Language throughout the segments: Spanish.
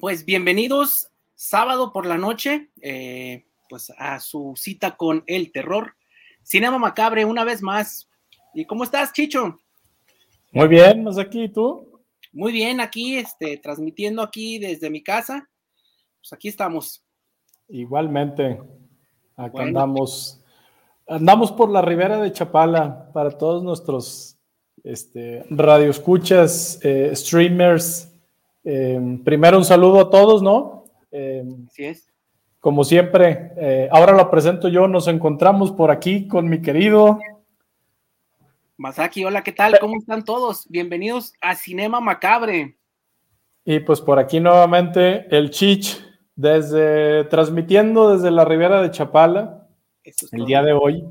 pues bienvenidos sábado por la noche, eh, pues a su cita con el terror. Cinema Macabre, una vez más. ¿Y cómo estás, Chicho? Muy bien, ¿nos aquí, ¿y tú? Muy bien, aquí, este, transmitiendo aquí desde mi casa. Pues aquí estamos. Igualmente, acá andamos. Andamos por la ribera de Chapala para todos nuestros este, radioescuchas, eh, streamers, Em, primero un saludo a todos, ¿no? Em, Así es. Como siempre, eh, ahora lo presento yo, nos encontramos por aquí con mi querido. Masaki, hola, ¿qué tal? ¿Cómo están todos? Bienvenidos a Cinema Macabre. Y pues por aquí nuevamente el Chich, desde transmitiendo desde la Ribera de Chapala, el día de hoy.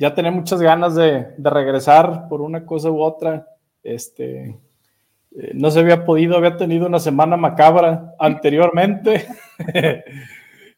Ya tenía muchas ganas de, de regresar por una cosa u otra. Este, eh, no se había podido, había tenido una semana macabra anteriormente.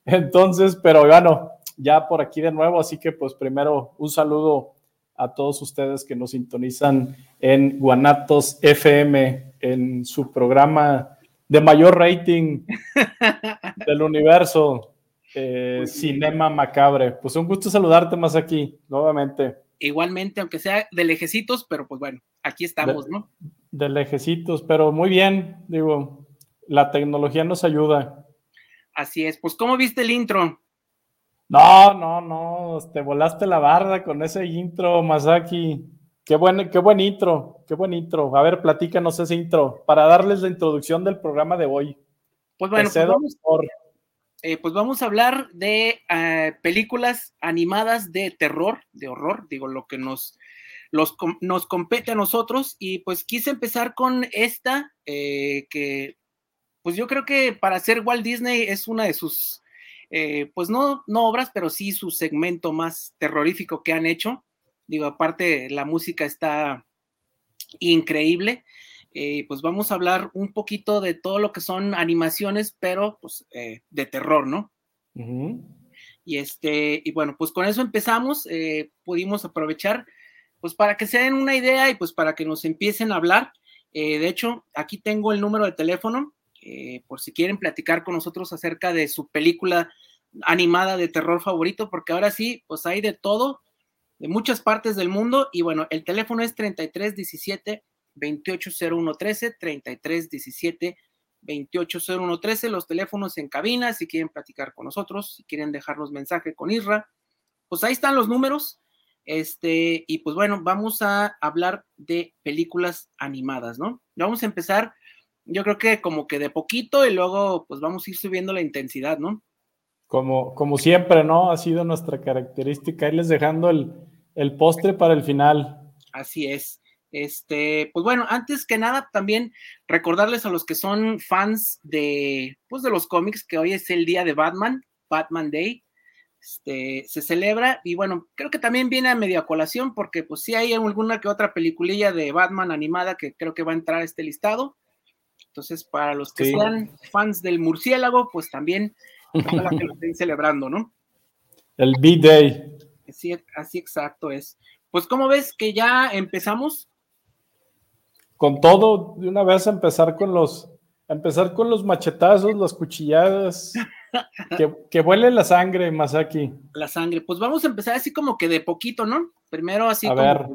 Entonces, pero bueno, ya por aquí de nuevo, así que pues primero un saludo a todos ustedes que nos sintonizan en Guanatos FM, en su programa de mayor rating del universo, eh, Cinema Macabre. Pues un gusto saludarte más aquí, nuevamente. Igualmente, aunque sea de lejecitos, pero pues bueno, aquí estamos, ¿no? de lejecitos, pero muy bien, digo, la tecnología nos ayuda. Así es, pues ¿cómo viste el intro? No, no, no, te volaste la barda con ese intro, Masaki. Qué buen, qué buen intro, qué buen intro. A ver, platícanos ese intro para darles la introducción del programa de hoy. Pues bueno, pues vamos, eh, pues vamos, a hablar de eh, películas animadas de terror, de horror, digo, lo que nos nos compete a nosotros y pues quise empezar con esta, eh, que pues yo creo que para ser Walt Disney es una de sus, pues no, no obras, pero sí su segmento más terrorífico que han hecho. Digo, aparte la música está increíble. Eh, pues vamos a hablar un poquito de todo lo que son animaciones, pero pues eh, de terror, ¿no? Y este, y bueno, pues con eso empezamos, eh, pudimos aprovechar, pues para que se den una idea y pues para que nos empiecen a hablar. de hecho, aquí tengo el número de teléfono, por si quieren platicar con nosotros acerca de su película animada de terror favorito, porque ahora sí, pues hay de todo, de muchas partes del mundo, y bueno, el teléfono es 3317 280113, 3317 280113, los teléfonos en cabina, si quieren platicar con nosotros, si quieren dejarnos mensaje con Isra, pues ahí están los números. Este, y pues bueno, vamos a hablar de películas animadas, ¿no? Vamos a empezar, yo creo que como que de poquito y luego pues vamos a ir subiendo la intensidad, ¿no? Como, como siempre, ¿no? Ha sido nuestra característica, irles dejando el, el postre para el final. Así es. Este, pues bueno, antes que nada, también recordarles a los que son fans de, pues de los cómics que hoy es el día de Batman, Batman Day. Este, se celebra y bueno, creo que también viene a media colación porque pues sí hay alguna que otra peliculilla de Batman animada que creo que va a entrar a este listado. Entonces, para los que sean fans del murciélago, pues también ojalá que lo estén celebrando, ¿no? El B-Day. Así, así exacto es. Pues, ¿cómo ves que ya empezamos? Con todo, de una vez empezar con los, empezar con los machetazos, las cuchilladas, que, que vuele la sangre, Masaki. La sangre, pues vamos a empezar así como que de poquito, ¿no? Primero así a Ver.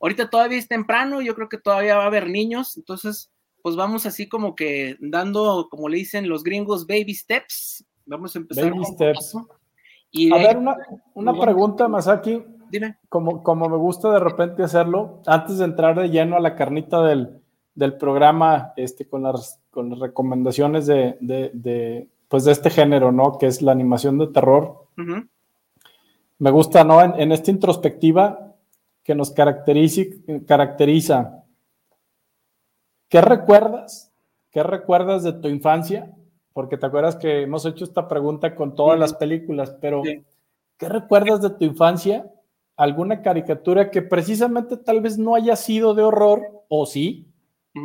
Ahorita todavía es temprano, yo creo que todavía va a haber niños, entonces, pues vamos así como que dando, como le dicen los gringos, baby steps. Vamos a empezar. Baby steps. Y a ver, una, una pregunta, Masaki. Dime. Como, como me gusta de repente hacerlo, antes de entrar de lleno a la carnita del, del programa, este, con, las, con las recomendaciones de, de, de, pues de este género, ¿no? Que es la animación de terror. Me gusta, ¿no? En, en, esta introspectiva que nos caracteriza, caracteriza. ¿Qué recuerdas? ¿Qué recuerdas de tu infancia? Porque te acuerdas que hemos hecho esta pregunta con todas las películas, pero ¿qué recuerdas de tu infancia alguna caricatura que precisamente tal vez no haya sido de horror, o sí,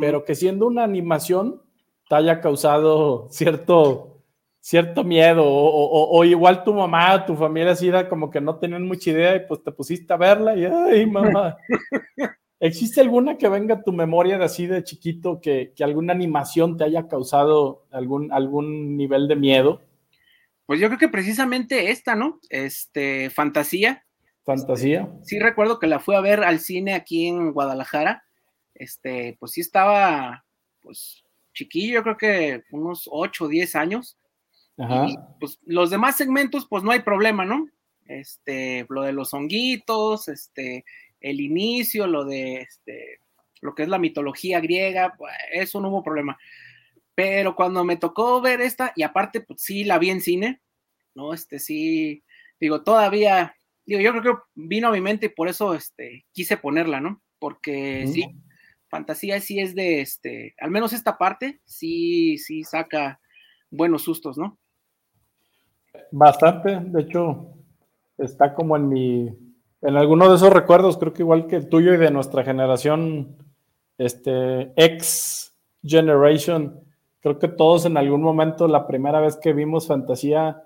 pero que siendo una animación te haya causado cierto, cierto miedo, o, igual tu mamá, tu familia así era como que no tenían mucha idea y pues te pusiste a verla y, ay, mamá. ¿Existe alguna que venga a tu memoria de así de chiquito que, que, alguna animación te haya causado algún, algún nivel de miedo? Pues yo creo que precisamente esta, ¿no? Este, fantasía, Fantasía. Sí, recuerdo que la fui a ver al cine aquí en Guadalajara. Este, pues sí estaba, pues, chiquillo, yo creo que unos 8 o 10 años. Ajá. Y, pues los demás segmentos, pues no hay problema, ¿no? Este, lo de los honguitos, este, el inicio, lo de este, lo que es la mitología griega, pues eso no hubo problema. Pero cuando me tocó ver esta, y aparte, pues sí la vi en cine, ¿no? Este sí, digo, todavía digo, yo creo que vino a mi mente y por eso este, quise ponerla, ¿no? Porque sí, fantasía sí es de, este, al menos esta parte, sí, sí saca buenos sustos, ¿no? Bastante, de hecho, está como en mi, en alguno de esos recuerdos, creo que igual que el tuyo y de nuestra generación, este, ex generation, creo que todos en algún momento, la primera vez que vimos fantasía,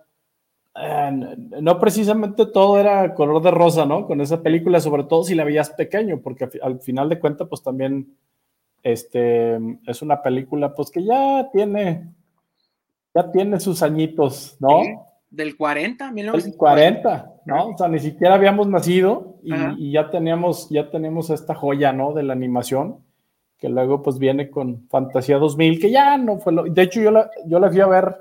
no precisamente todo era color de rosa, ¿no? Con esa película, sobre todo si la veías pequeño, porque al final de cuentas, pues también este, es una película, pues que ya tiene, ya tiene sus añitos, ¿no? Del 40, 1940, ¿no? O sea, ni siquiera habíamos nacido y, ya teníamos, ya tenemos esta joya, ¿no? De la animación, que luego pues viene con Fantasía 2000, que ya no fue lo... De hecho, yo la, yo la fui a ver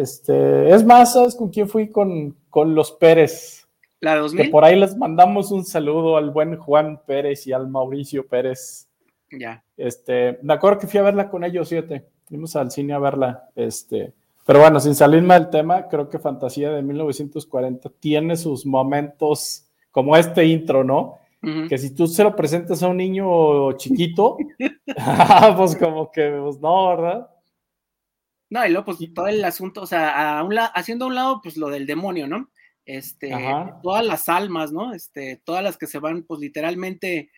este, es más, ¿sabes con quién fui? Con, con los Pérez. ¿La 2000? Que por ahí les mandamos un saludo al buen Juan Pérez y al Mauricio Pérez. Ya. Este, me acuerdo que fui a verla con ellos, siete. Fuimos al cine a verla. Este, pero bueno, sin salirme del tema, creo que Fantasía de 1940 tiene sus momentos como este intro, ¿no? Que si tú se lo presentas a un niño chiquito, pues como que, pues no, ¿verdad? No, y luego, pues todo el asunto, o sea, a un haciendo a un lado, pues lo del demonio, ¿no? Este, todas las almas, ¿no? Este, todas las que se van, pues literalmente,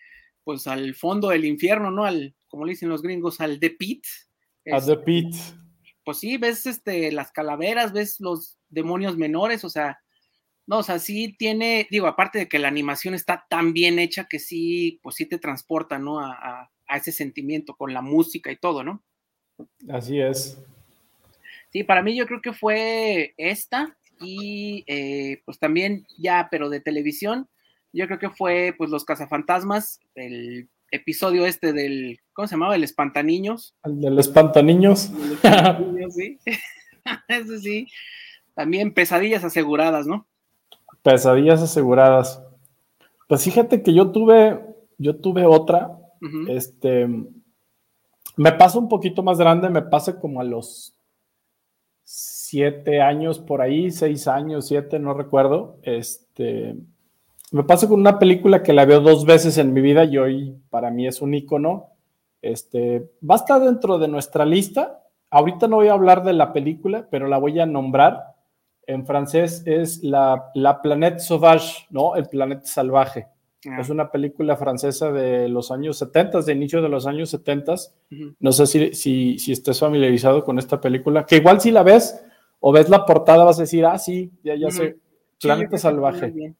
pues al fondo del infierno, ¿no? Al, como le dicen los gringos, al The Pit. A The Pit. Pues sí, ves este, las calaveras, ves los demonios menores, o sea, no, o sea, sí tiene, digo, aparte de que la animación está tan bien hecha que sí, pues sí te transporta, ¿no? A, a ese sentimiento con la música y todo, ¿no? Así es. Sí, para mí yo creo que fue esta y eh, pues también ya, pero de televisión, yo creo que fue pues Los Cazafantasmas, el episodio este del, ¿cómo se llamaba? El Espantaniños. El del Espantaniños. sí. Eso sí. También pesadillas aseguradas, ¿no? Pesadillas aseguradas. Pues fíjate que yo tuve, yo tuve otra, este, me pasa un poquito más grande, me pasa como a los siete años por ahí, seis años, siete, no recuerdo. Este, me pasa con una película que la veo dos veces en mi vida y hoy para mí es un icono. Este, va a estar dentro de nuestra lista. Ahorita no voy a hablar de la película, pero la voy a nombrar. En francés es la, la Planète Sauvage, ¿no? El planeta salvaje. Ah. Es una película francesa de los años 70, de inicio de los años 70. No sé si, si, si, estés familiarizado con esta película, que igual si la ves o ves la portada vas a decir, ah, sí, ya, ya sé, Planeta Salvaje.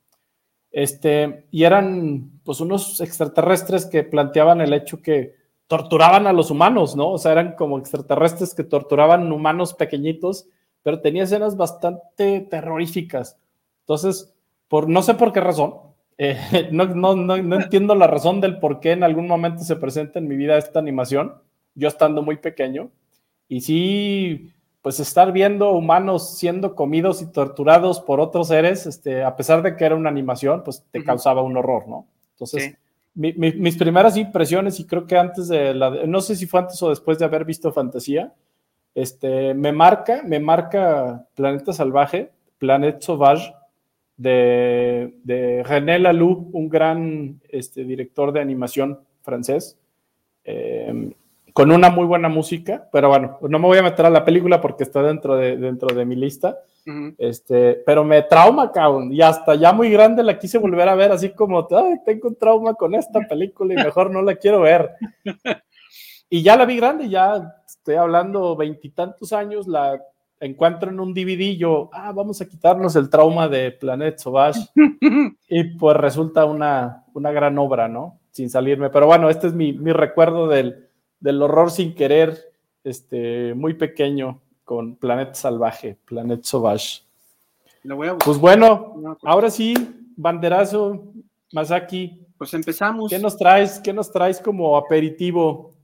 Este, y eran pues unos extraterrestres que planteaban el hecho que torturaban a los humanos, ¿no? O sea, eran como extraterrestres que torturaban humanos pequeñitos, pero tenía escenas bastante terroríficas. Entonces, por no sé por qué razón, eh, no, no, entiendo la razón del por qué en algún momento se presenta en mi vida esta animación, yo estando muy pequeño. Y sí, pues estar viendo humanos siendo comidos y torturados por otros seres, este, a pesar de que era una animación, pues te causaba un horror, ¿no? Entonces, mis primeras impresiones, y creo que antes de la, no sé si fue antes o después de haber visto Fantasía, este, me marca, me marca Planeta Salvaje, Planet Sauvage, de, René Laloux, un gran este, director de animación francés, em, con una muy buena música, pero bueno, no me voy a meter a la película porque está dentro de, dentro de mi lista, este, pero me trauma, cabrón, y hasta ya muy grande la quise volver a ver, así como, tengo un trauma con esta película y mejor no la quiero ver. Y ya la vi grande, ya estoy hablando veintitantos años, la encuentro en un DVD yo, ah, vamos a quitarnos el trauma de Planet Sauvage. y pues resulta una, una gran obra, ¿no? Sin salirme. Pero bueno, este es mi, recuerdo del, horror sin querer, este, muy pequeño, con Planet Salvaje, Planet Sauvage. pues bueno, pues ahora sí, banderazo, Masaki. Pues empezamos. ¿Qué nos traes? ¿Qué nos traes como aperitivo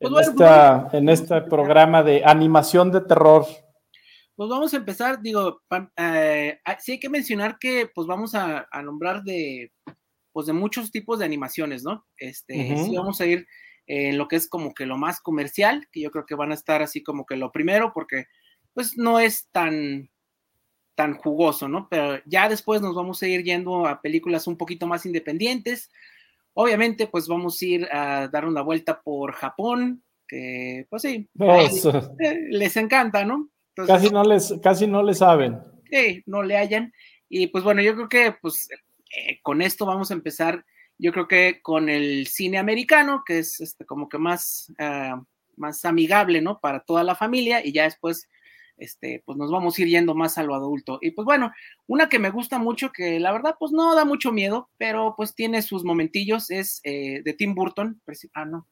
pues en, esta, en este programa de animación de terror? Pues vamos a empezar, digo, eh, ah, sí hay que mencionar que pues vamos a, nombrar de, pues de muchos tipos de animaciones, ¿no? Este, sí vamos a ir en lo que es como que lo más comercial, que yo creo que van a estar así como que lo primero, porque pues no es tan, tan jugoso, ¿no? Pero ya después nos vamos a ir yendo a películas un poquito más independientes. Obviamente, pues vamos a ir a dar una vuelta por Japón, que pues sí, les encanta, ¿no? Casi, no les, casi no le saben. Sí, no le hayan. Y pues bueno, yo creo que pues eh, con esto vamos a empezar, yo creo que con el cine americano, que es este, como que más, ah, más amigable, ¿no? Para toda la familia y ya después, este, pues nos vamos a ir yendo más a lo adulto. Y pues bueno, una que me gusta mucho, que la verdad pues no da mucho miedo, pero pues tiene sus momentillos, es eh, de Tim Burton. Ah, no,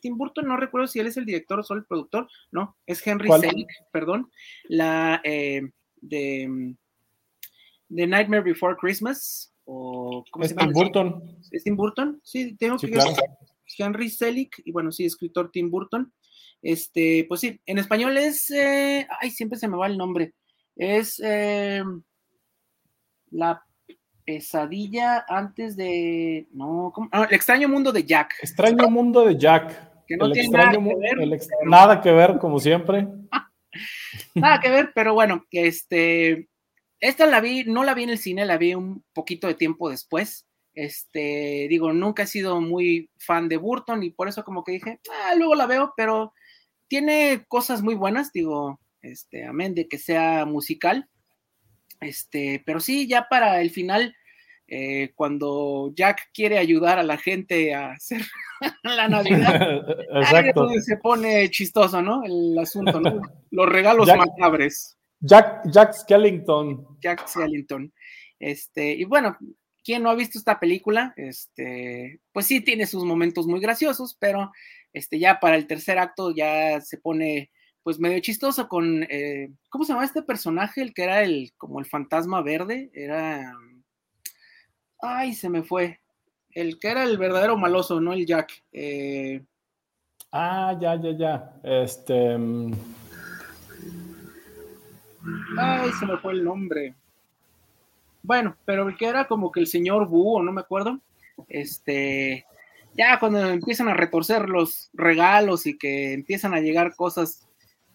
Tim Burton, no recuerdo si él es el director o solo el productor, no, es Henry Selick, perdón, la eh, de, de, Nightmare Before Christmas, o ¿cómo es Tim Burton. ¿Es Tim Burton? Sí, tengo que Henry Selick, y bueno, sí, escritor Tim Burton. Este, pues sí, en español es, eh, ay, siempre se me va el nombre, es eh, la Pesadilla antes de. No, ah, el extraño mundo de Jack. Extraño mundo de Jack. Que no tiene nada que ver. Nada que ver, como siempre. nada que ver, pero bueno, este. Esta la vi, no la vi en el cine, la vi un poquito de tiempo después. Este, digo, nunca he sido muy fan de Burton y por eso como que dije, ah, luego la veo, pero tiene cosas muy buenas, digo, este, amén de que sea musical. Este, pero sí, ya para el final, eh, cuando Jack quiere ayudar a la gente a hacer la Navidad, se pone chistoso, ¿no? El asunto, ¿no? Los regalos macabres. Jack, Jack Skellington. Jack Skellington. Este, y bueno, quien no ha visto esta película, este, pues sí tiene sus momentos muy graciosos, pero este, ya para el tercer acto ya se pone pues medio chistoso con, eh, ¿cómo se llama este personaje? El que era el, como el fantasma verde, era, ay, se me fue, el que era el verdadero maloso, no el Jack. Eh, ah, ya, ya, ya, este... Mm. Ay, se me fue el nombre. Bueno, pero el que era como que el señor Búho, no me acuerdo. Este, ya cuando empiezan a retorcer los regalos y que empiezan a llegar cosas,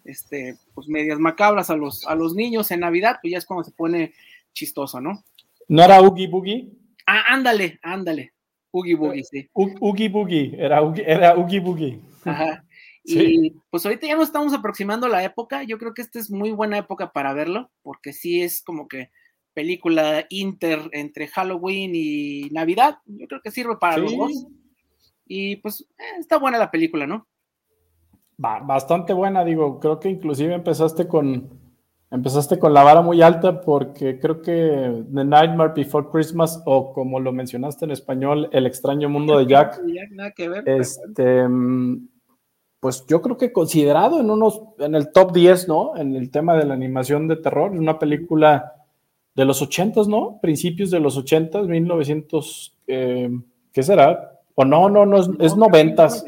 este, pues medias macabras a los, a los niños en Navidad, pues ya es cuando se pone chistoso, ¿no? ¿No era Oogie Boogie? Ah, ándale, ándale. Oogie Boogie, sí. Oogie Boogie, era Oogie, era Oogie Boogie. Ajá. Y pues ahorita ya nos estamos aproximando a la época. Yo creo que esta es muy buena época para verlo, porque sí es como que película inter entre Halloween y Navidad. Yo creo que sirve para los dos. Y pues eh, está buena la película, ¿no? Bastante buena, digo, creo que inclusive empezaste con empezaste con la vara muy alta porque creo que The Nightmare Before Christmas o como lo mencionaste en español, El extraño mundo de Jack. este pues yo creo que considerado en unos en el top 10, ¿no? En el tema de la animación de terror, una película de los ochentas, ¿no? Principios de los ochentas, 1900, eh, ¿qué será? O no, no, no, es, noventas.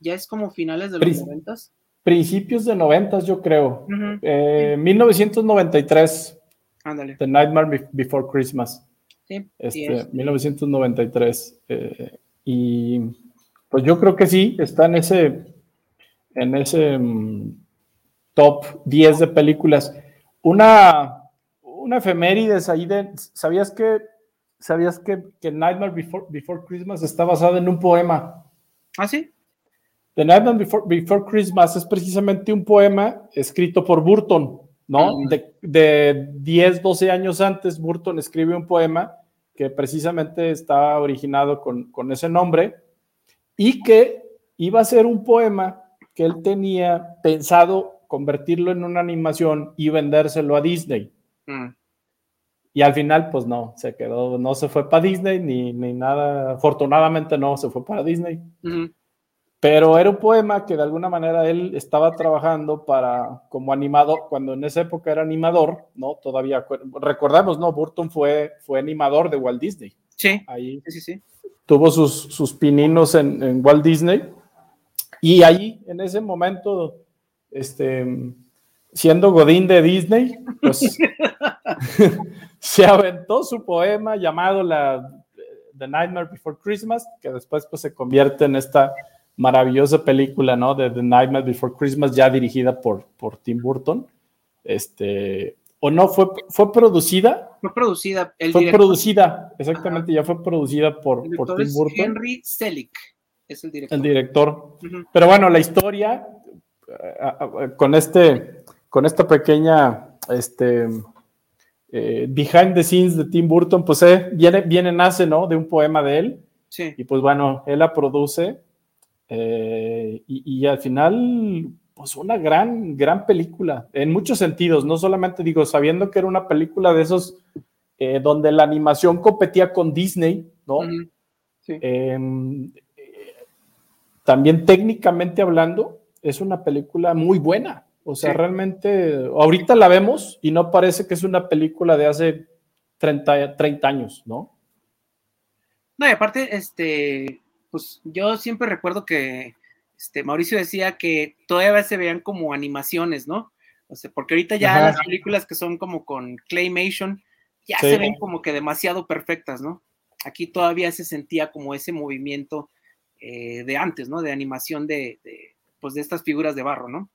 ya, es, como finales de los noventas. Principios de noventas, yo creo. 1993. Eh, Ándale. The Nightmare Before Christmas. Sí, este, 1993. Eh, y pues yo creo que sí, está en ese, en ese mm, top 10 de películas. Una una efemérides ahí de, ¿sabías que, sabías que, que Nightmare Before, Before Christmas está basado en un poema? ¿Ah, sí? The Nightmare Before, Before Christmas es precisamente un poema escrito por Burton, ¿no? Mm. De, de 10, 12 años antes, Burton escribe un poema que precisamente está originado con, con ese nombre y que iba a ser un poema que él tenía pensado convertirlo en una animación y vendérselo a Disney. Mm. Y al final, pues no, se quedó, no se fue para Disney ni, ni nada. Afortunadamente no se fue para Disney. Pero era un poema que de alguna manera él estaba trabajando para, como animador, cuando en esa época era animador, ¿no? Todavía, recordamos, ¿no? Burton fue, fue animador de Walt Disney. Sí. Ahí sí, sí. tuvo sus, sus pininos en, en Walt Disney. Y ahí, en ese momento, este siendo Godín de Disney, pues se aventó su poema llamado la, The Nightmare Before Christmas, que después pues, se convierte en esta maravillosa película, ¿no? De The Nightmare Before Christmas, ya dirigida por, por Tim Burton. Este, ¿O no? ¿Fue, fue producida? Fue producida. El fue producida, exactamente, ya fue producida por, por Tim Burton. Henry Selick es el director. El director. Pero bueno, la historia, con este con esta pequeña este, eh, behind the scenes de Tim Burton, pues eh, viene, viene, nace, ¿no? De un poema de él. Sí. Y pues bueno, él la produce. Eh, y, al final, pues una gran, gran película, en muchos sentidos, no solamente digo, sabiendo que era una película de esos donde la animación competía con Disney, ¿no? sí. Em, también técnicamente hablando, es una película muy buena. O sea, realmente, ahorita la vemos y no parece que es una película de hace 30, 30 años, ¿no? No, y aparte, este, pues yo siempre recuerdo que este, Mauricio decía que todavía se veían como animaciones, ¿no? O sea, porque ahorita ya las películas que son como con claymation ya se ven como que demasiado perfectas, ¿no? Aquí todavía se sentía como ese movimiento eh, de antes, ¿no? De animación de, de, pues de estas figuras de barro, ¿no?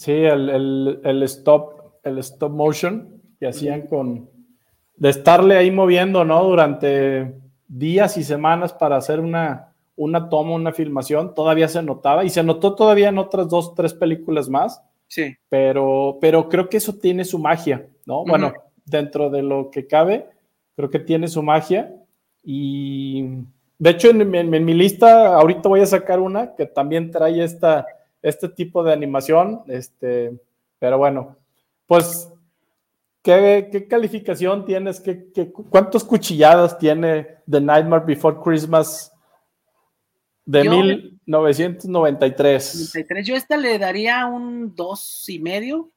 Sí, el, stop, el stop motion que hacían con de estarle ahí moviendo, ¿no? Durante días y semanas para hacer una, una toma, una filmación, todavía se notaba y se notó todavía en otras dos, tres películas más. Sí. Pero, pero creo que eso tiene su magia, ¿no? Bueno, dentro de lo que cabe, creo que tiene su magia. Y de hecho, en, mi lista, ahorita voy a sacar una que también trae esta, este tipo de animación. Este, pero bueno, pues, ¿qué, calificación tienes? ¿Qué, qué, cuántos cuchilladas tiene The Nightmare Before Christmas de 1993? Yo esta le daría un dos y medio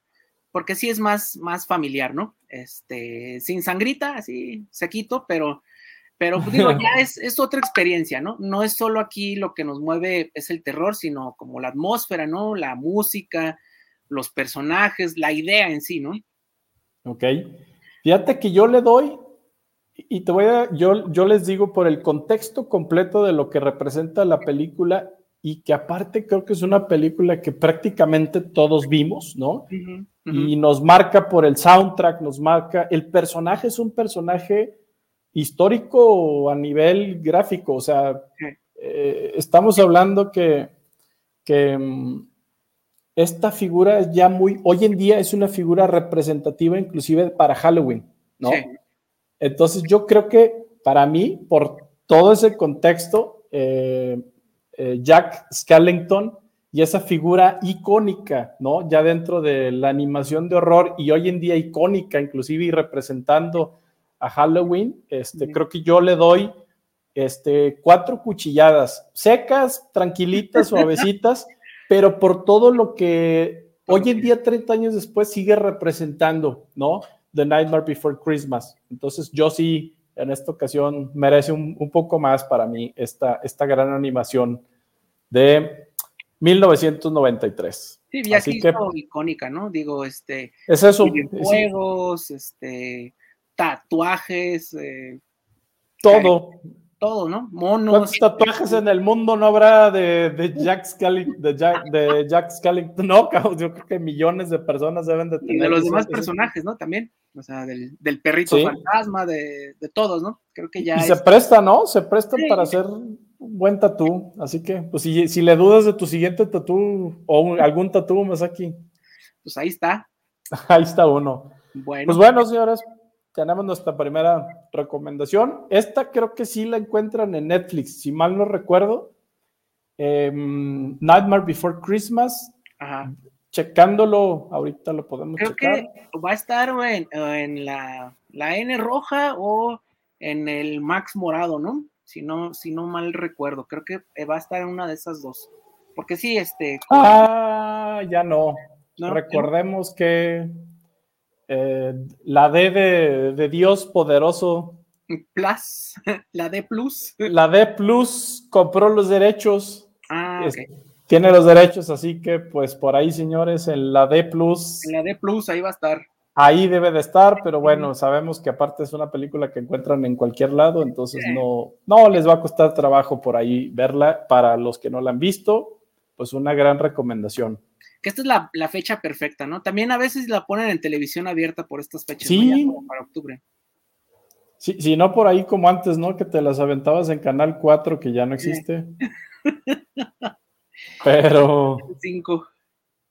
porque sí es más, más familiar, ¿no? Este, sin sangrita, así sequito, pero, pero pues, digo, ya es, otra experiencia, ¿no? No es solo aquí lo que nos mueve, es el terror, sino como la atmósfera, ¿no? La música, los personajes, la idea en sí, ¿no? Ok. Fíjate que yo le doy, y te voy a, yo, yo les digo por el contexto completo de lo que representa la película y que aparte creo que es una película que prácticamente todos vimos, ¿no? Y nos marca por el soundtrack, nos marca, el personaje es un personaje histórico a nivel gráfico, o sea, eh, estamos hablando que, que mm, esta figura es ya muy, hoy en día es una figura representativa inclusive para Halloween, ¿no? Entonces yo creo que para mí, por todo ese contexto, eh, eh, Jack Skellington y esa figura icónica, ¿no? Ya dentro de la animación de horror y hoy en día icónica, inclusive y representando a Halloween, este, creo que yo le doy este, cuatro cuchilladas, secas, tranquilitas, suavecitas, pero por todo lo que hoy en día, 30 años después, sigue representando, ¿no? The Nightmare Before Christmas. Entonces, yo sí en esta ocasión merece un, poco más para mí esta, esta gran animación de 1993. Sí, ya Así que, icónica, ¿no? Digo, este. Es eso. Juegos, este, tatuajes. Eh, todo. Todo, ¿no? Monos. ¿Cuántos tatuajes en el mundo no habrá de, Jack Skellington? De Jack, de Jack? No, yo creo que millones de personas deben de tener. Y de los demás personajes, ¿no? También o sea, del, perrito fantasma, de, todos, ¿no? Creo que ya. Y se presta, ¿no? Se presta para hacer un buen tatú. Así que, pues si, si le dudas de tu siguiente tatú o algún tatú, más aquí. Pues ahí está. Ahí está uno. Bueno. Pues bueno, señores, tenemos nuestra primera recomendación. Esta creo que sí la encuentran en Netflix, si mal no recuerdo. Em, Nightmare Before Christmas. Ajá checándolo, ahorita lo podemos Creo que va a estar en, en la, la, N roja o en el Max morado, ¿no? Si no, si no mal recuerdo, creo que va a estar en una de esas dos. Porque sí, este. Ah, ya no. Recordemos que eh, la D de, de, Dios poderoso. Plus, la D Plus. La D Plus compró los derechos. Ah, tiene los derechos, así que pues por ahí, señores, en la D Plus. En la D Plus, ahí va a estar. Ahí debe de estar, pero bueno, sabemos que aparte es una película que encuentran en cualquier lado, entonces no, no les va a costar trabajo por ahí verla. Para los que no la han visto, pues una gran recomendación. Que esta es la, fecha perfecta, ¿no? También a veces la ponen en televisión abierta por estas fechas. Sí. para octubre. Sí, si no por ahí como antes, ¿no? Que te las aventabas en Canal 4, que ya no existe. Pero.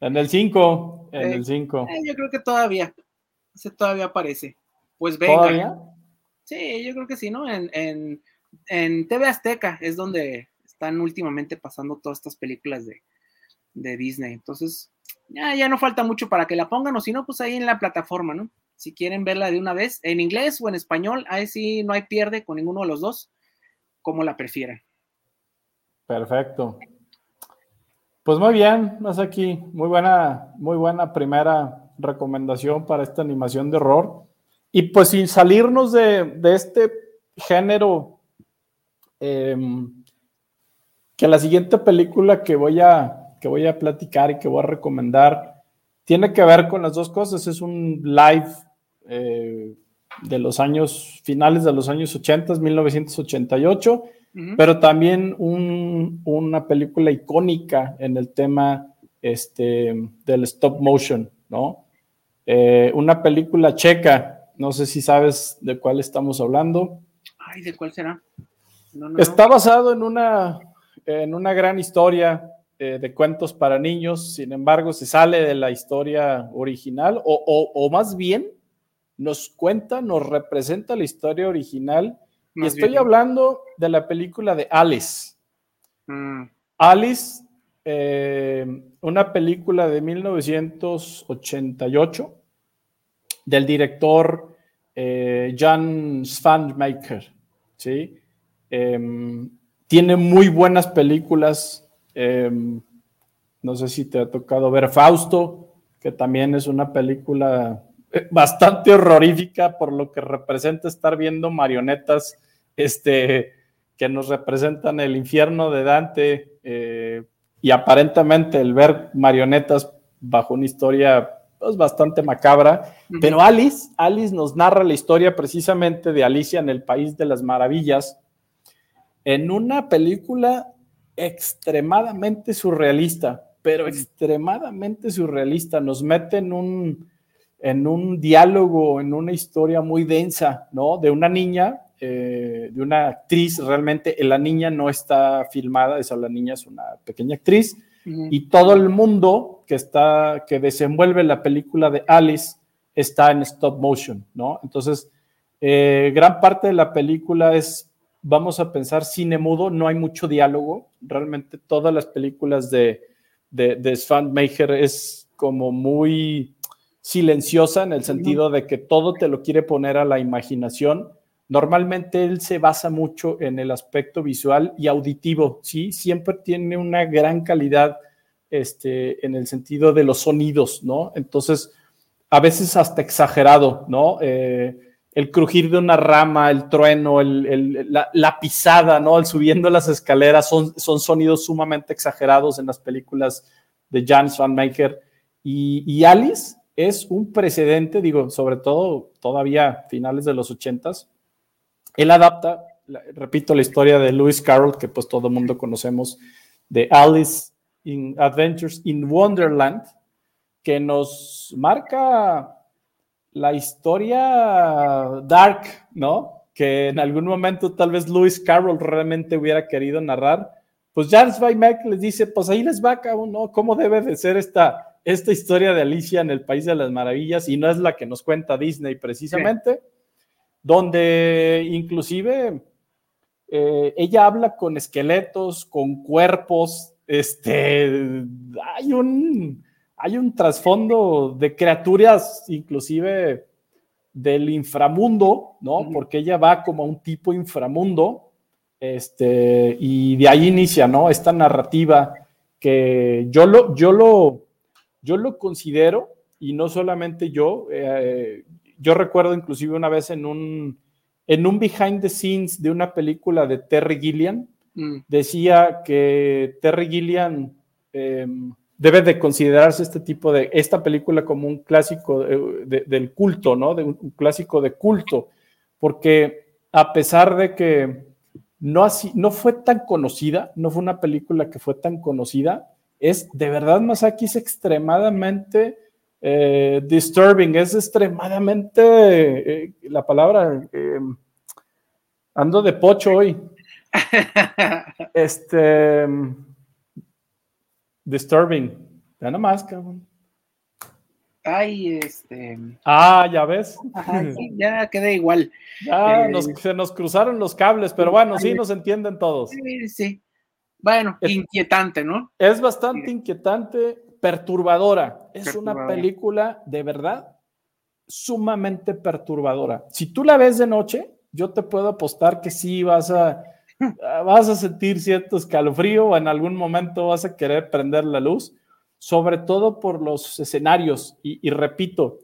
En el 5. En el 5. Eh, yo creo que todavía. Ese todavía aparece. Pues venga. ¿Todavía? Sí, yo creo que sí, ¿no? En, en, en, TV Azteca es donde están últimamente pasando todas estas películas de, de Disney. Entonces, ya, ya no falta mucho para que la pongan, o si no, pues ahí en la plataforma, ¿no? Si quieren verla de una vez, en inglés o en español, ahí sí no hay pierde con ninguno de los dos, como la prefieran. Perfecto. Pues muy bien, más aquí, muy buena, muy buena primera recomendación para esta animación de horror. Y pues sin salirnos de, este género, em, que la siguiente película que voy, a, que voy a platicar y que voy a recomendar tiene que ver con las dos cosas. Es un live eh, de los años finales de los años 80, 1988 pero también una película icónica en el tema este, del stop motion, ¿no? Eh, una película checa, no sé si sabes de cuál estamos hablando. Ay, ¿de cuál será? Está basado en una, en una gran historia eh, de cuentos para niños, sin embargo, se sale de la historia original, o, o más bien nos cuenta, nos representa la historia original. y estoy hablando de la película de Alice. Mm. Alice, eh, una película de 1988 del director eh, Jan Svanmaker. ¿sí? Em, tiene muy buenas películas. Em, no sé si te ha tocado ver Fausto, que también es una película eh, bastante horrorífica por lo que representa estar viendo marionetas este, que nos representan el infierno de Dante eh, y aparentemente el ver marionetas bajo una historia pues, bastante macabra. Pero Alice, Alice nos narra la historia precisamente de Alicia en el País de las Maravillas en una película extremadamente surrealista, pero extremadamente surrealista. Nos mete en un, en un diálogo, en una historia muy densa, ¿no? De una niña, eh, de una actriz, realmente la niña no está filmada, esa la niña es una pequeña actriz, y todo el mundo que está, que desenvuelve la película de Alice está en stop motion, ¿no? Entonces, eh, gran parte de la película es vamos a pensar cine mudo, no hay mucho diálogo. Realmente todas las películas de, de, de Svan es como muy silenciosa en el sentido de que todo te lo quiere poner a la imaginación. Normalmente él se basa mucho en el aspecto visual y auditivo, ¿sí? Siempre tiene una gran calidad este, en el sentido de los sonidos, ¿no? Entonces, a veces hasta exagerado, ¿no? Eh, el crujir de una rama, el trueno, la, pisada, ¿no? El subiendo las escaleras son, son sonidos sumamente exagerados en las películas de Jan Swanmaker. Y, y Alice es un precedente, digo, sobre todo todavía finales de los ochentas. Él adapta, repito, la historia de Lewis Carroll, que pues todo el mundo conocemos, de Alice in Adventures in Wonderland, que nos marca la historia dark, ¿no? Que en algún momento tal vez Lewis Carroll realmente hubiera querido narrar, pues Charles Mac les dice, pues ahí les va, cabrón, ¿no? ¿Cómo debe de ser esta, esta historia de Alicia en el País de las Maravillas? Y no es la que nos cuenta Disney precisamente, donde inclusive eh, ella habla con esqueletos, con cuerpos, este, hay un hay un trasfondo de criaturas, inclusive del inframundo, ¿no? Porque ella va como a un tipo inframundo, este, y de ahí inicia, ¿no? Esta narrativa que yo lo, yo lo, yo lo considero, y no solamente yo, eh, yo recuerdo inclusive una vez en un, en un behind the scenes de una película de Terry Gilliam, mm. decía que Terry Gilliam em, debe de considerarse este tipo de, esta película como un clásico del culto, ¿no? De un, clásico de culto, porque a pesar de que no, así, no fue tan conocida, no fue una película que fue tan conocida, es de verdad Masaki es extremadamente eh, disturbing, es extremadamente, eh, la palabra, eh, ando de pocho hoy. Este Disturbing. Ya nomás, cabrón. Ay, este. Ah, ya ves. ya quedé igual. Ya eh, se nos cruzaron los cables, pero bueno, sí nos entienden todos. Sí, sí. Bueno, inquietante, ¿no? Es bastante inquietante, perturbadora. Es una película de verdad sumamente perturbadora. Si tú la ves de noche, yo te puedo apostar que sí vas a vas a sentir cierto escalofrío o en algún momento vas a querer prender la luz, sobre todo por los escenarios. Y, repito,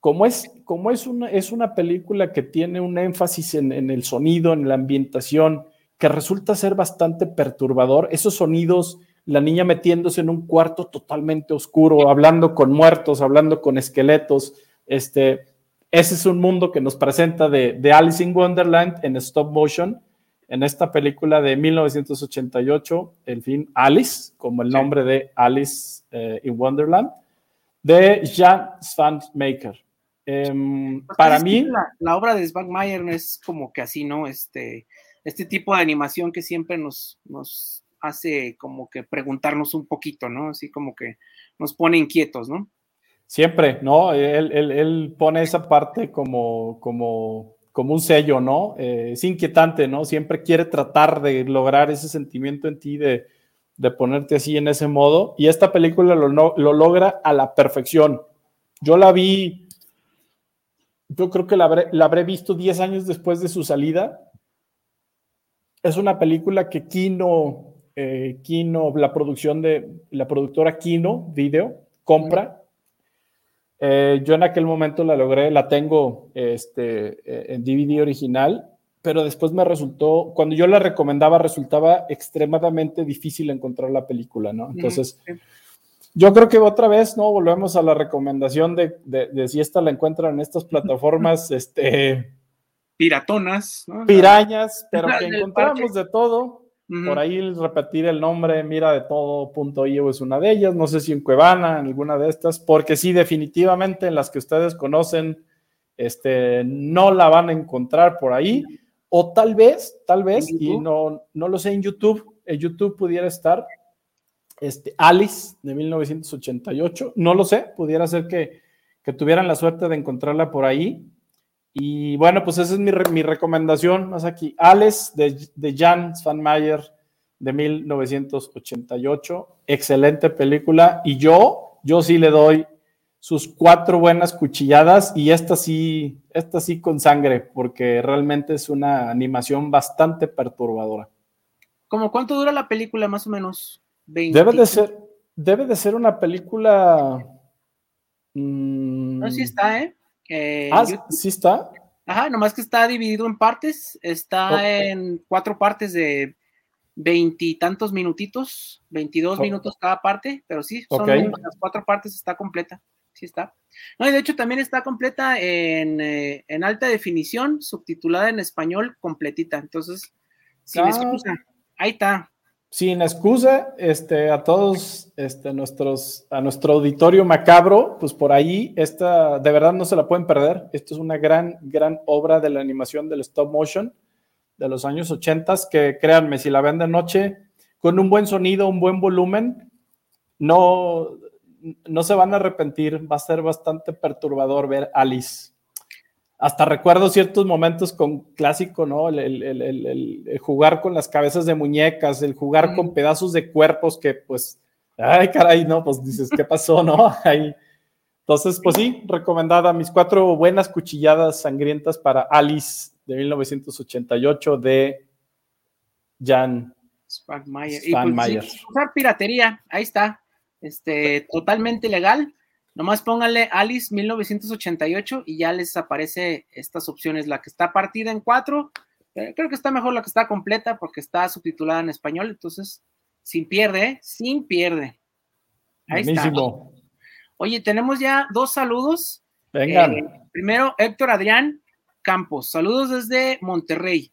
como, es, como es, una, es una película que tiene un énfasis en, en, el sonido, en la ambientación, que resulta ser bastante perturbador, esos sonidos, la niña metiéndose en un cuarto totalmente oscuro, hablando con muertos, hablando con esqueletos, este, ese es un mundo que nos presenta de, de Alice in Wonderland en stop motion en esta película de 1988, el film Alice, como el nombre de Alice eh, in Wonderland, de Jan Svanmaker. Em, pues para mí... La, obra de Svanmaker es como que así, ¿no? Este, este tipo de animación que siempre nos, nos hace como que preguntarnos un poquito, ¿no? Así como que nos pone inquietos, ¿no? Siempre, ¿no? Él, pone esa parte como, como, como un sello, ¿no? Eh, es inquietante, ¿no? Siempre quiere tratar de lograr ese sentimiento en ti de, ponerte así en ese modo. Y esta película lo, lo logra a la perfección. Yo la vi, yo creo que la habré, la habré visto 10 años después de su salida. Es una película que Kino, eh, Kino, la producción de la productora Kino Video, compra. Eh, yo en aquel momento la logré, la tengo este, eh, en DVD original, pero después me resultó, cuando yo la recomendaba, resultaba extremadamente difícil encontrar la película, ¿no? Entonces, yo creo que otra vez, ¿no? Volvemos a la recomendación de, de, si esta la encuentran en estas plataformas, este... Piratonas, ¿no? Pirañas, pero que encontramos de todo. Por ahí repetir el nombre, mira de todo.io es una de ellas, no sé si en Cuevana, en alguna de estas, porque sí, definitivamente en las que ustedes conocen, este, no la van a encontrar por ahí, o tal vez, tal vez, y no, no lo sé, en YouTube, en YouTube pudiera estar este, Alice de 1988, no lo sé, pudiera ser que, que tuvieran la suerte de encontrarla por ahí, y bueno, pues esa es mi, mi recomendación más aquí. Alice de, de Jan Svanmayer de 1988. Excelente película. Y yo, yo sí le doy sus cuatro buenas cuchilladas y esta sí, esta sí con sangre, porque realmente es una animación bastante perturbadora. ¿Cómo cuánto dura la película, más o menos? Debe de ser, debe de ser una película. No, sí está, ¿eh? Ah, sí está. Ajá, nomás que está dividido en partes, está en cuatro partes de veintitantos minutitos, veintidós minutos cada parte, pero sí, son las cuatro partes, está completa, sí está. No, y de hecho también está completa en, eh, alta definición, subtitulada en español, completita, entonces, sin ah. excusa, ahí está, sin excusa, este, a todos este, nuestros, a nuestro auditorio macabro, pues por ahí, esta, de verdad no se la pueden perder. Esto es una gran, gran obra de la animación del stop motion de los años 80, que créanme, si la ven de noche, con un buen sonido, un buen volumen, no, no se van a arrepentir. Va a ser bastante perturbador ver Alice hasta recuerdo ciertos momentos con clásico, ¿no? El, jugar con las cabezas de muñecas, el jugar con pedazos de cuerpos que, pues, ay, caray, no, pues dices, ¿qué pasó, no? Ahí. Entonces, pues sí, recomendada mis cuatro buenas cuchilladas sangrientas para Alice de 1988 de Jan Spagmayer. Y pues, usar piratería, ahí está, este, totalmente legal Nomás pónganle Alice 1988 y ya les aparece estas opciones. La que está partida en cuatro, eh, creo que está mejor la que está completa porque está subtitulada en español. Entonces, sin pierde, ¿eh? sin pierde. Ahí está. Oye, tenemos ya dos saludos. Vengan. Eh, primero, Héctor Adrián Campos. Saludos desde Monterrey.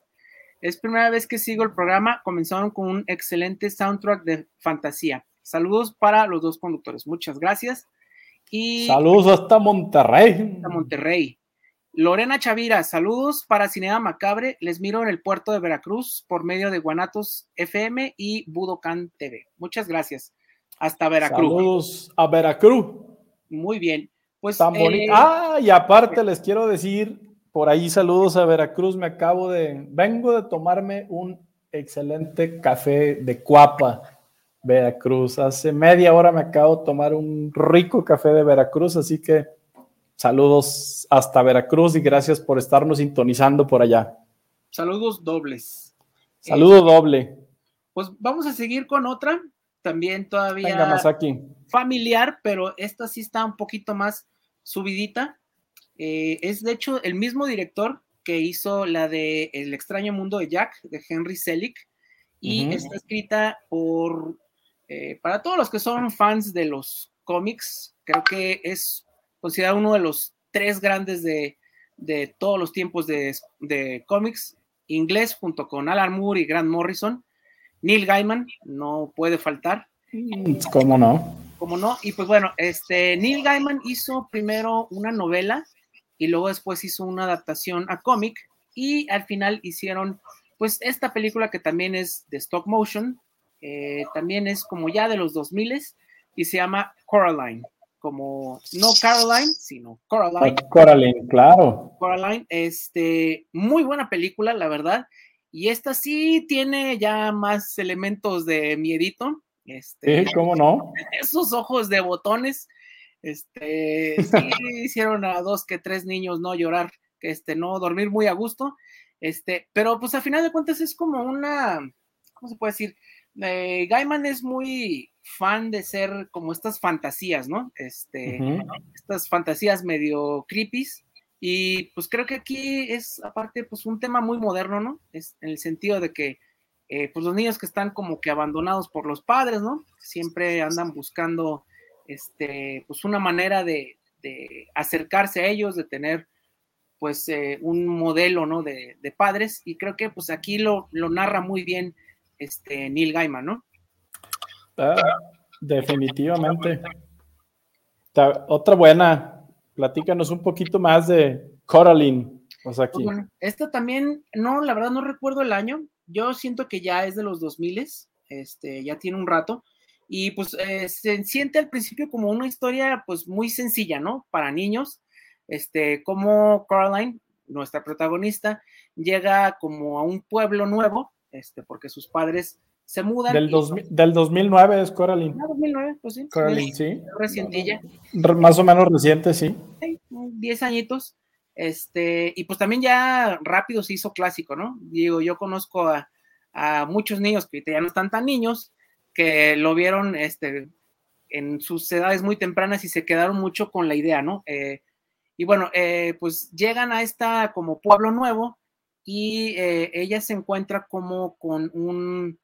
Es primera vez que sigo el programa. Comenzaron con un excelente soundtrack de fantasía. Saludos para los dos conductores. Muchas gracias. Saludos hasta Monterrey. Hasta Monterrey. Lorena Chavira, saludos para Cinema Macabre. Les miro en el puerto de Veracruz por medio de Guanatos FM y Budokan TV. Muchas gracias. Hasta Veracruz. Saludos a Veracruz. Muy bien. Pues, Tan bonito. Eh, ah, y aparte les quiero decir, por ahí saludos a Veracruz. Me acabo de, vengo de tomarme un excelente café de cuapa Veracruz. Hace media hora me acabo de tomar un rico café de Veracruz, así que saludos hasta Veracruz y gracias por estarnos sintonizando por allá. Saludos dobles. Saludo eh, doble. Pues vamos a seguir con otra, también todavía familiar, pero esta sí está un poquito más subidita. Eh, es de hecho el mismo director que hizo la de El extraño mundo de Jack, de Henry Selick, y está escrita por eh, para todos los que son fans de los cómics, creo que es considerado uno de los tres grandes de, todos los tiempos de, cómics inglés, junto con Alan Moore y Grant Morrison. Neil Gaiman no puede faltar. Mm, ¿Cómo no? ¿Cómo no? Y pues bueno, este, Neil Gaiman hizo primero una novela y luego después hizo una adaptación a cómic y al final hicieron pues esta película que también es de stop motion, eh, también es como ya de los 2000 y se llama Coraline. como no Caroline, sino Coraline. Coraline, claro. Coraline, este, muy buena película, la verdad. Y esta sí tiene ya más elementos de miedito. Este, sí, ¿cómo no? Esos ojos de botones, este, sí hicieron a dos que tres niños no llorar, este, no dormir muy a gusto. Este, pero pues a final de cuentas es como una, ¿cómo se puede decir? Eh, Gaiman es muy fan de ser como estas fantasías, ¿no? Este, estas fantasías medio creepy. Y pues creo que aquí es aparte pues un tema muy moderno, ¿no? Es en el sentido de que eh, pues los niños que están como que abandonados por los padres, ¿no? Siempre andan buscando este, pues una manera de, acercarse a ellos, de tener pues eh, un modelo, ¿no? De, padres y creo que pues aquí lo, lo narra muy bien este Neil Gaiman, ¿no? Ah, definitivamente. Otra buena, platícanos un poquito más de Coraline. Aquí. Pues esta también, no, la verdad no recuerdo el año, yo siento que ya es de los 2000, este, ya tiene un rato, y pues eh, se siente al principio como una historia pues muy sencilla, ¿no? Para niños, este, como Caroline, nuestra protagonista, llega como a un pueblo nuevo, este, porque sus padres se mudan. Del, del 2009 es Coraline. Ah, 2009, pues sí. Coraline, sí. Recientilla. Más o menos reciente, sí. Sí, 10 añitos. Este, y pues también ya rápido se hizo clásico, ¿no? Digo, yo conozco a, muchos niños que ya no están tan niños, que lo vieron este, en sus edades muy tempranas y se quedaron mucho con la idea, ¿no? Eh, y bueno, eh, pues llegan a esta como pueblo nuevo y eh, ella se encuentra como con un,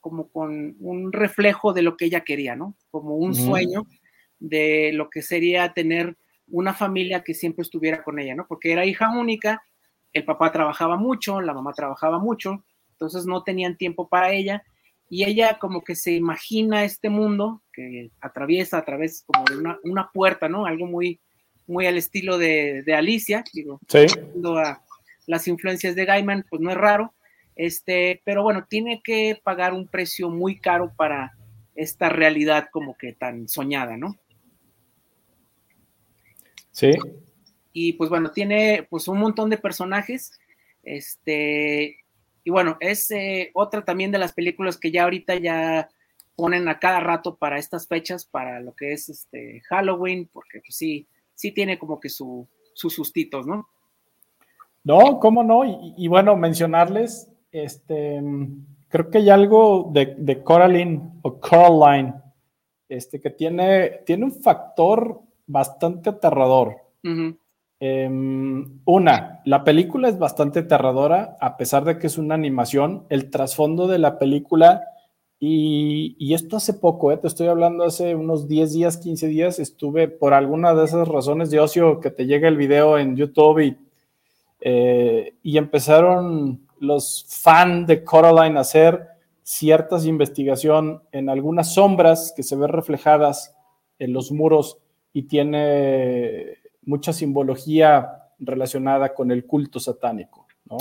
como con un reflejo de lo que ella quería, ¿no? Como un sueño de lo que sería tener una familia que siempre estuviera con ella, ¿no? Porque era hija única, el papá trabajaba mucho, la mamá trabajaba mucho, entonces no tenían tiempo para ella y ella como que se imagina este mundo que atraviesa a través como de una, puerta, ¿no? Algo muy, muy al estilo de, Alicia, digo, sí. a las influencias de Gaiman, pues no es raro, este, pero bueno, tiene que pagar un precio muy caro para esta realidad como que tan soñada, ¿no? Sí. Y pues bueno, tiene pues un montón de personajes. Este, y bueno, es eh, otra también de las películas que ya ahorita ya ponen a cada rato para estas fechas, para lo que es este Halloween, porque pues sí, sí tiene como que su, sus sustitos, ¿no? No, cómo no, y, bueno, mencionarles, este, creo que hay algo de, de Coraline o Coraline, este, que tiene, tiene un factor bastante aterrador. Em, una, la película es bastante aterradora, a pesar de que es una animación. El trasfondo de la película, y, esto hace poco, eh, te estoy hablando hace unos 10 días, 15 días, estuve por alguna de esas razones de ocio que te llega el video en YouTube y, eh, y empezaron los fans de Coraline a hacer ciertas investigación en algunas sombras que se ven reflejadas en los muros y tiene mucha simbología relacionada con el culto satánico. ¿no?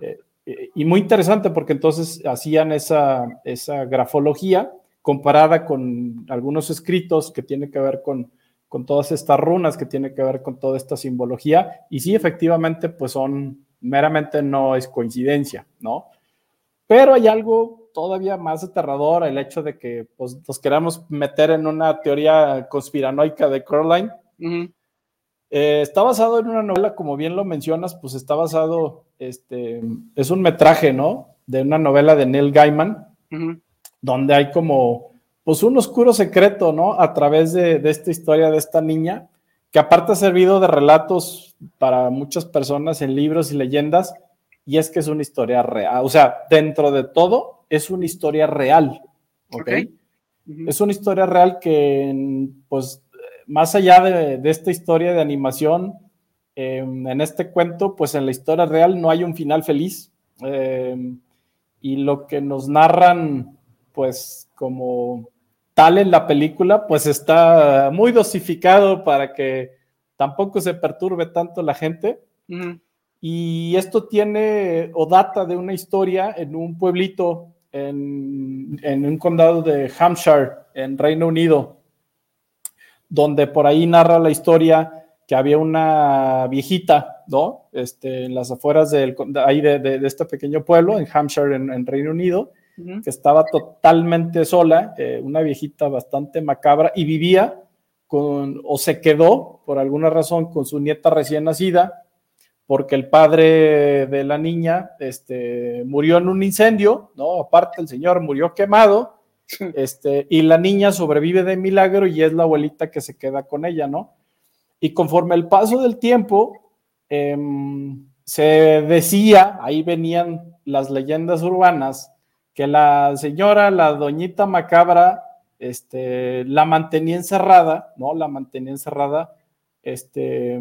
Eh, eh, y muy interesante porque entonces hacían esa, esa grafología comparada con algunos escritos que tienen que ver con, con todas estas runas, que tiene que ver con toda esta simbología. Y sí, efectivamente, pues son, meramente no es coincidencia, ¿no? Pero hay algo todavía más aterrador, el hecho de que pues, nos queramos meter en una teoría conspiranoica de Coraline. Eh, está basado en una novela, como bien lo mencionas, pues está basado, este, es un metraje, ¿no? De una novela de Neil Gaiman, donde hay como, pues un oscuro secreto, ¿no? A través de, de esta historia de esta niña, que aparte ha servido de relatos para muchas personas en libros y leyendas, y es que es una historia real. O sea, dentro de todo, es una historia real. ¿Ok? Es una historia real que, pues, más allá de, esta historia de animación, em, en este cuento, pues en la historia real no hay un final feliz. Em, y lo que nos narran, pues, como tal en la película, pues está muy dosificado para que tampoco se perturbe tanto la gente. Y esto tiene o data de una historia en un pueblito en, un condado de Hampshire, en Reino Unido, donde por ahí narra la historia que había una viejita, ¿no? Este, en las afueras de, ahí de, este pequeño pueblo, en Hampshire, en, Reino Unido, que estaba totalmente sola, eh, una viejita bastante macabra, y vivía con, o se quedó por alguna razón con su nieta recién nacida, porque el padre de la niña este, murió en un incendio, ¿no? Aparte, el señor murió quemado, este, y la niña sobrevive de milagro y es la abuelita que se queda con ella, ¿no? Y conforme el paso del tiempo, em, se decía, ahí venían las leyendas urbanas, que la señora, la doñita macabra, este, la mantenía encerrada, ¿no? La mantenía encerrada, este,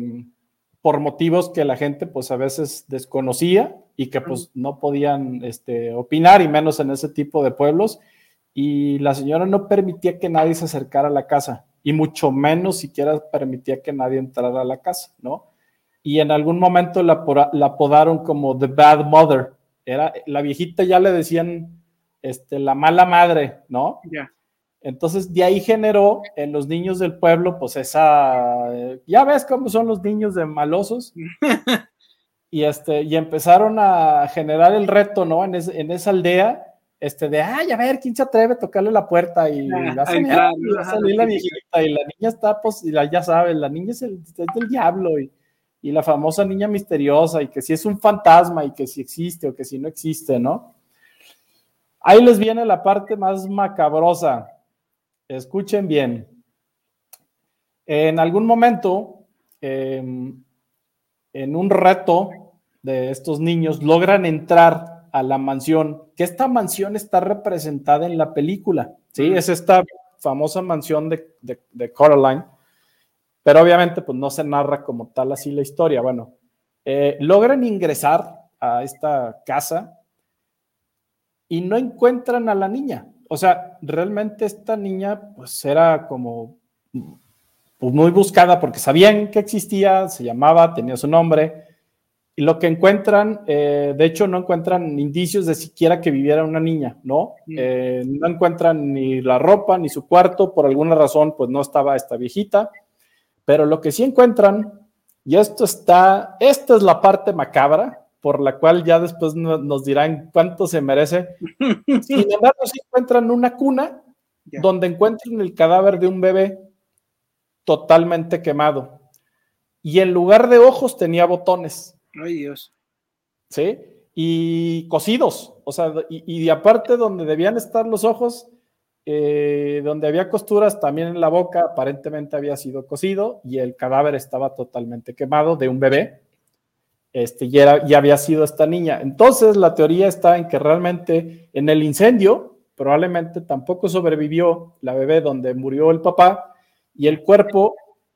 por motivos que la gente, pues, a veces desconocía y que, pues, no podían, este, opinar, y menos en ese tipo de pueblos. Y la señora no permitía que nadie se acercara a la casa, y mucho menos siquiera permitía que nadie entrara a la casa, ¿no? Y en algún momento la, la apodaron como The Bad Mother. Era, la viejita ya le decían, este, la mala madre, ¿no? Ya. Entonces, de ahí generó en los niños del pueblo, pues esa, ya ves cómo son los niños de malosos. y, este, y empezaron a generar el reto, ¿no? En, esa aldea, este, de, ay, a ver, ¿quién se atreve a tocarle la puerta? Y va a salir, la viejita, y la niña está, pues, y ya sabes, la niña es, el, del diablo, y, y la famosa niña misteriosa, y que si es un fantasma, y que si existe o que si no existe, ¿no? Ahí les viene la parte más macabrosa Escuchen bien. En algún momento, em, en un reto de estos niños, logran entrar a la mansión, que esta mansión está representada en la película, ¿sí? Es esta famosa mansión de, de, Coraline, pero obviamente pues no se narra como tal así la historia. Bueno, eh, logran ingresar a esta casa y no encuentran a la niña o sea, realmente esta niña pues era como pues, muy buscada porque sabían que existía, se llamaba, tenía su nombre, y lo que encuentran, eh, de hecho no encuentran indicios de siquiera que viviera una niña, ¿no? Mm. Eh, no encuentran ni la ropa ni su cuarto, por alguna razón pues no estaba esta viejita, pero lo que sí encuentran, y esto está, esta es la parte macabra, por la cual ya después nos dirán cuánto se merece. Sin embargo, se encuentran una cuna donde encuentran el cadáver de un bebé totalmente quemado. Y en lugar de ojos tenía botones. Ay, Dios. ¿Sí? Y cosidos. O sea, y, y aparte donde debían estar los ojos, eh, donde había costuras también en la boca, aparentemente había sido cosido y el cadáver estaba totalmente quemado de un bebé este, ya, ya había sido esta niña. Entonces, la teoría está en que realmente en el incendio probablemente tampoco sobrevivió la bebé donde murió el papá y el cuerpo,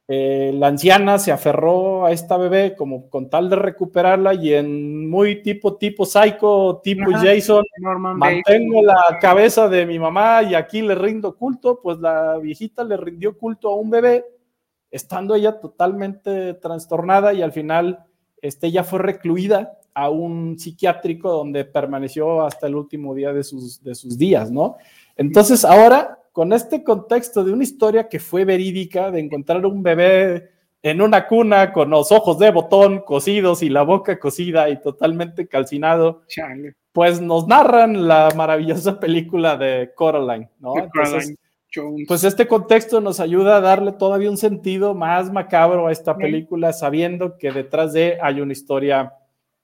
eh, la anciana se aferró a esta bebé como con tal de recuperarla y en muy tipo, tipo psycho, tipo Jason, mantengo la cabeza de mi mamá y aquí le rindo culto, pues la viejita le rindió culto a un bebé, estando ella totalmente trastornada y al final este, ella fue recluida a un psiquiátrico donde permaneció hasta el último día de sus, de sus días, ¿no? Entonces, ahora, con este contexto de una historia que fue verídica, de encontrar un bebé en una cuna con los ojos de botón cosidos y la boca cosida y totalmente calcinado, pues nos narran la maravillosa película de Coraline, ¿no? Entonces, pues este contexto nos ayuda a darle todavía un sentido más macabro a esta película, sabiendo que detrás de hay una historia,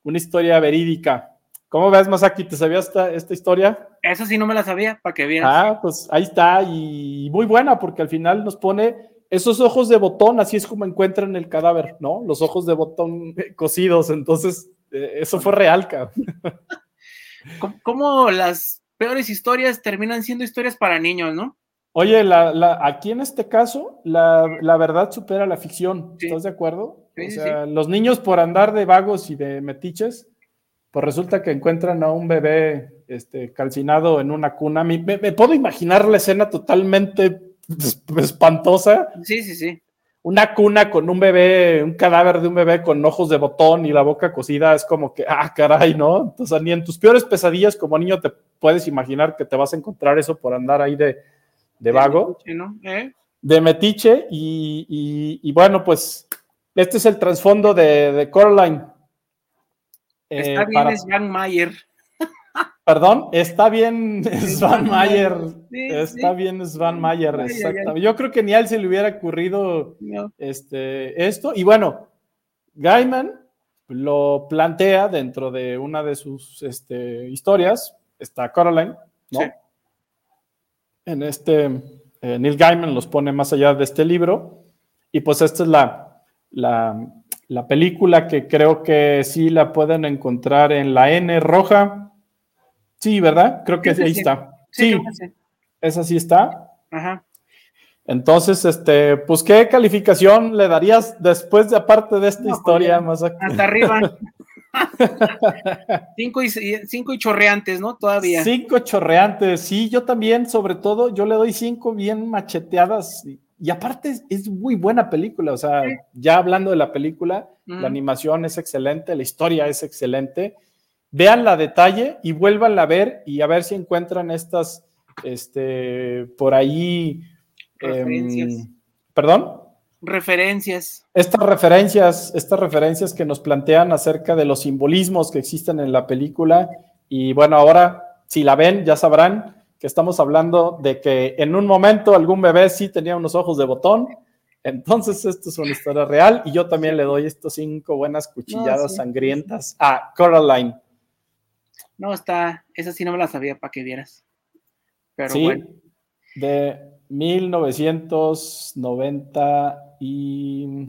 una historia verídica. ¿Cómo ves, Masaki? ¿Te sabías esta, esta historia? Esa sí no me la sabía, para que vieras. Ah, pues ahí está, y muy buena, porque al final nos pone esos ojos de botón, así es como encuentran el cadáver, ¿no? Los ojos de botón cosidos, entonces, eh, eso fue real, cabrón. ¿Cómo las peores historias terminan siendo historias para niños, no? Oye, la, aquí en este caso, la, verdad supera la ficción. ¿Estás de acuerdo? o sea, los niños por andar de vagos y de metiches, pues resulta que encuentran a un bebé este, calcinado en una cuna. Me, puedo imaginar la escena totalmente espantosa. Sí, sí, sí. Una cuna con un bebé, un cadáver de un bebé con ojos de botón y la boca cocida, es como que, ah, caray, ¿no? Entonces, ni en tus peores pesadillas como niño te puedes imaginar que te vas a encontrar eso por andar ahí de, de vago. ¿Eh? de Metiche y, bueno, pues este es el trasfondo de, Coraline. Está bien Svan Mayer. Perdón, está bien Svan Mayer. está bien Svan Mayer, exactamente. Yo creo que ni a él se le hubiera ocurrido este, esto. Y bueno, Gaiman lo plantea dentro de una de sus este, historias, está Coraline, ¿no? En este, eh, Neil Gaiman los pone más allá de este libro, y pues esta es la, la, película que creo que sí la pueden encontrar en la N roja. Sí, ¿verdad? Creo que ahí está. Sí, esa sí está. Ajá. Entonces, este, pues, ¿qué calificación le darías después de aparte de esta pues, historia? más hasta arriba. cinco, y, cinco y chorreantes, ¿no? Todavía. Cinco chorreantes, sí, yo también, sobre todo, yo le doy cinco bien macheteadas. Y, aparte es, muy buena película, o sea, ya hablando de la película, la animación es excelente, la historia es excelente. Vean la detalle y vuélvanla a ver y a ver si encuentran estas, este, por ahí Referencias. Em, ¿Perdón? Referencias. Estas referencias, estas referencias que nos plantean acerca de los simbolismos que existen en la película. Y bueno, ahora, si la ven, ya sabrán que estamos hablando de que en un momento algún bebé sí tenía unos ojos de botón. Entonces, esto es una historia real. Y yo también le doy estos cinco buenas cuchilladas sangrientas a Coraline. No, está, esa sí no me la sabía para que vieras. Pero sí, bueno. De, 1990 y...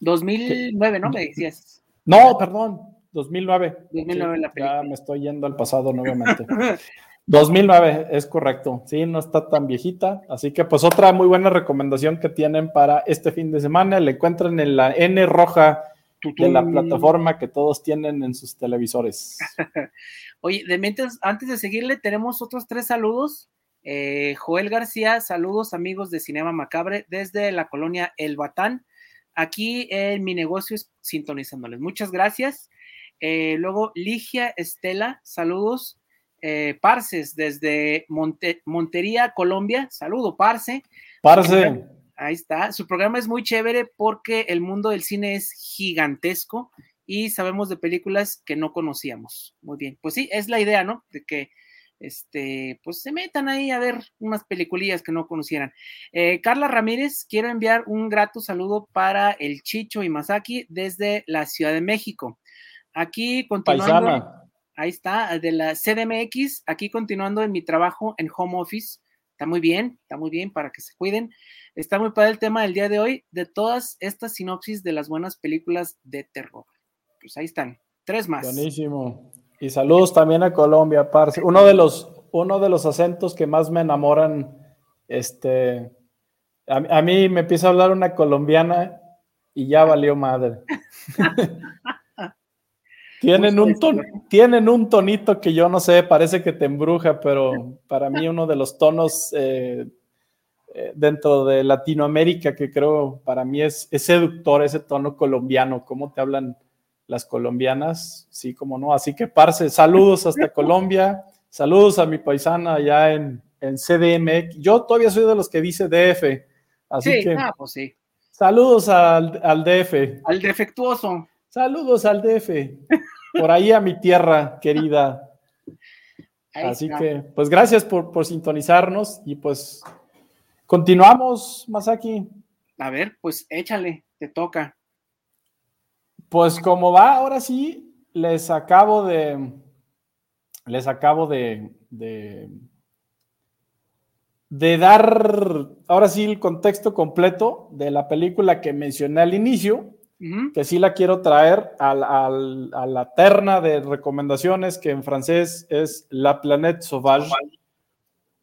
2009, ¿no? Me decías. No, perdón, 2009. 2009 la película. Ya me estoy yendo al pasado nuevamente. 2009, es correcto. Sí, no está tan viejita. Así que pues otra muy buena recomendación que tienen para este fin de semana. Le encuentran en la N roja de la plataforma que todos tienen en sus televisores. Oye, de mentes, antes de seguirle, tenemos otros tres saludos. Eh, Joel García, saludos amigos de Cinema Macabre desde la colonia El Batán. Aquí en mi negocio es sintonizándoles. Muchas gracias. Eh, luego Ligia Estela, saludos. Eh, Parces desde Montería, Colombia. Saludo, Parce. Parce. Ahí está. Su programa es muy chévere porque el mundo del cine es gigantesco y sabemos de películas que no conocíamos. Muy bien. Pues sí, es la idea, ¿no? De que este, pues se metan ahí a ver unas peliculillas que no conocieran. Eh, Carla Ramírez, quiero enviar un grato saludo para el Chicho y Masaki desde la Ciudad de México. Aquí continuando. Ahí está, de la CDMX, aquí continuando en mi trabajo en home office. Está muy bien, está muy bien para que se cuiden. Está muy padre el tema del día de hoy de todas estas sinopsis de las buenas películas de terror. Pues ahí están, tres más. Buenísimo. Y saludos también a Colombia, parce. Uno de los, uno de los acentos que más me enamoran, este, a, mí me empieza a hablar una colombiana y ya valió madre. tienen, un tienen un tonito que yo no sé, parece que te embruja, pero para mí uno de los tonos eh, eh, dentro de Latinoamérica que creo para mí es, es seductor, ese tono colombiano, cómo te hablan las colombianas, sí, como no. Así que, parce, saludos hasta Colombia, saludos a mi paisana allá en, en CDMX. Yo todavía soy de los que dice DF, así que. Ah, pues sí. Saludos al, al DF. Al defectuoso. Saludos al DF. Por ahí a mi tierra querida. Así que, pues gracias por, por sintonizarnos y pues continuamos, Masaki. A ver, pues échale, te toca. Pues como va, ahora sí, les acabo de, les acabo de, de, dar, ahora sí, el contexto completo de la película que mencioné al inicio, que sí la quiero traer a la terna de recomendaciones que en francés es La Planète Sauvage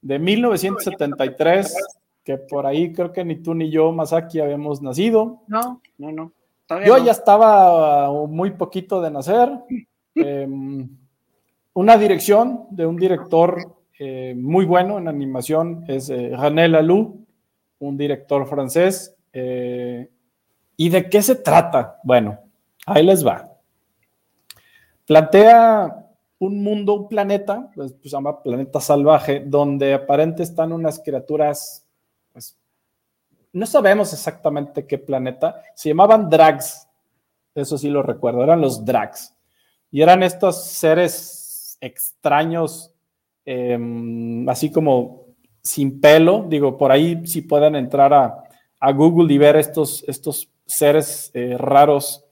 de 1973, que por ahí creo que ni tú ni yo, Masaki, habíamos nacido. No, no, no. Yo ya estaba muy poquito de nacer. Em, una dirección de un director eh, muy bueno en animación es eh, René Laloux, un director francés. Eh, ¿Y de qué se trata? Bueno, ahí les va. Plantea un mundo, un planeta, pues, se llama planeta salvaje, donde aparentemente están unas criaturas no sabemos exactamente qué planeta, se llamaban drags, eso sí lo recuerdo, eran los drags, y eran estos seres extraños, em, así como sin pelo, digo, por ahí si pueden entrar a, Google y ver estos, estos seres eh, raros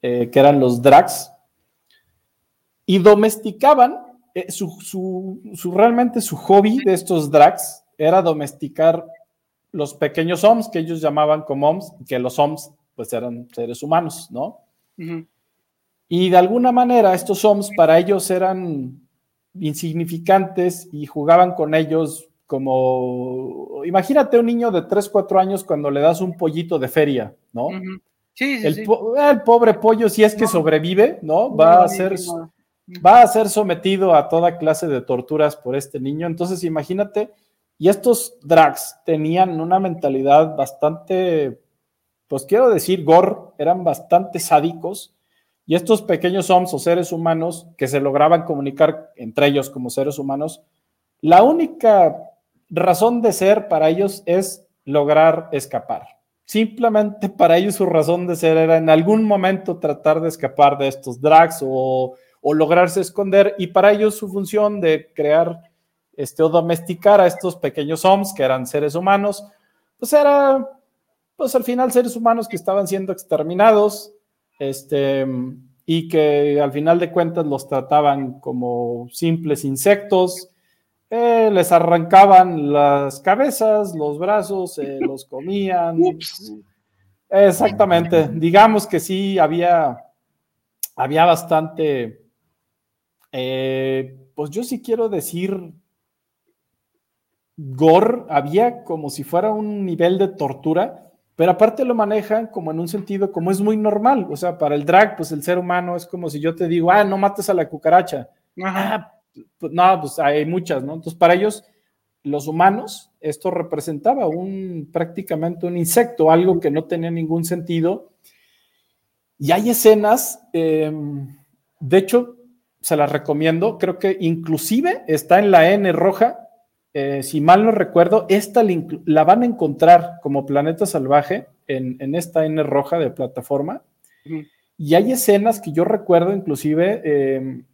eh, que eran los drags, y domesticaban, eh, su, su, realmente su hobby de estos drags era domesticar los pequeños OMS que ellos llamaban como OMS, que los OMS pues eran seres humanos, ¿no? Y de alguna manera estos OMS para ellos eran insignificantes y jugaban con ellos como, imagínate un niño de 3, 4 años cuando le das un pollito de feria, ¿no? Sí, sí, el, sí. el, pobre pollo, si es que sobrevive, ¿no? Va a ser va a ser sometido a toda clase de torturas por este niño. Entonces, imagínate y estos drags tenían una mentalidad bastante, pues quiero decir, gore, eran bastante sádicos. Y estos pequeños hombres o seres humanos que se lograban comunicar entre ellos como seres humanos, la única razón de ser para ellos es lograr escapar. Simplemente para ellos su razón de ser era en algún momento tratar de escapar de estos drags o lograrse esconder. Y para ellos su función de crear este, o domesticar a estos pequeños hombres que eran seres humanos, pues era, pues al final seres humanos que estaban siendo exterminados, este, y que al final de cuentas los trataban como simples insectos, eh, les arrancaban las cabezas, los brazos, eh, los comían. Exactamente, digamos que sí había, había bastante, eh, pues yo sí quiero decir gore, había como si fuera un nivel de tortura, pero aparte lo manejan como en un sentido como es muy normal, o sea, para el drag, pues el ser humano es como si yo te digo, ah, no mates a la cucaracha. Ah, pues, no, pues hay muchas, ¿no? Entonces, para ellos, los humanos, esto representaba un prácticamente un insecto, algo que no tenía ningún sentido. Y hay escenas, em, de hecho, se las recomiendo, creo que inclusive está en la N roja, eh, si mal no recuerdo, esta la van a encontrar como Planeta Salvaje en, esta N roja de plataforma. Y hay escenas que yo recuerdo inclusive em,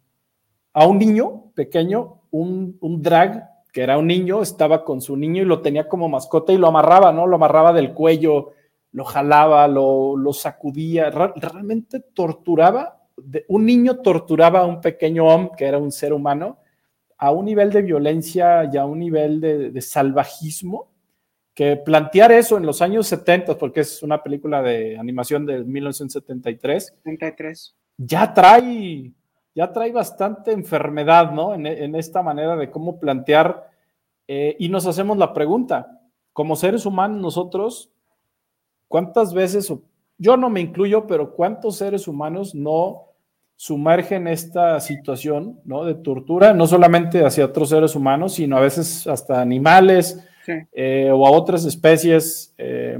a un niño pequeño, un, drag, que era un niño, estaba con su niño y lo tenía como mascota y lo amarraba, ¿no? Lo amarraba del cuello, lo jalaba, lo, sacudía, realmente torturaba. un niño torturaba a un pequeño hombre que era un ser humano a un nivel de violencia y a un nivel de, salvajismo, que plantear eso en los años 70, porque es una película de animación de 1973, 73. ya trae ya trae bastante enfermedad, ¿no? En, esta manera de cómo plantear, eh, y nos hacemos la pregunta, como seres humanos nosotros, ¿cuántas veces, yo no me incluyo, pero cuántos seres humanos no sumergen esta situación ¿no? de tortura, no solamente hacia otros seres humanos, sino a veces hasta animales eh, o a otras especies eh,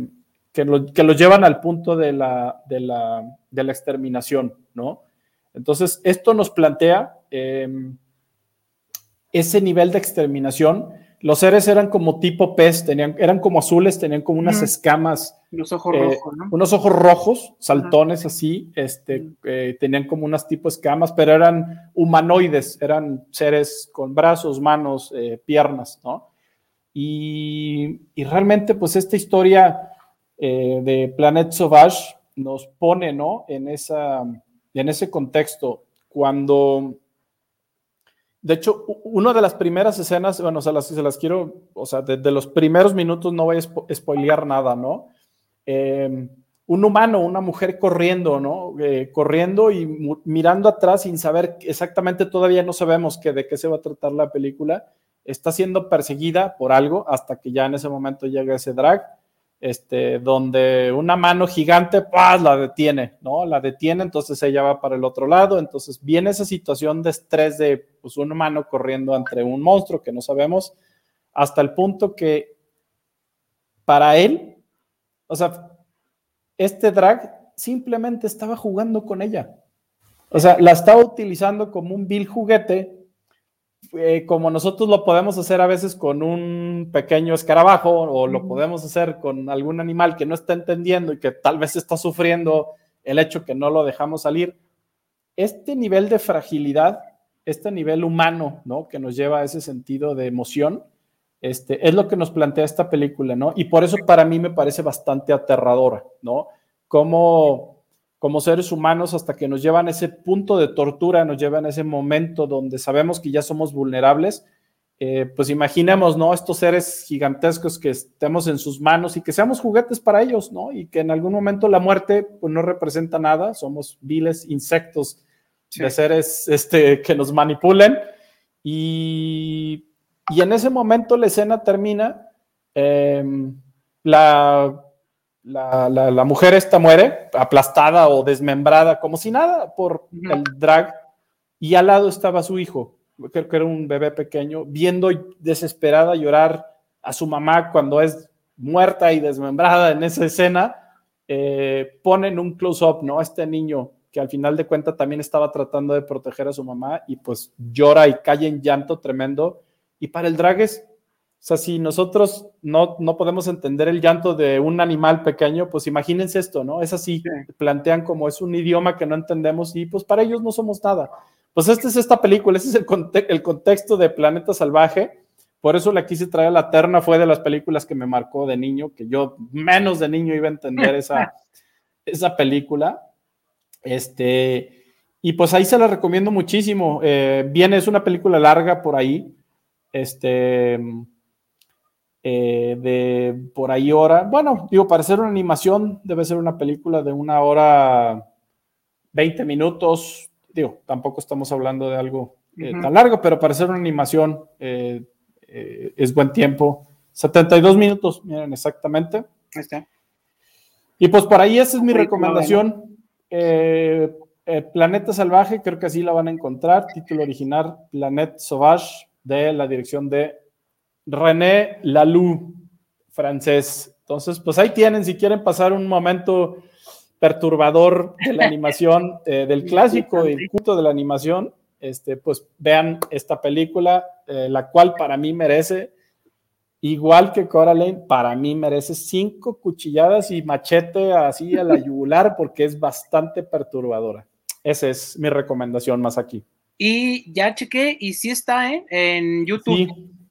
que, lo, que, los llevan al punto de la, de la, de la exterminación, ¿no? Entonces, esto nos plantea em, ese nivel de exterminación los seres eran como tipo pez, tenían, eran como azules, tenían como unas escamas. Unos ojos eh, rojos, ¿no? Unos ojos rojos, saltones así, este, eh, tenían como unas tipo escamas, pero eran humanoides, eran seres con brazos, manos, eh, piernas, ¿no? Y, y, realmente, pues esta historia de Planet Sauvage nos pone, ¿no? En, esa, en ese contexto, cuando de hecho, una de las primeras escenas, bueno, se las, se las quiero, o sea, desde los primeros minutos no voy a spoilear nada, ¿no? Em, un humano, una mujer corriendo, ¿no? Eh, corriendo y mirando atrás sin saber exactamente, todavía no sabemos que, de qué se va a tratar la película. Está siendo perseguida por algo hasta que ya en ese momento llega ese drag este, donde una mano gigante, la detiene, ¿no? La detiene, entonces ella va para el otro lado, entonces viene esa situación de estrés de pues, una mano corriendo entre un monstruo que no sabemos, hasta el punto que para él, o sea, este drag simplemente estaba jugando con ella. O sea, la estaba utilizando como un vil juguete eh, como nosotros lo podemos hacer a veces con un pequeño escarabajo o lo podemos hacer con algún animal que no está entendiendo y que tal vez está sufriendo el hecho que no lo dejamos salir, este nivel de fragilidad, este nivel humano, ¿no? Que nos lleva a ese sentido de emoción, este, es lo que nos plantea esta película, ¿no? Y por eso para mí me parece bastante aterradora, ¿no? Como como seres humanos hasta que nos llevan a ese punto de tortura, nos llevan a ese momento donde sabemos que ya somos vulnerables, eh, pues imaginemos, ¿no? Estos seres gigantescos que estemos en sus manos y que seamos juguetes para ellos, ¿no? Y que en algún momento la muerte, pues no representa nada, somos viles insectos de seres este, que nos manipulen. Y, y, en ese momento la escena termina, em, la la, mujer esta muere aplastada o desmembrada, como si nada, por el drag, y al lado estaba su hijo, creo que era un bebé pequeño, viendo desesperada llorar a su mamá cuando es muerta y desmembrada en esa escena, eh, ponen un close-up, ¿no? Este niño que al final de cuentas también estaba tratando de proteger a su mamá y pues llora y cae en llanto tremendo. Y para el drag es o sea, si nosotros no, no podemos entender el llanto de un animal pequeño, pues imagínense esto, ¿no? Es así, plantean como es un idioma que no entendemos y pues para ellos no somos nada. Pues esta es esta película, ese es el, el contexto de Planeta Salvaje. Por eso la quise traer a la terna, fue de las películas que me marcó de niño, que yo menos de niño iba a entender esa, esa película. Este, y pues ahí se la recomiendo muchísimo. Eh, viene, es una película larga por ahí. Este, eh, de por ahí hora. Bueno, digo, para hacer una animación debe ser una película de una hora 20 minutos. Digo, tampoco estamos hablando de algo eh, tan largo, pero para hacer una animación eh, es buen tiempo. 72 minutos, miren exactamente. Ahí está. Y pues por ahí esa es mi recomendación. Planeta Salvaje, creo que así la van a encontrar. Título original, Planet Sauvage, de la dirección de René Laloux, francés. Entonces, pues ahí tienen, si quieren pasar un momento perturbador de la animación, eh, del clásico, del culto de la animación, este, pues vean esta película, eh, la cual para mí merece, igual que Coraline, para mí merece cinco cuchilladas y machete así a la yugular porque es bastante perturbadora. Esa es mi recomendación más aquí. Y ya chequé, y sí está ¿eh? en YouTube.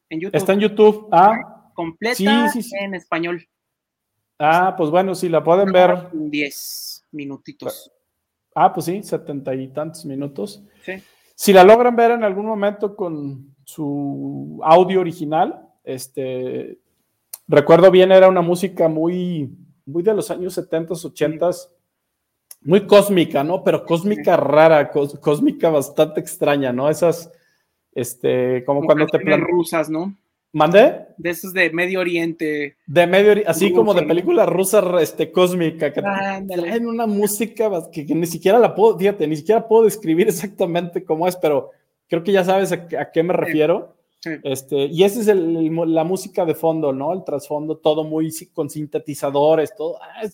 Está en YouTube. Ah, completa en español. Ah, pues bueno, si la pueden ver. 10 minutitos. Ah, pues sí, setenta y tantos minutos. Sí. Si la logran ver en algún momento con su audio original, este, recuerdo bien, era una música muy, muy de los años 70, 80, muy cósmica, ¿no? Pero cósmica rara, cósmica bastante extraña, ¿no? Esas este, como, cuando te plan rusas, ¿no? ¿Mandé? De esos de Medio Oriente. De Medio Oriente, así como de película rusa este, cósmica, que traen una música que, ni siquiera la puedo, fíjate, ni siquiera puedo describir exactamente cómo es, pero creo que ya sabes a, qué me refiero. Este, y esa es la música de fondo, ¿no? El trasfondo, todo muy con sintetizadores, todo. Ah,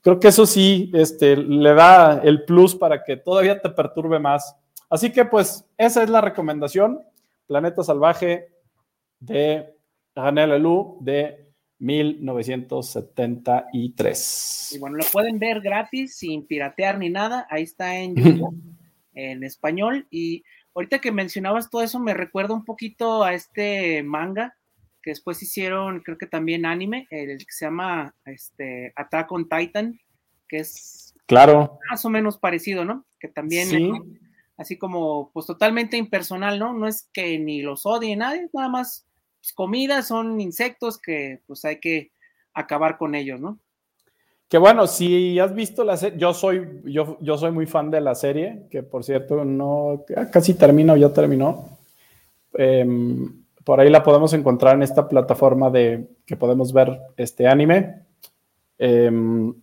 creo que eso sí este, le da el plus para que todavía te perturbe más. Así que pues esa es la recomendación, Planeta Salvaje de René Leloup de 1973. Y bueno, lo pueden ver gratis, sin piratear ni nada, ahí está en YouTube, en español. Y ahorita que mencionabas todo eso, me recuerda un poquito a este manga que después hicieron, creo que también anime, el que se llama este, Attack on Titan, que es claro. más o menos parecido, ¿no? Que también... ¿Sí? Así como pues totalmente impersonal, ¿no? No es que ni los odie nadie, nada más pues, comida, son insectos que pues hay que acabar con ellos, ¿no? Que bueno, si has visto la serie, yo soy, yo, yo soy muy fan de la serie, que por cierto no, casi termino, ya terminó. Em, por ahí la podemos encontrar en esta plataforma de que podemos ver este anime. Em,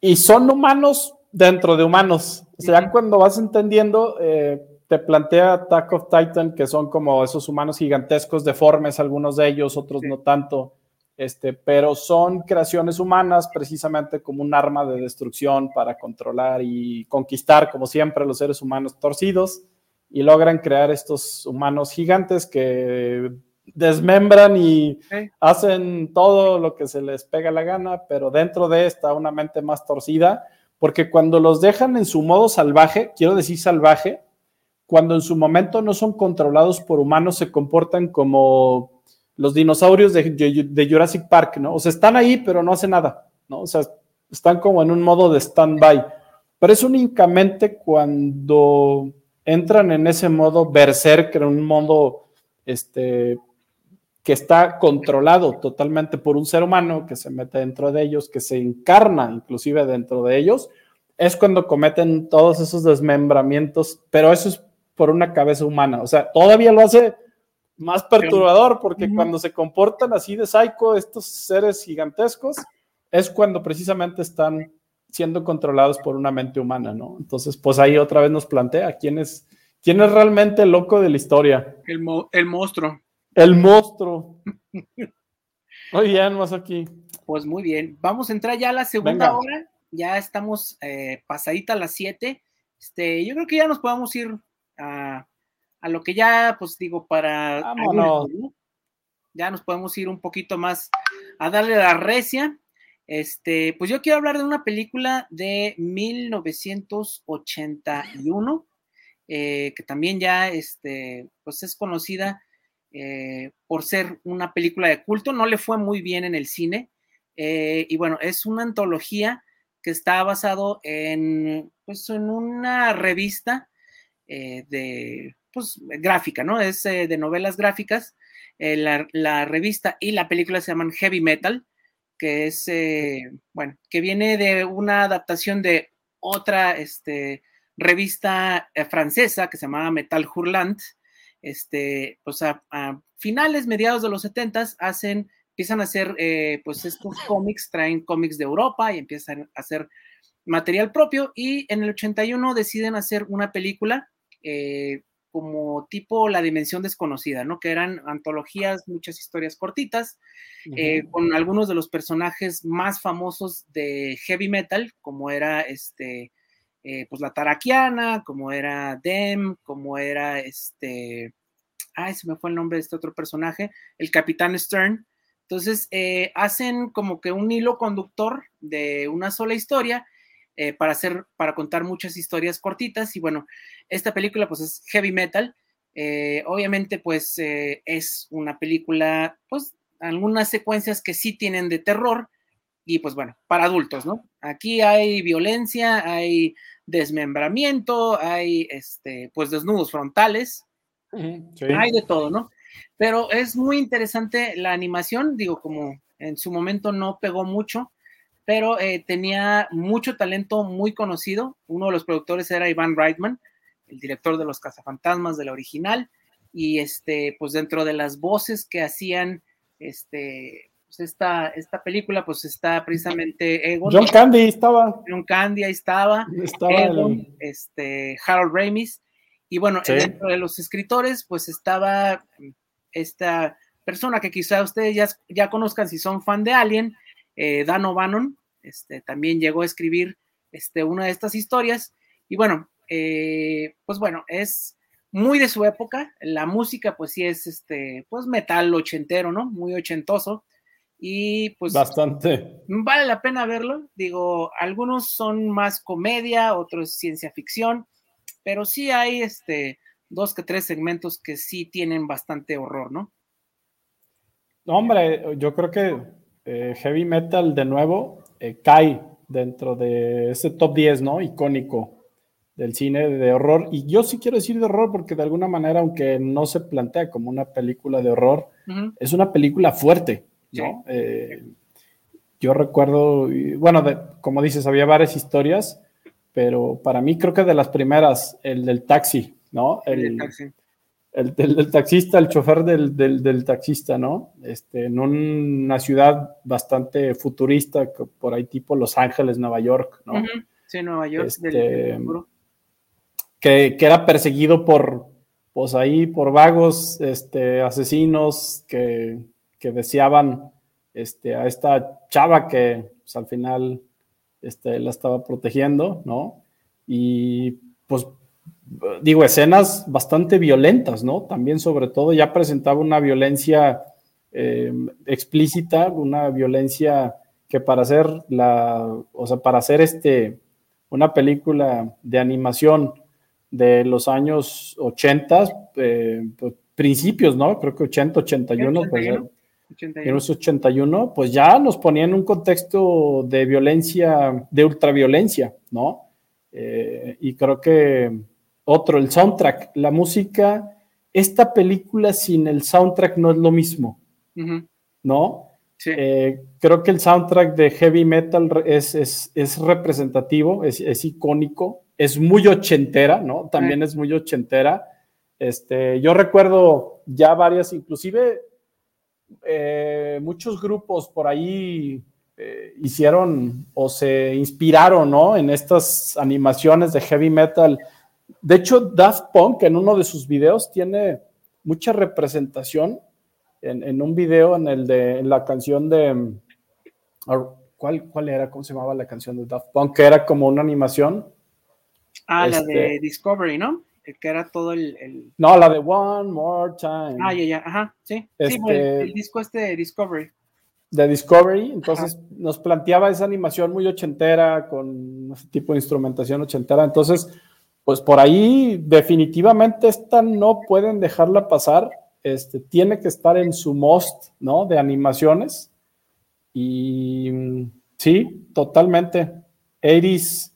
y son humanos dentro de humanos. Sea, cuando vas entendiendo, eh, te plantea Attack of Titan, que son como esos humanos gigantescos, deformes, algunos de ellos, otros no tanto, este, pero son creaciones humanas precisamente como un arma de destrucción para controlar y conquistar, como siempre, los seres humanos torcidos. y logran crear estos humanos gigantes que desmembran y hacen todo lo que se les pega la gana, pero dentro de esta una mente más torcida, porque cuando los dejan en su modo salvaje, quiero decir salvaje, cuando en su momento no son controlados por humanos, se comportan como los dinosaurios de, Jurassic Park, ¿no? O sea, están ahí, pero no hacen nada, ¿no? O sea, están como en un modo de stand-by. Pero es únicamente cuando entran en ese modo berserker, en un modo este, que está controlado totalmente por un ser humano que se mete dentro de ellos, que se encarna inclusive dentro de ellos, es cuando cometen todos esos desmembramientos, pero eso es por una cabeza humana. O sea, todavía lo hace más perturbador porque cuando se comportan así de psycho estos seres gigantescos, es cuando precisamente están siendo controlados por una mente humana, ¿no? Entonces, pues ahí otra vez nos plantea quién es, quién es realmente el loco de la historia. El, el monstruo. El monstruo. Muy bien, más aquí. Pues muy bien. Vamos a entrar ya a la segunda hora. Ya estamos eh, pasadita a las 7. Este, yo creo que ya nos podemos ir a, a lo que ya, pues digo, para. Vámonos. Ya nos podemos ir un poquito más a darle la recia. Este, pues yo quiero hablar de una película de 1981, eh, que también ya este, pues es conocida eh, por ser una película de culto, no le fue muy bien en el cine, eh, y bueno, es una antología que está basado en, pues, en una revista de, pues, gráfica, ¿no? Es de novelas gráficas, la, la, revista y la película se llaman Heavy Metal, que es, eh, bueno, que viene de una adaptación de otra este, revista eh, francesa que se llamaba Metal Hurlant. Este, pues a, finales, mediados de los 70 hacen, empiezan a hacer, eh, pues estos cómics, traen cómics de Europa y empiezan a hacer material propio y en el 81 deciden hacer una película como tipo La Dimensión Desconocida, ¿no? Que eran antologías, muchas historias cortitas, eh, con algunos de los personajes más famosos de heavy metal, como era este, eh, pues la Tarakiana, como era Dem, como era este, ay, se me fue el nombre de este otro personaje, el Capitán Stern. Entonces, eh, hacen como que un hilo conductor de una sola historia eh, para hacer, para contar muchas historias cortitas. Y bueno, esta película pues es heavy metal. Obviamente pues es una película, pues algunas secuencias que sí tienen de terror y pues bueno, para adultos, ¿no? Aquí hay violencia, hay desmembramiento, hay este, pues desnudos frontales, hay de todo, ¿no? Pero es muy interesante la animación, digo, como en su momento no pegó mucho, pero eh, tenía mucho talento muy conocido. Uno de los productores era Ivan Reitman, el director de Los Cazafantasmas de la original, y este, pues dentro de las voces que hacían este, pues esta, esta película, pues está precisamente Egon. John Candy estaba. John Candy ahí estaba. Estaba este, Harold Ramis. Y bueno, dentro de los escritores, pues estaba esta persona que quizá ustedes ya, ya conozcan si son fan de Alien, eh, Dan O'Bannon, este, también llegó a escribir este, una de estas historias. Y bueno, eh, pues bueno, es muy de su época. La música, pues sí es este, pues metal ochentero, ¿no? Muy ochentoso. Y pues. Bastante. Vale la pena verlo. Digo, algunos son más comedia, otros ciencia ficción, pero sí hay este, dos que tres segmentos que sí tienen bastante horror, ¿no? Hombre, yo creo que eh, heavy metal de nuevo eh, cae dentro de ese top 10, ¿no? Icónico del cine de horror. Y yo sí quiero decir de horror porque de alguna manera, aunque no se plantea como una película de horror, es una película fuerte, ¿no? Eh, yo recuerdo, bueno, como dices, había varias historias, pero para mí creo que de las primeras, el del taxi, ¿no? El, taxi el, taxista, el chofer del, taxista, ¿no? Este, en una ciudad bastante futurista, por ahí tipo Los Ángeles, Nueva York, ¿no? Sí, Nueva York. Este, que, era perseguido por, pues ahí, por vagos, este, asesinos que, deseaban este, a esta chava que pues, al final este, la estaba protegiendo, ¿no? Y pues digo, escenas bastante violentas, ¿no? También sobre todo ya presentaba una violencia eh, explícita, una violencia que para hacer la, o sea, para hacer este, una película de animación de los años 80, eh, pues, principios, ¿no? Creo que 80, 81, 81. 81. 81, pues ya nos ponía en un contexto de violencia, de ultraviolencia, ¿no? Eh, y creo que otro, el soundtrack, la música, esta película sin el soundtrack no es lo mismo, ¿no? Eh, creo que el soundtrack de heavy metal es, es, representativo, es, icónico, es muy ochentera, ¿no? También es muy ochentera. Este, yo recuerdo ya varias, inclusive eh, muchos grupos por ahí eh, hicieron o se inspiraron, ¿no? En estas animaciones de heavy metal. De hecho, Daft Punk en uno de sus videos tiene mucha representación en, un video en el de la canción de mm, ¿cuál, ¿cuál era? ¿Cómo se llamaba la canción de Daft Punk? Que era como una animación. Ah, la de este, Discovery, ¿no? Que era todo el, No, la de One More Time. Ah, ya, ya, ajá, sí. sí, este el, disco este de Discovery. De Discovery, entonces nos planteaba esa animación muy ochentera, con ese tipo de instrumentación ochentera. Entonces, pues por ahí definitivamente esta no pueden dejarla pasar este, tiene que estar en su most, ¿no? De animaciones. Y sí, totalmente. 80s,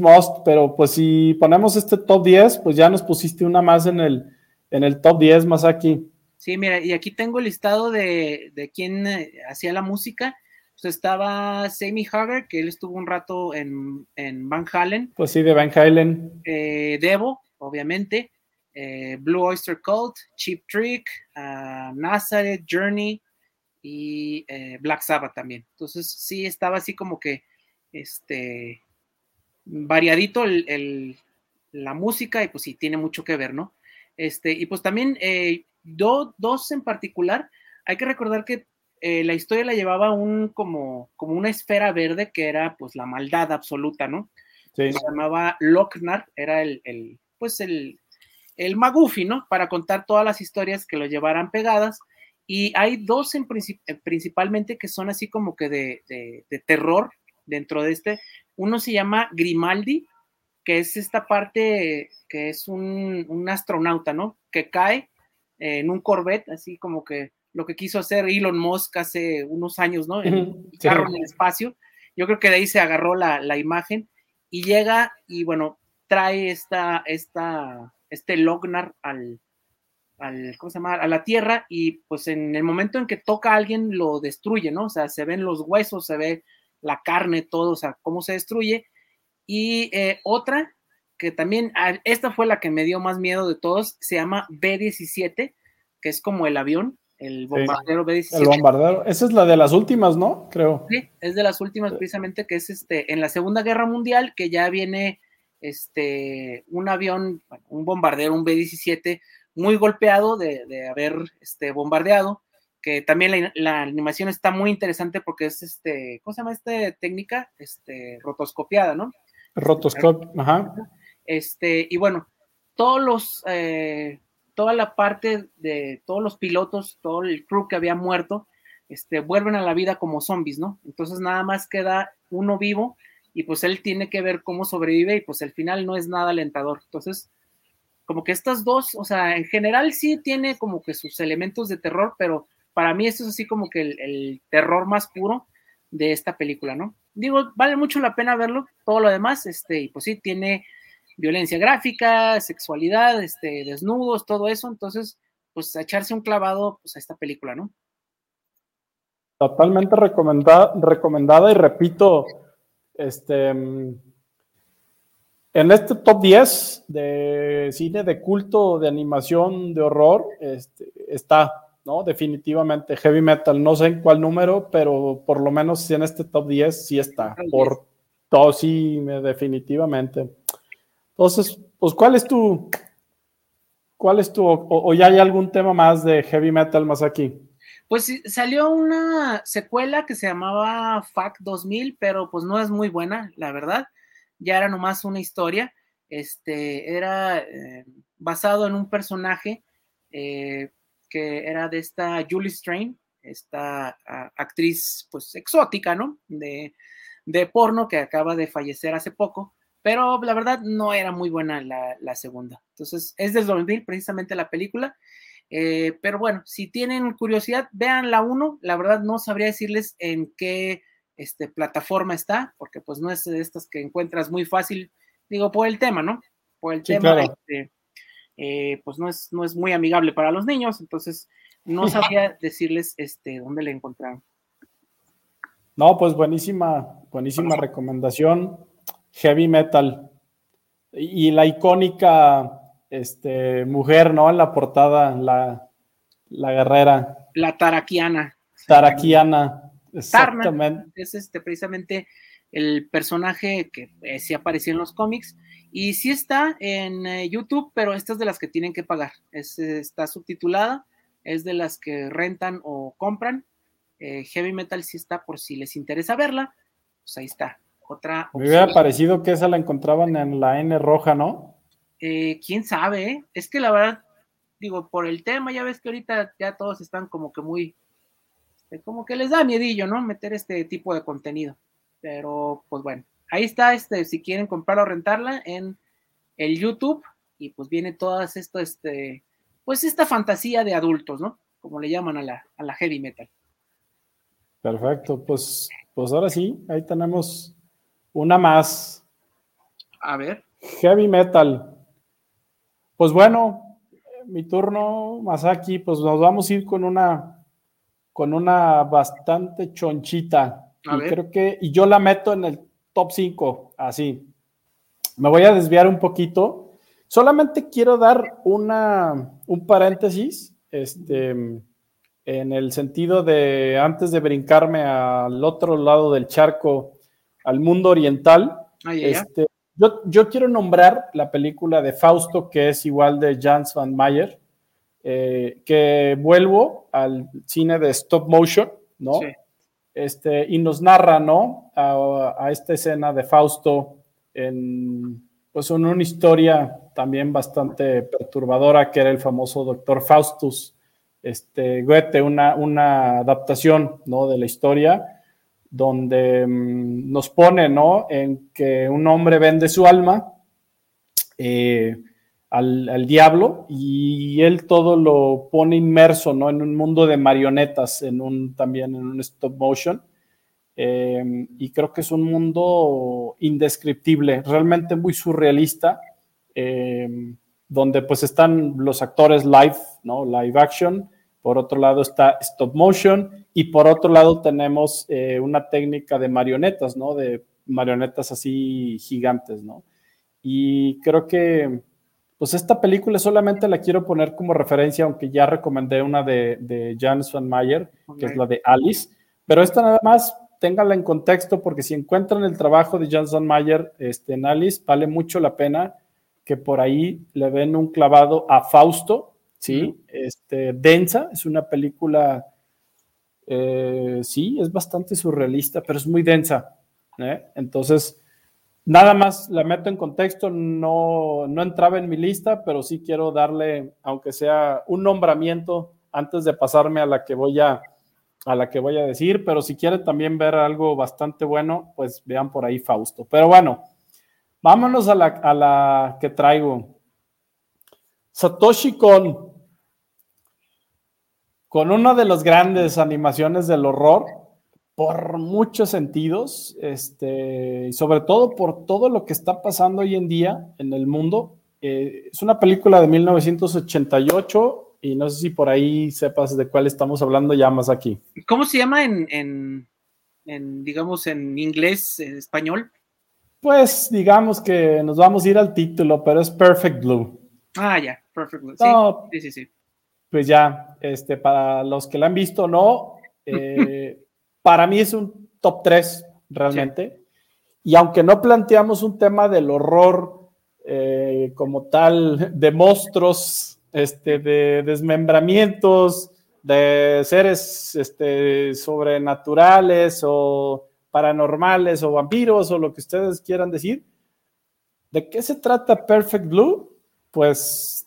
most, pero pues si ponemos este top 10, pues ya nos pusiste una más en el, en el top 10 más aquí. Sí, mira, y aquí tengo el listado de, de quién eh, hacía la música. Pues estaba Sammy Hagar, que él estuvo un rato en, Van Halen. Pues sí, de Van Halen. Eh, Devo, obviamente. Eh, Blue Oyster Cult, Cheap Trick, uh, Nazareth, Journey y eh, Black Sabbath también. Entonces sí estaba así como que este variadito la música y pues sí tiene mucho que ver, ¿no? Este, y pues también eh, dos en particular, hay que recordar que la historia la llevaba un como, como una esfera verde que era pues la maldad absoluta, ¿no? Se llamaba Lochnar, era el, el pues el, el Magufi, ¿no? Para contar todas las historias que lo llevaran pegadas. Y hay dos en eh, principalmente que son así como que de, terror dentro de este. Uno se llama Grimaldi, que es esta parte que es un, astronauta, ¿no? Que cae en un Corvette, así como que lo que quiso hacer Elon Musk hace unos años, ¿no? En un carro en el espacio. Yo creo que de ahí se agarró la, la imagen y llega y bueno, trae esta, esta este Lognar al, al, ¿cómo se llama? A la tierra y pues en el momento en que toca a alguien lo destruye, ¿no? O sea, se ven los huesos, se ve la carne, todo, o sea, cómo se destruye. Y eh, otra, que también, ah, esta fue la que me dio más miedo de todos, se llama B-17, que es como el avión, el bombardero B-17. El bombardero, esa es la de las últimas, ¿no? Creo. Sí, es de las últimas precisamente, que es este, en la Segunda Guerra Mundial, que ya viene este, un avión, un bombardero, un B-17, muy golpeado de, haber este, bombardeado, que también la, animación está muy interesante porque es, este, ¿cómo se llama esta técnica? Este, rotoscopiada, ¿no? Rotoscopio, ajá. Este, y bueno, todos los, eh, toda la parte de todos los pilotos, todo el crew que había muerto, este, vuelven a la vida como zombies, ¿no? Entonces nada más queda uno vivo y pues él tiene que ver cómo sobrevive y pues el final no es nada alentador. Entonces, como que estas dos, o sea, en general sí tiene como que sus elementos de terror, pero para mí esto es así como que el, terror más puro de esta película, ¿no? Digo, vale mucho la pena verlo, todo lo demás, este, y pues sí, tiene violencia gráfica, sexualidad, este, desnudos, todo eso, entonces, pues echarse un clavado pues, a esta película, ¿no? Totalmente recomendada, recomendada y repito, este, en este top 10 de cine de culto, de animación, de horror, este, está, ¿no? Definitivamente Heavy Metal, no sé en cuál número, pero por lo menos en este top 10 sí está. Por todo, sí, definitivamente. Entonces, pues, ¿cuál es tu, cuál es tu, o ya hay algún tema más de Heavy Metal más aquí? Pues salió una secuela que se llamaba FAC 2000, pero pues no es muy buena, la verdad. Ya era nomás una historia. Este era eh, basado en un personaje eh, que era de esta Julie Strain, esta actriz pues exótica, ¿no? De, de, porno que acaba de fallecer hace poco, pero la verdad no era muy buena la, segunda. Entonces es del 2000 precisamente la película. Eh, pero bueno, si tienen curiosidad, vean la 1. La verdad no sabría decirles en qué este, plataforma está, porque pues no es de estas que encuentras muy fácil, digo, por el tema, ¿no? Por el tema, este, eh, pues no es, no es muy amigable para los niños, entonces no sabía decirles este, dónde le encontraron. No, pues buenísima, buenísima recomendación. Heavy metal. Y la icónica este, mujer, ¿no? En la portada, la, la guerrera. La taraquiana. Taraquiana, exactamente. es este, precisamente el personaje que eh, sí apareció en los cómics y sí está en eh, YouTube, pero esta es de las que tienen que pagar. está subtitulada, es de las que rentan o compran. Eh, Heavy Metal sí está por si les interesa verla. Pues ahí está. Otra. Me hubiera parecido que esa la encontraban en la N roja, ¿no? Eh, quién sabe, es que la verdad, digo, por el tema, ya ves que ahorita ya todos están como que muy, este, como que les da miedillo, ¿no? Meter este tipo de contenido. Pero, pues bueno, ahí está, este, si quieren comprarla o rentarla en el YouTube, y pues viene todas esto, este, pues esta fantasía de adultos, ¿no? Como le llaman a la, a la heavy metal. Perfecto, pues, pues ahora sí, ahí tenemos una más. A ver. Heavy metal. Pues bueno, mi turno, Masaki, pues nos vamos a ir con una, con una bastante chonchita. y creo que, y yo la meto en el top 5, así. Me voy a desviar un poquito. Solamente quiero dar una, un paréntesis, este, en el sentido de, antes de brincarme al otro lado del charco, al mundo oriental, este, yo, quiero nombrar la película de Fausto, que es igual de Jans van Mayer, eh, que vuelvo al cine de stop motion, ¿no? Este, y nos narra, ¿no? A, esta escena de Fausto en, pues, una historia también bastante perturbadora, que era el famoso doctor Faustus, este, Goethe, una, una adaptación, ¿no? De la historia donde mm, nos pone, ¿no? En que un hombre vende su alma eh, al, diablo y él todo lo pone inmerso, ¿no? En un mundo de marionetas, en un, también en un stop motion. Em, y creo que es un mundo indescriptible, realmente muy surrealista, em, donde pues están los actores live, ¿no? Live action, por otro lado está stop motion y por otro lado tenemos eh, una técnica de marionetas, ¿no? De marionetas así gigantes, ¿no? Y creo que, pues esta película solamente la quiero poner como referencia, aunque ya recomendé una de, de Jan Mayer, que es la de Alice, pero esta nada más téngala en contexto porque si encuentran el trabajo de Jan Mayer este, en Alice, vale mucho la pena que por ahí le den un clavado a Fausto, ¿sí? Este, densa, es una película, eh, sí, es bastante surrealista, pero es muy densa. ¿eh? Entonces, nada más la meto en contexto, no, no entraba en mi lista, pero sí quiero darle, aunque sea un nombramiento antes de pasarme a la que voy a, a la que voy a decir, pero si quieren también ver algo bastante bueno, pues vean por ahí Fausto. Pero bueno, vámonos a la, a la que traigo. Satoshi con una de las grandes animaciones del horror por muchos sentidos, este, sobre todo por todo lo que está pasando hoy en día en el mundo. Eh, es una película de 1988 y no sé si por ahí sepas de cuál estamos hablando ya más aquí. ¿Cómo se llama en, digamos, en inglés, en español? Pues digamos que nos vamos a ir al título, pero es Perfect Blue. Ah, ya, Perfect Blue. sí, sí, sí pues ya, este, para los que la han visto, no, eh, para mí es un top 3 realmente. Y aunque no planteamos un tema del horror eh, como tal, de monstruos, este, de desmembramientos, de seres este, sobrenaturales o paranormales o vampiros o lo que ustedes quieran decir, ¿De qué se trata Perfect Blue? Pues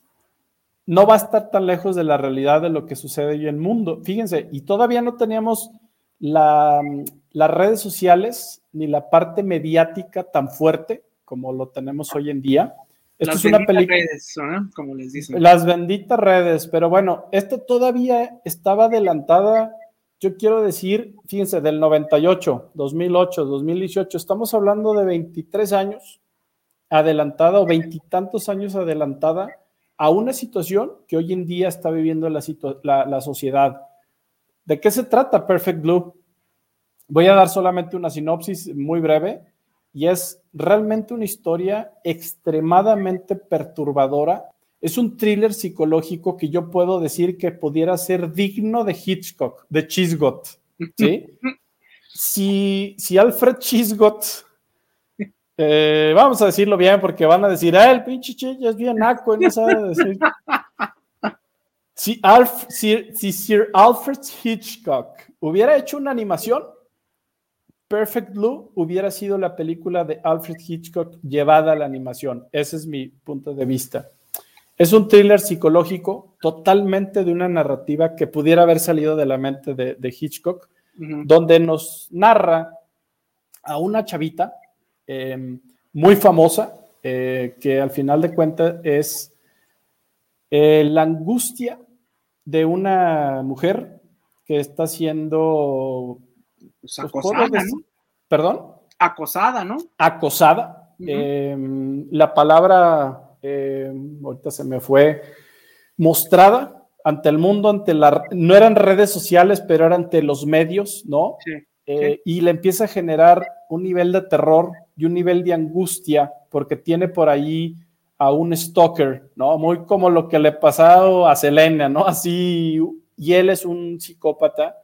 no va a estar tan lejos de la realidad de lo que sucede hoy en el mundo. Fíjense, y todavía no teníamos las redes sociales ni la parte mediática tan fuerte como lo tenemos hoy en día. Esto las es una película. redes, como les dicen. Las benditas redes, pero bueno, esto todavía estaba adelantada, yo quiero decir, fíjense, del 98, 2008, 2018, estamos hablando de 23 años adelantada o veintitantos años adelantada a una situación que hoy en día está viviendo la, la sociedad. ¿De qué se trata Perfect Blue? Voy a dar solamente una sinopsis muy breve y es realmente una historia extremadamente perturbadora. Es un thriller psicológico que yo puedo decir que pudiera ser digno de Hitchcock, de Chisgot. ¿sí? si, si Alfred Chisgot, eh, vamos a decirlo bien porque van a decir, ah, el pinche Chis es bien naco y no sabe decir. Si, si Sir Alfred Hitchcock hubiera hecho una animación, Perfect Blue hubiera sido la película de Alfred Hitchcock llevada a la animación. Ese es mi punto de vista. Es un thriller psicológico totalmente de una narrativa que pudiera haber salido de la mente de, Hitchcock, donde nos narra a una chavita em, muy famosa, eh, que al final de cuentas es eh, la angustia de una mujer que está siendo pues, acosada, ¿no? ¿Perdón? Acosada, ¿no? Acosada. Em, la palabra, em, ahorita se me fue, mostrada ante el mundo, ante la, no eran redes sociales, pero eran ante los medios, ¿no? Eh, y le empieza a generar un nivel de terror y un nivel de angustia, porque tiene por ahí a un stalker, ¿no? Muy como lo que le ha pasado a Selena, ¿no? Así, y él es un psicópata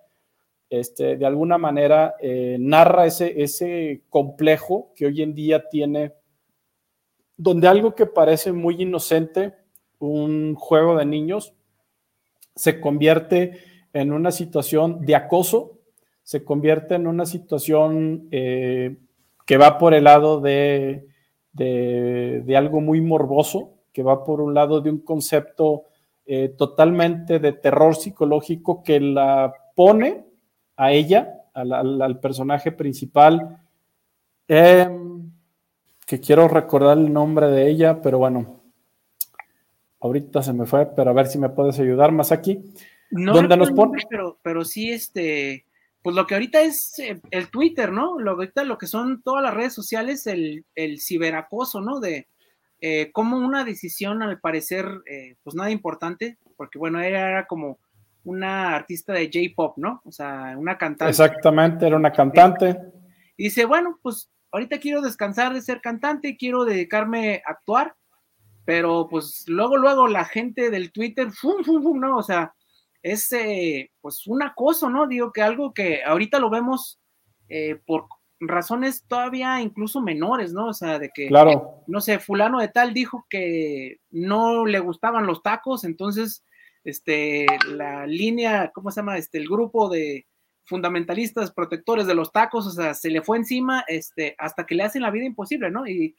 este, de alguna manera eh, narra ese, ese complejo que hoy en día tiene, donde algo que parece muy inocente, un juego de niños, se convierte en una situación de acoso, se convierte en una situación eh, que va por el lado de, de, algo muy morboso, que va por un lado de un concepto eh, totalmente de terror psicológico que la pone a ella, al, personaje principal, em, que quiero recordar el nombre de ella, pero bueno, ahorita se me fue, pero a ver si me puedes ayudar más aquí. No, donde nos pone... pero, pero sí, este, pues lo que ahorita es eh, el Twitter, ¿no? Lo ahorita lo que son todas las redes sociales, el, el ciberacoso, ¿no? De eh, como una decisión, al parecer, eh, pues nada importante, porque bueno, era como una artista de J-pop, ¿no? O sea, una cantante. Exactamente, era una cantante. Y dice, bueno, pues ahorita quiero descansar de ser cantante, quiero dedicarme a actuar, pero pues luego, luego la gente del Twitter, ¡fum, fum, fum! ¿no? O sea, es eh, pues un acoso, ¿no? Digo que algo que ahorita lo vemos eh, por razones todavía incluso menores, ¿no? O sea, de que, claro. no sé, fulano de tal dijo que no le gustaban los tacos, entonces este, la línea, ¿cómo se llama? Este, el grupo de fundamentalistas protectores de los tacos, o sea, se le fue encima, este, hasta que le hacen la vida imposible, ¿no? Y,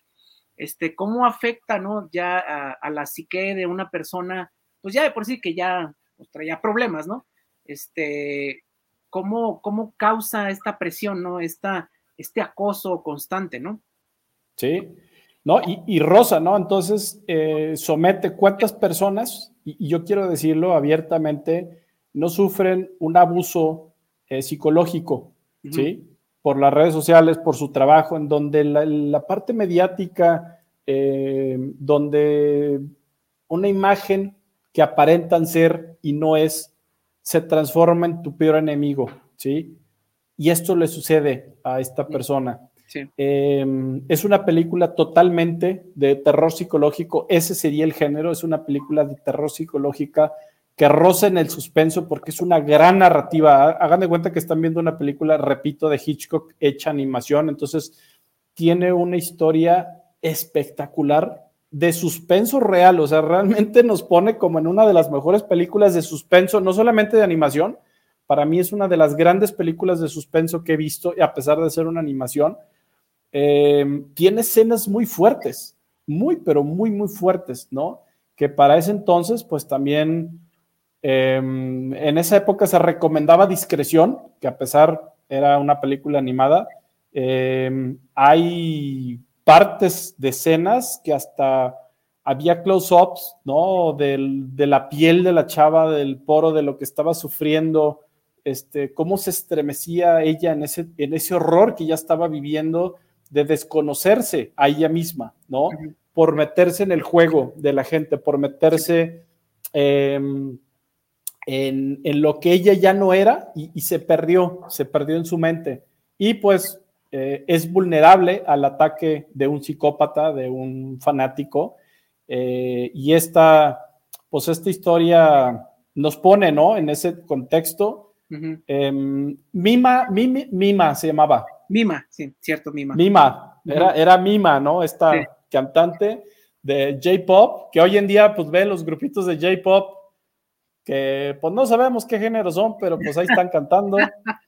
este, cómo afecta, ¿no? Ya a, la psique de una persona, pues ya de por sí que ya pues, traía problemas, ¿no? Este, cómo, cómo causa esta presión, ¿no? Esta, este acoso constante, ¿no? Sí, ¿no? Y, Rosa, ¿no? Entonces, eh, somete cuántas personas y, yo quiero decirlo abiertamente, no sufren un abuso eh, psicológico, ¿sí? Por las redes sociales, por su trabajo, en donde la, parte mediática, eh, donde una imagen que aparentan ser y no es, se transforma en tu peor enemigo, ¿sí? Y esto le sucede a esta persona. Em, es una película totalmente de terror psicológico, ese sería el género, es una película de terror psicológica que roza en el suspenso porque es una gran narrativa. Hagan de cuenta que están viendo una película, repito, de Hitchcock hecha animación, entonces tiene una historia espectacular de suspenso real, o sea, realmente nos pone como en una de las mejores películas de suspenso, no solamente de animación, para mí es una de las grandes películas de suspenso que he visto, y a pesar de ser una animación, Em, tiene escenas muy fuertes, muy, pero muy, muy fuertes, ¿no? Que para ese entonces, pues también em, en esa época se recomendaba discreción, que a pesar era una película animada, em, hay partes de escenas que hasta había close-ups, ¿no? de la piel de la chava, del poro, de lo que estaba sufriendo, este, cómo se estremecía ella en ese, en ese horror que ya estaba viviendo de desconocerse a ella misma, ¿no? Por meterse en el juego de la gente, por meterse em, en, lo que ella ya no era y, se perdió, se perdió en su mente. Y pues eh, es vulnerable al ataque de un psicópata, de un fanático. Eh, y esta, pues esta historia nos pone, ¿no? En ese contexto. Em, Mima, Mima se llamaba, Mima, sí, cierto, Mima. Mima, era, era Mima, ¿no? Esta cantante de J-Pop, que hoy en día pues ve los grupitos de J-Pop, que pues no sabemos qué género son, pero pues ahí están cantando.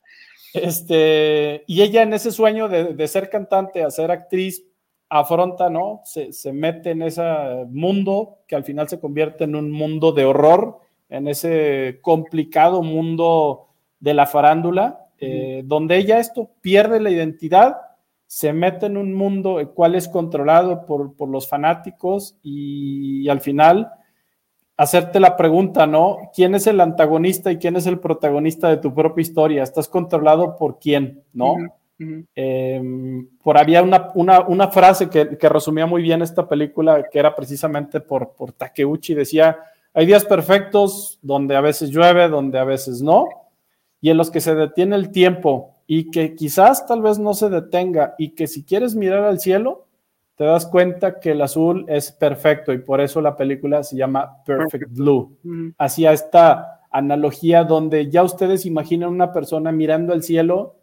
Este, y ella en ese sueño de, ser cantante, a ser actriz, afronta, ¿no? Se, se, mete en ese mundo que al final se convierte en un mundo de horror, en ese complicado mundo de la farándula, eh, donde ella esto pierde la identidad, se mete en un mundo el cual es controlado por, los fanáticos y, al final hacerte la pregunta, ¿no? ¿Quién es el antagonista y quién es el protagonista de tu propia historia? ¿Estás controlado por quién, no? Em, por había una, una, frase que, resumía muy bien esta película, que era precisamente por, por Takeuchi, decía, hay días perfectos donde a veces llueve, donde a veces no, y en los que se detiene el tiempo y que quizás tal vez no se detenga y que si quieres mirar al cielo, te das cuenta que el azul es perfecto y por eso la película se llama Perfect Blue. Hacia esta analogía donde ya ustedes imaginan una persona mirando al cielo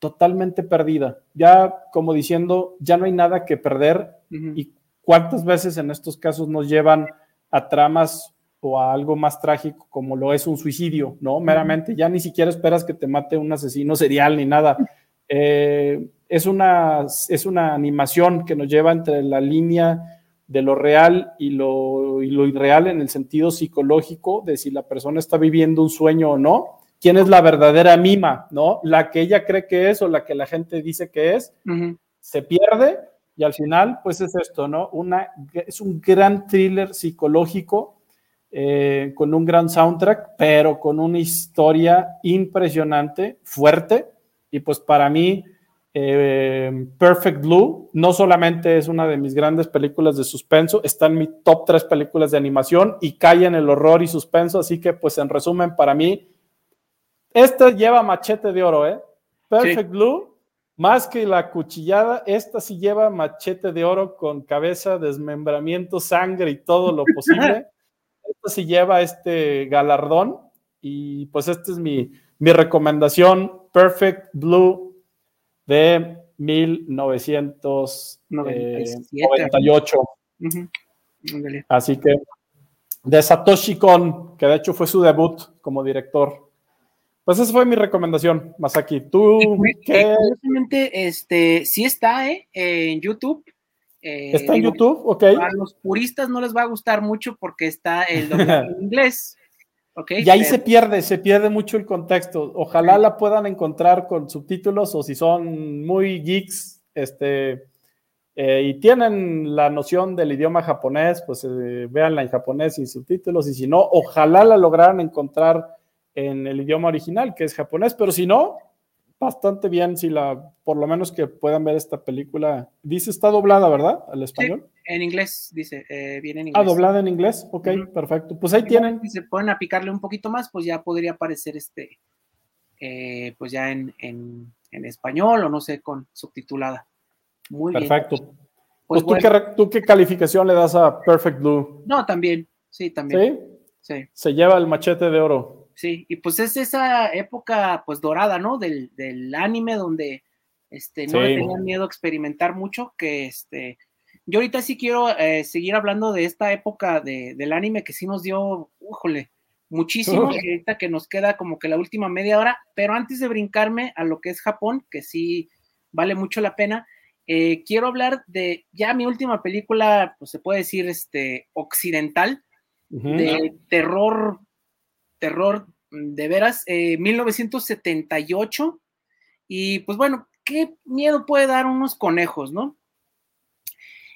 totalmente perdida, ya como diciendo, ya no hay nada que perder y cuántas veces en estos casos nos llevan a tramas o a algo más trágico como lo es un suicidio, ¿no? Meramente, ya ni siquiera esperas que te mate un asesino serial ni nada. Eh, es, una, es una animación que nos lleva entre la línea de lo real y lo, y lo irreal en el sentido psicológico de si la persona está viviendo un sueño o no. ¿Quién es la verdadera mima, no? La que ella cree que es o la que la gente dice que es, se pierde y al final, pues es esto, ¿no? Una, es un gran thriller psicológico eh, con un gran soundtrack, pero con una historia impresionante, fuerte. Y pues para mí, eh, Perfect Blue no solamente es una de mis grandes películas de suspenso, está en mi top tres películas de animación y cae en el horror y suspenso. Así que, pues en resumen, para mí, esta lleva machete de oro, ¿eh? Perfect Blue. Más que la cuchillada, esta sí lleva machete de oro con cabeza, desmembramiento, sangre y todo lo posible. esto sí lleva este galardón y pues esta es mi, recomendación, Perfect Blue de 1998. Eh, Así que de Satoshi Kon, que de hecho fue su debut como director. Pues esa fue mi recomendación, Masaki. ¿Tú qué? este, sí está ¿eh? en YouTube. Eh, está en YouTube, ok. A los puristas no les va a gustar mucho porque está el doblaje en inglés. Okay, y ahí se pierde, se pierde mucho el contexto. Ojalá la puedan encontrar con subtítulos o si son muy geeks, este, eh, y tienen la noción del idioma japonés, pues eh, véanla en japonés sin subtítulos, y si no, ojalá la lograran encontrar en el idioma original, que es japonés, pero si no, bastante bien si la, por lo menos que puedan ver esta película. Dice, está doblada, ¿verdad? Al español. En inglés, dice, eh, viene en ah, inglés. Ah, doblada en inglés, ok, perfecto. Pues ahí tienen. Si se pueden a picarle un poquito más, pues ya podría aparecer este, eh, pues ya en, español o no sé, con subtitulada. Muy perfecto. bien. Pues, pues ¿tú, qué, ¿tú, qué, calificación le das a Perfect Blue? No, también, sí, también. ¿Sí? Sí. Se lleva el machete de oro. Sí, y pues es esa época pues dorada, ¿no? Del, anime donde este, no le tenían miedo a experimentar mucho, que este, yo ahorita sí quiero eh, seguir hablando de esta época del anime que sí nos dio, újole, muchísimo, y ahorita que nos queda como que la última media hora, pero antes de brincarme a lo que es Japón, que sí vale mucho la pena, Eh, quiero hablar de ya mi última película, pues se puede decir, este, occidental, de terror, terror de veras, 1978. Eh, y pues bueno, ¿qué miedo puede dar unos conejos, no?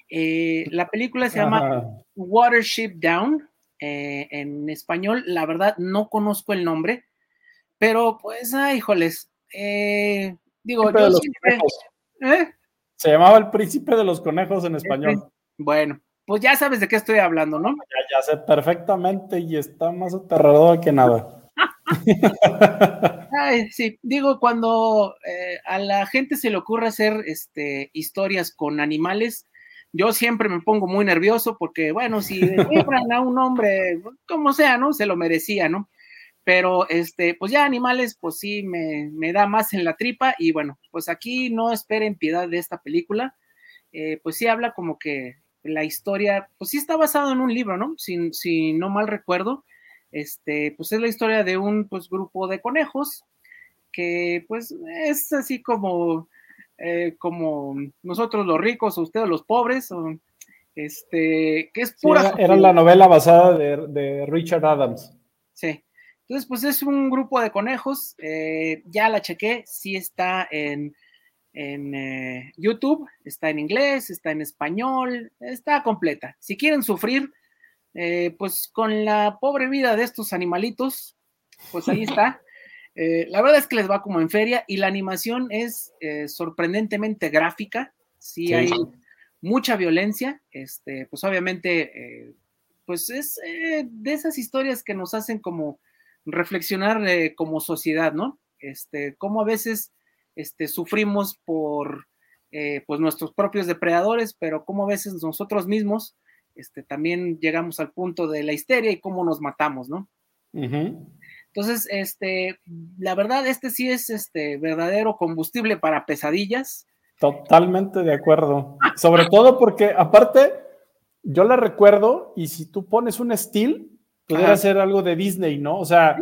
Eh, la película se llama Watership Down. Eh, en español, la verdad no conozco el nombre, pero pues, ay, híjoles, digo, yo siempre, Se llamaba El Príncipe de los Conejos en español. Bueno, pues ya sabes de qué estoy hablando, ¿no? Ya, ya sé perfectamente y está más aterrador que nada. Ay, sí, digo, cuando eh, a la gente se le ocurre hacer este, historias con animales, yo siempre me pongo muy nervioso porque, bueno, si descubran a un hombre, como sea, ¿no? Se lo merecía, ¿no? Pero, este, pues ya animales, pues sí, me, da más en la tripa y bueno, pues aquí no esperen piedad de esta película, eh, pues sí habla como que la historia, pues sí está basado en un libro, ¿no? Si, si no mal recuerdo, este, pues es la historia de un pues, grupo de conejos que pues es así como, eh, como nosotros los ricos o ustedes los pobres, o, este, que es pura... era, la novela basada de, Richard Adams. Sí. Entonces, pues es un grupo de conejos, eh, ya la chequé, sí está en, en eh, YouTube, está en inglés, está en español, está completa. Si quieren sufrir, eh, pues con la pobre vida de estos animalitos, pues ahí está. Eh, la verdad es que les va como en feria y la animación es eh, sorprendentemente gráfica. Sí, hay mucha violencia. Este, pues obviamente, pues es de esas historias que nos hacen como reflexionar como sociedad, ¿no? Este, cómo a veces este, sufrimos por pues nuestros propios depredadores, pero cómo a veces nosotros mismos este, también llegamos al punto de la histeria y cómo nos matamos, ¿no? Entonces, este, la verdad, este sí es este verdadero combustible para pesadillas. Totalmente de acuerdo. Sobre todo porque, aparte, yo la recuerdo y si tú pones un estilo, pudiera ser algo de Disney, ¿no? O sea,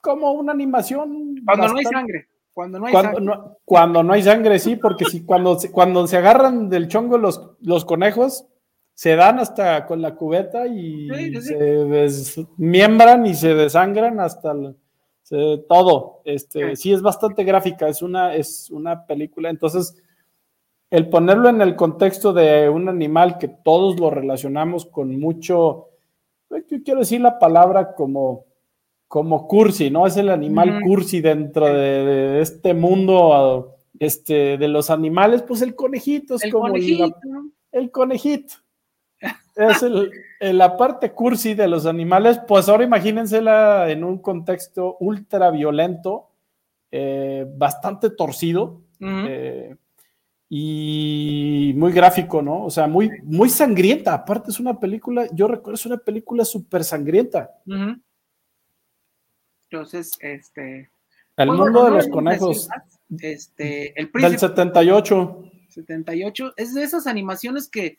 como una animación. Cuando no hay sangre. Cuando no hay cuando, sangre. No, cuando no hay sangre, sí, porque si cuando, cuando se agarran del chongo los, los conejos, se dan hasta con la cubeta y se desmiembran y se desangran hasta todo. Este, sí. es bastante gráfica, es una, es una película. Entonces, el ponerlo en el contexto de un animal que todos lo relacionamos con mucho, pues, yo quiero decir la palabra como, como cursi, ¿no? Es el animal cursi dentro de, este mundo este, de los animales, pues el conejito es como el conejito es la parte cursi de los animales, pues ahora imagínensela en un contexto ultra violento, eh, bastante torcido eh, y muy gráfico, ¿no? O sea, muy, muy sangrienta. Aparte es una película, yo recuerdo, es una película súper sangrienta. Entonces, este... El mundo de los conejos. Este, el príncipe, Del 78. 78. Es de esas animaciones que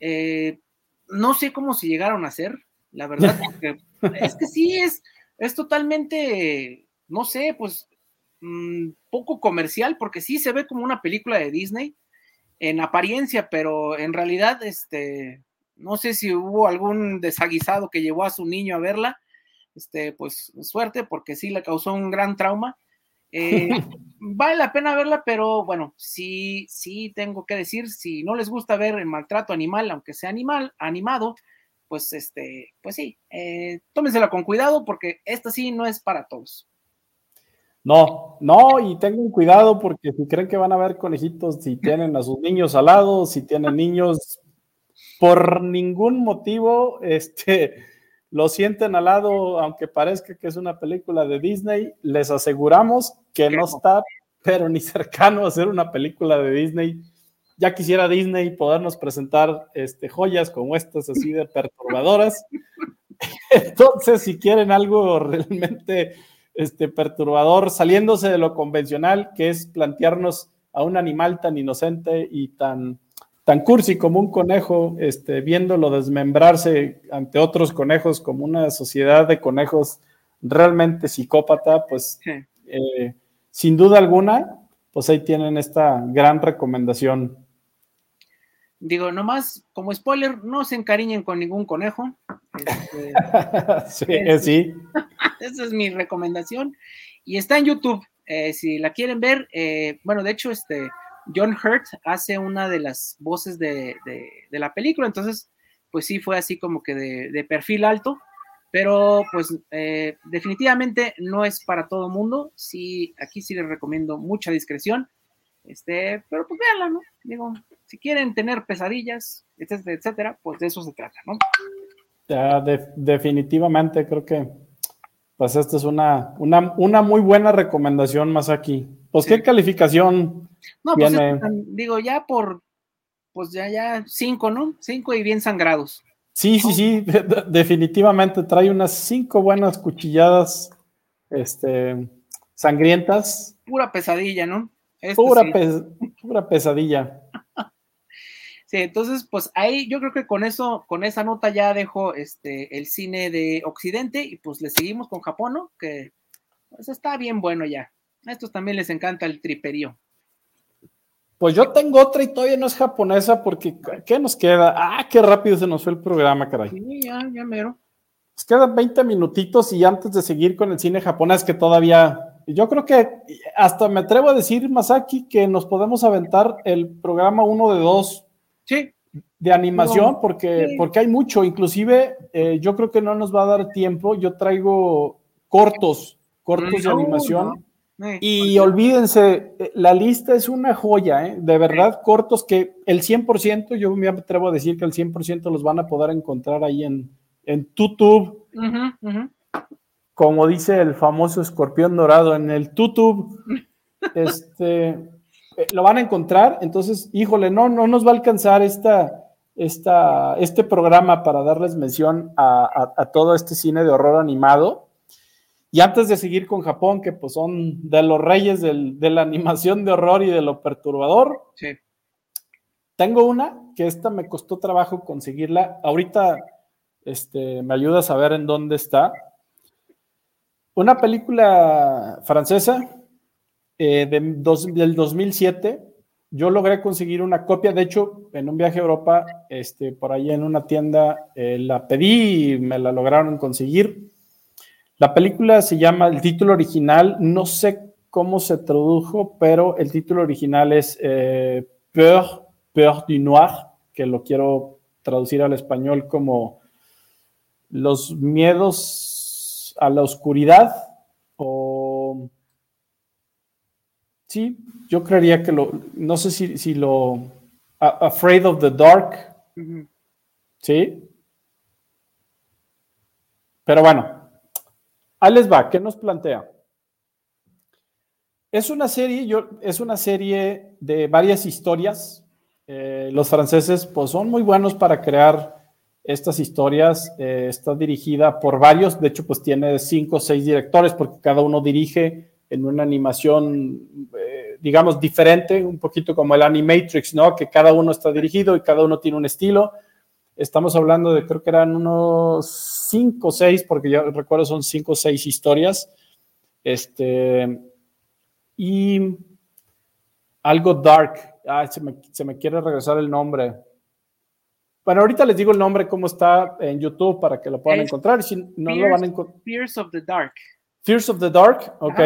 eh, no sé cómo se llegaron a hacer, la verdad, porque es que sí, es, es totalmente, no sé, pues mm, poco comercial, porque sí se ve como una película de Disney en apariencia, pero en realidad, este, no sé si hubo algún desaguisado que llevó a su niño a verla, este, pues suerte, porque sí le causó un gran trauma. Eh, vale la pena verla, pero bueno, sí, sí tengo que decir, si no les gusta ver el maltrato animal, aunque sea animal, animado, pues este, pues sí, eh, tómensela con cuidado porque esta sí no es para todos. No, no, y tengan cuidado porque si creen que van a ver conejitos, si tienen a sus niños al lado, si tienen niños, por ningún motivo, este, lo sienten al lado, aunque parezca que es una película de Disney, les aseguramos que no está, pero ni cercano a ser una película de Disney. Ya quisiera Disney podernos presentar este, joyas como estas, así de perturbadoras. Entonces, si quieren algo realmente este, perturbador, saliéndose de lo convencional, que es plantearnos a un animal tan inocente y tan tan cursi como un conejo, este, viéndolo desmembrarse ante otros conejos como una sociedad de conejos realmente psicópata, pues eh, sin duda alguna pues ahí tienen esta gran recomendación. Digo, nomás como spoiler, no se encariñen con ningún conejo. Este, sí, eh, sí. Esa es mi recomendación. Y está en YouTube. Eh, si la quieren ver, eh, bueno, de hecho, este John Hurt hace una de las voces de, la película, entonces, pues sí, fue así como que de, perfil alto, pero pues definitivamente no es para todo mundo. Sí, aquí sí les recomiendo mucha discreción. Este, pero pues véanla, ¿no? Digo, si quieren tener pesadillas, etcétera, etcétera, pues de eso se trata, ¿no? Definitivamente creo que pues esta es una, una, muy buena recomendación más aquí. Pues, ¿qué calificación no, pues digo, ya por, pues ya, ya, cinco, ¿no? Cinco y bien sangrados. Sí, sí, sí, definitivamente trae unas cinco buenas cuchilladas, este, sangrientas. Pura pesadilla, ¿no? Este pura, pura pesadilla. Sí, entonces, pues ahí yo creo que con eso, con esa nota ya dejo este el cine de Occidente y pues le seguimos con Japón, ¿no? Que pues está bien bueno ya. A estos también les encanta el triperío. Pues yo tengo otra y todavía no es japonesa porque ¿qué nos queda? Ah, qué rápido se nos fue el programa, caray. Sí, ya, ya mero. Nos quedan 20 minutitos y antes de seguir con el cine japonés que todavía, yo creo que hasta me atrevo a decir, Masaki, que nos podemos aventar el programa uno de dos Sí. De animación, porque, porque hay mucho. Inclusive, eh, yo creo que no nos va a dar tiempo. Yo traigo cortos, cortos de animación. Y olvídense, eh, la lista es una joya, ¿eh? de verdad, cortos que el 100%, yo me atrevo a decir que el 100% los van a poder encontrar ahí en, en YouTube. Como dice el famoso escorpión dorado, en el YouTube. este, eh, lo van a encontrar. Entonces, híjole, no, no nos va a alcanzar esta, esta, este programa para darles mención a, todo este cine de horror animado. Y antes de seguir con Japón, que pues son de los reyes de la animación de horror y de lo perturbador, sí. tengo una que esta me costó trabajo conseguirla. Ahorita este, me ayuda a saber en dónde está. Una película francesa eh, del 2007, yo logré conseguir una copia, de hecho, en un viaje a Europa, este, por ahí en una tienda, eh, la pedí y me la lograron conseguir. La película se llama, el título original, no sé cómo se tradujo, pero el título original es eh, Peur, Peur du Noir, que lo quiero traducir al español como los miedos a la oscuridad o Sí, yo creería que lo, no sé si, lo, Afraid of the Dark, ¿sí? Pero bueno, ahí les va, ¿qué nos plantea? Es una serie, yo, es una serie de varias historias. Eh, los franceses pues son muy buenos para crear estas historias. Eh, está dirigida por varios, de hecho pues tiene cinco o seis directores porque cada uno dirige en una animación, eh, digamos, diferente, un poquito como el Animatrix, ¿no? Que cada uno está dirigido y cada uno tiene un estilo. Estamos hablando de, creo que eran unos cinco o seis, porque yo recuerdo son cinco o seis historias. Este, y algo dark. se, me, se me quiere regresar el nombre. Bueno, ahorita les digo el nombre, cómo está en YouTube para que lo puedan encontrar. Si no lo van a encontrar. Fears of the Dark. Fears of the Dark, ok.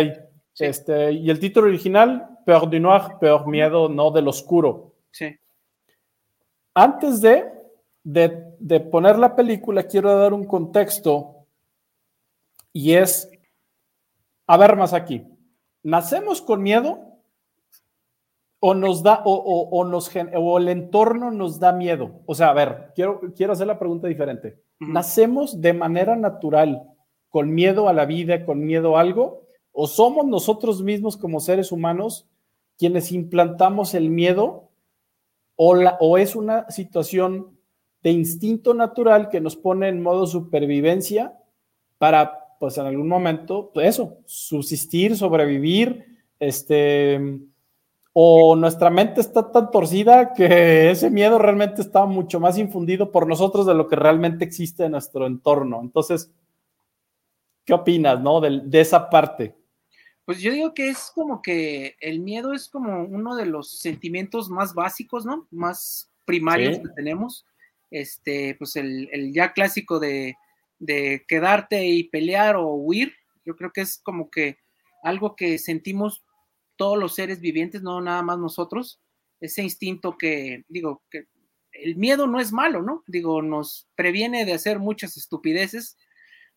Este, y el título original, Peur du Noir, Peur Miedo, no del oscuro. Sí. Antes de, de, poner la película, quiero dar un contexto y es, a ver más aquí, ¿nacemos con miedo? ¿O nos da, o, nos, o el entorno nos da miedo? O sea, a ver, quiero, quiero hacer la pregunta diferente. ¿Nacemos de manera natural con miedo a la vida, con miedo a algo? o somos nosotros mismos como seres humanos quienes implantamos el miedo o, la, o es una situación de instinto natural que nos pone en modo supervivencia para, pues en algún momento, pues eso, subsistir, sobrevivir, este, o nuestra mente está tan torcida que ese miedo realmente está mucho más infundido por nosotros de lo que realmente existe en nuestro entorno. Entonces, ¿qué opinas, no? De, de esa parte. Pues yo digo que es como que el miedo es como uno de los sentimientos más básicos, ¿no? Más primarios que tenemos. Este, pues el, el ya clásico de, de, quedarte y pelear o huir, yo creo que es como que algo que sentimos todos los seres vivientes, no nada más nosotros, ese instinto que, digo, que el miedo no es malo, ¿no? Digo, nos previene de hacer muchas estupideces,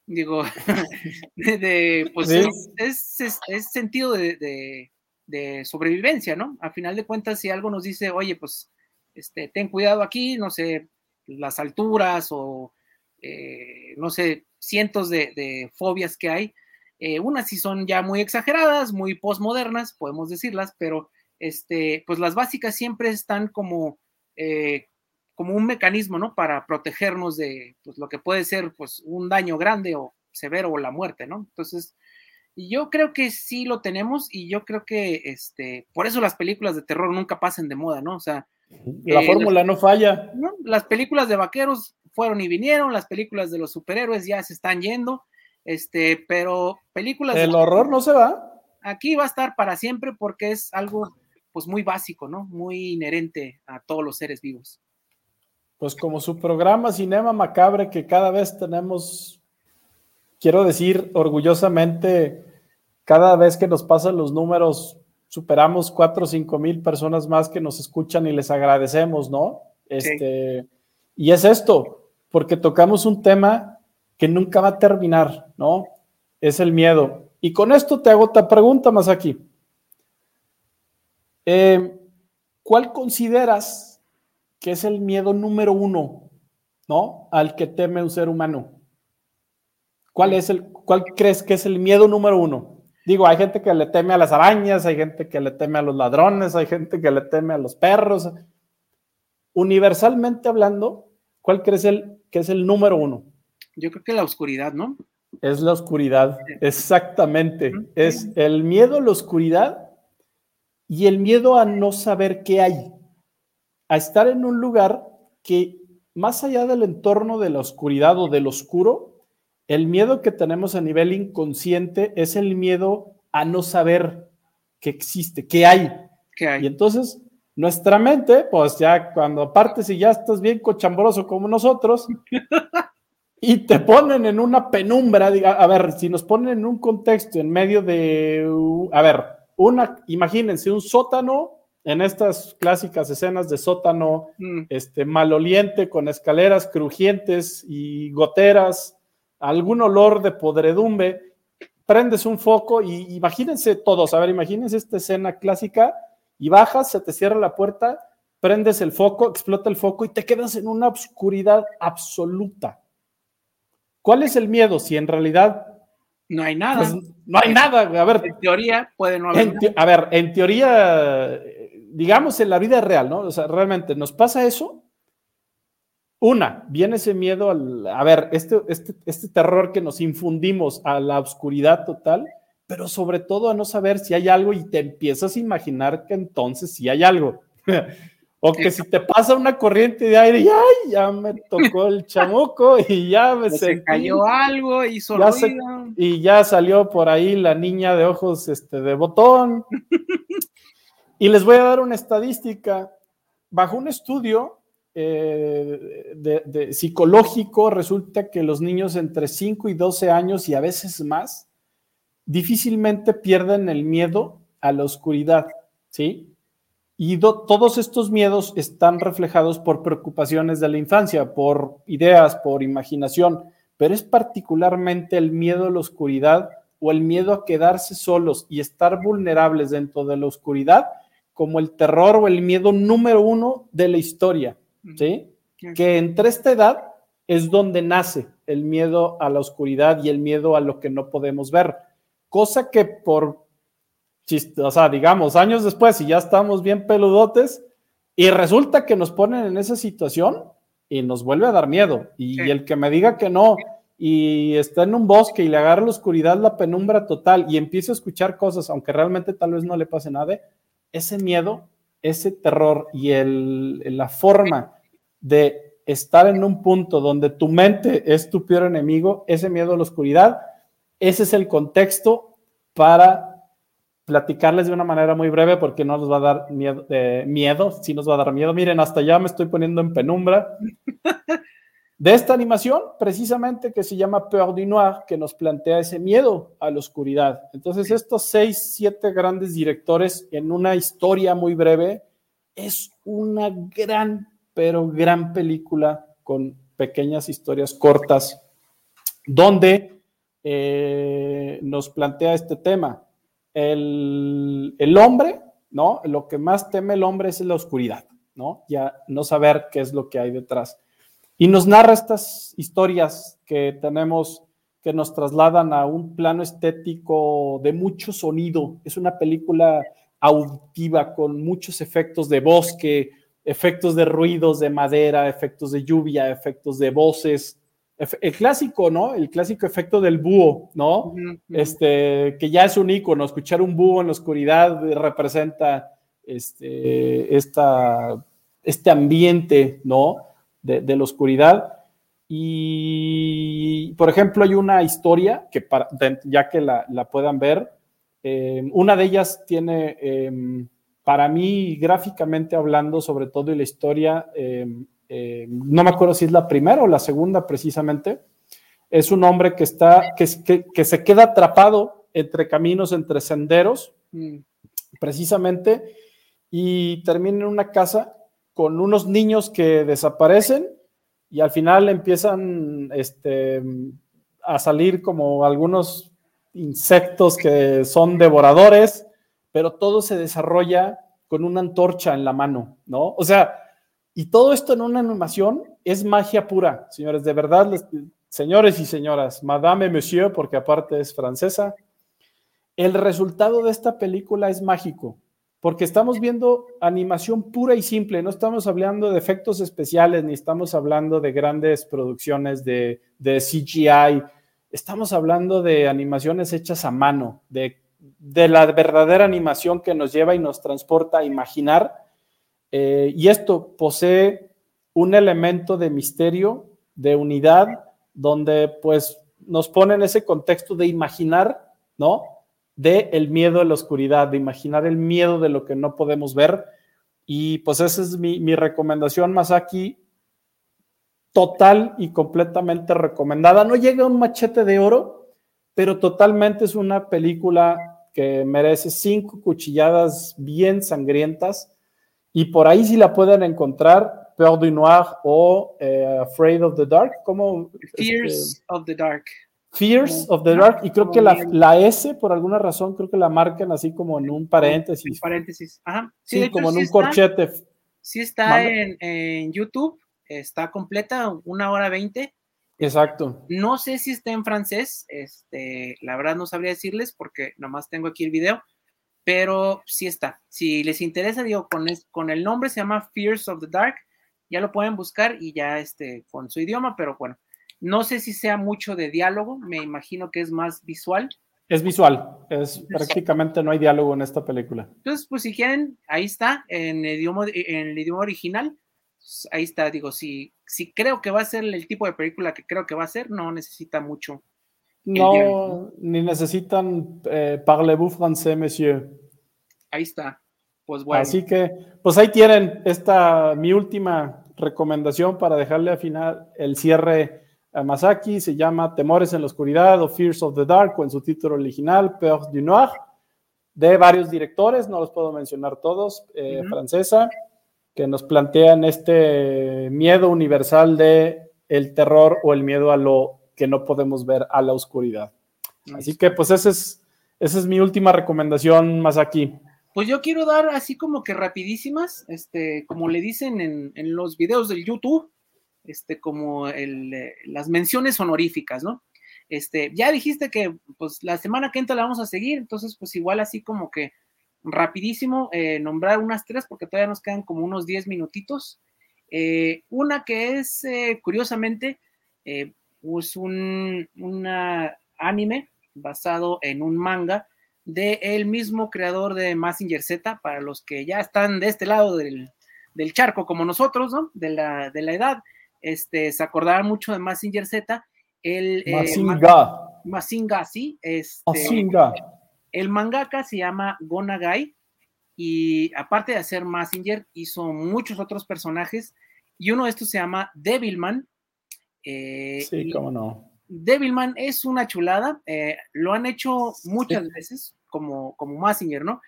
digo, de, pues es, es, sentido de, de, sobrevivencia, ¿no? A final de cuentas, si algo nos dice, oye, pues, este, ten cuidado aquí, no sé, las alturas o, eh, no sé, cientos de, fobias que hay, eh, unas sí son ya muy exageradas, muy postmodernas, podemos decirlas, pero, este, pues las básicas siempre están como... Eh, como un mecanismo, ¿no? Para protegernos de pues, lo que puede ser pues, un daño grande o severo o la muerte, ¿no? Entonces, yo creo que sí lo tenemos y yo creo que este, por eso las películas de terror nunca pasen de moda, ¿no? O sea, la eh, fórmula no falla. Las películas de vaqueros fueron y vinieron, las películas de los superhéroes ya se están yendo, este, pero películas... El horror no se va. Aquí va a estar para siempre porque es algo pues muy básico, ¿no? Muy inherente a todos los seres vivos pues como su programa Cinema Macabre, que cada vez tenemos, quiero decir orgullosamente, cada vez que nos pasan los números, superamos cuatro o cinco mil personas más que nos escuchan y les agradecemos, ¿no? Este, Y es esto, porque tocamos un tema que nunca va a terminar, ¿no? Es el miedo. Y con esto te hago otra pregunta más aquí. Eh, ¿Cuál consideras que es el miedo número uno, ¿no? Al que teme un ser humano. ¿Cuál es el, cuál crees que es el miedo número uno? Digo, hay gente que le teme a las arañas, hay gente que le teme a los ladrones, hay gente que le teme a los perros. Universalmente hablando, ¿cuál crees el, que es el número uno? Yo creo que la oscuridad, ¿no? Es la oscuridad, exactamente. Es el miedo a la oscuridad y el miedo a no saber qué hay a estar en un lugar que más allá del entorno de la oscuridad o del oscuro, el miedo que tenemos a nivel inconsciente es el miedo a no saber que existe, que hay. hay? Y entonces nuestra mente, pues ya cuando aparte si ya estás bien cochambroso como nosotros y te ponen en una penumbra, a ver, si nos ponen en un contexto en medio de, a ver, una, imagínense un sótano en estas clásicas escenas de sótano, mm. este, maloliente, con escaleras crujientes y goteras, algún olor de podredumbre, prendes un foco y imagínense todos, a ver, imagínense esta escena clásica y bajas, se te cierra la puerta, prendes el foco, explota el foco y te quedas en una oscuridad absoluta. ¿Cuál es el miedo? Si en realidad no hay nada. Pues, no hay nada. A ver. En teoría puede no haber. a ver, en teoría digamos en la vida real, ¿no? O sea, realmente nos pasa eso. Una, viene ese miedo al, a ver, este, este, este terror que nos infundimos a la oscuridad total, pero sobre todo a no saber si hay algo y te empiezas a imaginar que entonces sí hay algo. o que si te pasa una corriente de aire y ay, ya me tocó el chamuco y ya me se cayó algo y y ya salió por ahí la niña de ojos este, de botón. Y les voy a dar una estadística. Bajo un estudio eh, de, psicológico, resulta que los niños entre 5 y 12 años y a veces más difícilmente pierden el miedo a la oscuridad, ¿sí? Y todos estos miedos están reflejados por preocupaciones de la infancia, por ideas, por imaginación, pero es particularmente el miedo a la oscuridad o el miedo a quedarse solos y estar vulnerables dentro de la oscuridad como el terror o el miedo número uno de la historia, ¿sí? Que entre esta edad es donde nace el miedo a la oscuridad y el miedo a lo que no podemos ver, cosa que por, o sea, digamos, años después, y ya estamos bien peludotes, y resulta que nos ponen en esa situación y nos vuelve a dar miedo. Y, el que me diga que no, y está en un bosque y le agarra la oscuridad, la penumbra total, y empieza a escuchar cosas, aunque realmente tal vez no le pase nada, ese miedo, ese terror y la forma de estar en un punto donde tu mente es tu peor enemigo, ese miedo a la oscuridad, ese es el contexto para platicarles de una manera muy breve porque no nos va a dar miedo, eh, miedo, sí nos va a dar miedo. Miren, hasta ya me estoy poniendo en penumbra. De esta animación, precisamente que se llama Peur du Noir, que nos plantea ese miedo a la oscuridad. Entonces, estos seis, siete grandes directores en una historia muy breve, es una gran, pero gran película con pequeñas historias cortas, donde eh, nos plantea este tema el, hombre, ¿no? Lo que más teme el hombre es la oscuridad, ¿no? Ya no saber qué es lo que hay detrás. Y nos narra estas historias que tenemos que nos trasladan a un plano estético de mucho sonido. Es una película auditiva con muchos efectos de bosque, efectos de ruidos de madera, efectos de lluvia, efectos de voces, el clásico, ¿no? El clásico efecto del búho, ¿no? Este, que ya es un icono, escuchar un búho en la oscuridad representa este, este ambiente, ¿no? De, la oscuridad. Y, por ejemplo, hay una historia que, ya que la, puedan ver, eh, una de ellas tiene, em, para mí, gráficamente hablando, sobre todo, y la historia em, eh, no me acuerdo si es la primera o la segunda precisamente, es un hombre que está, que, que, se queda atrapado entre caminos, entre senderos, mm. precisamente, y termina en una casa con unos niños que desaparecen y al final empiezan este, a salir como algunos insectos que son devoradores, pero todo se desarrolla con una antorcha en la mano, ¿no? O sea, y todo esto en una animación es magia pura, señores. De verdad, señores y señoras, Madame Monsieur, porque aparte es francesa, el resultado de esta película es mágico, porque estamos viendo animación pura y simple, no estamos hablando de efectos especiales, ni estamos hablando de grandes producciones de, de CGI, estamos hablando de animaciones hechas a mano, de, de la verdadera animación que nos lleva y nos transporta a imaginar eh, y esto posee un elemento de misterio, de unidad, donde pues nos pone en ese contexto de imaginar, ¿no? De el miedo a la oscuridad, de imaginar el miedo de lo que no podemos ver. Y pues esa es mi, mi recomendación, Masaki, total y completamente recomendada. No llega a un machete de oro, pero totalmente es una película que merece cinco cuchilladas bien sangrientas y por ahí sí la pueden encontrar, Peur du Noir o eh, Afraid of the Dark, como... Fears of the Dark. Fears of the Dark, y creo que la, la, S, por alguna razón, creo que la marcan así como en un paréntesis. Paréntesis, ajá. Sí, como en un corchete. Sí está en, en, YouTube, está completa, una hora veinte. Exacto. No sé si está en francés, este, la verdad no sabría decirles porque nomás tengo aquí el video, pero sí está. Si les interesa, digo, con, con el nombre se llama Fears of the Dark, ya lo pueden buscar y ya este, con su idioma, pero bueno, no sé si sea mucho de diálogo, me imagino que es más visual. Es visual, es prácticamente no hay diálogo en esta película. Entonces, pues si quieren, ahí está, en el idioma, en el idioma original, pues, ahí está, digo, si, si creo que va a ser el tipo de película que creo que va a ser, no necesita mucho no, ni necesitan eh, parlez-vous français, monsieur. Ahí está. Pues bueno. Así que, pues ahí tienen esta mi última recomendación para dejarle al final el cierre a Masaki. Se llama Temores en la Oscuridad o Fears of the Dark, o en su título original, Peur du Noir, de varios directores, no los puedo mencionar todos, eh, francesa, que nos plantean este miedo universal de el terror o el miedo a lo que no podemos ver a la oscuridad. Así que pues esa es, esa es mi última recomendación más aquí. Pues yo quiero dar así como que rapidísimas, este, como le dicen en, los videos del YouTube, este, como el, eh, las menciones honoríficas, ¿no? Este, ya dijiste que pues la semana que entra la vamos a seguir, entonces pues igual así como que rapidísimo eh, nombrar unas tres porque todavía nos quedan como unos 10 minutitos. Eh, una que es, curiosamente, es un anime basado en un manga de el mismo creador de Massinger Z, para los que ya están de este lado del, charco como nosotros, ¿no? De la, de la edad, este, se acordarán mucho de Massinger Z. El, eh, Mazinga. Mazinga, sí. Este, Mazinga. El mangaka se llama Gonagai y aparte de hacer Massinger, hizo muchos otros personajes y uno de estos se llama Devilman. Eh, sí, cómo no. Devilman es una chulada, eh, lo han hecho muchas veces como, como Massinger, ¿no?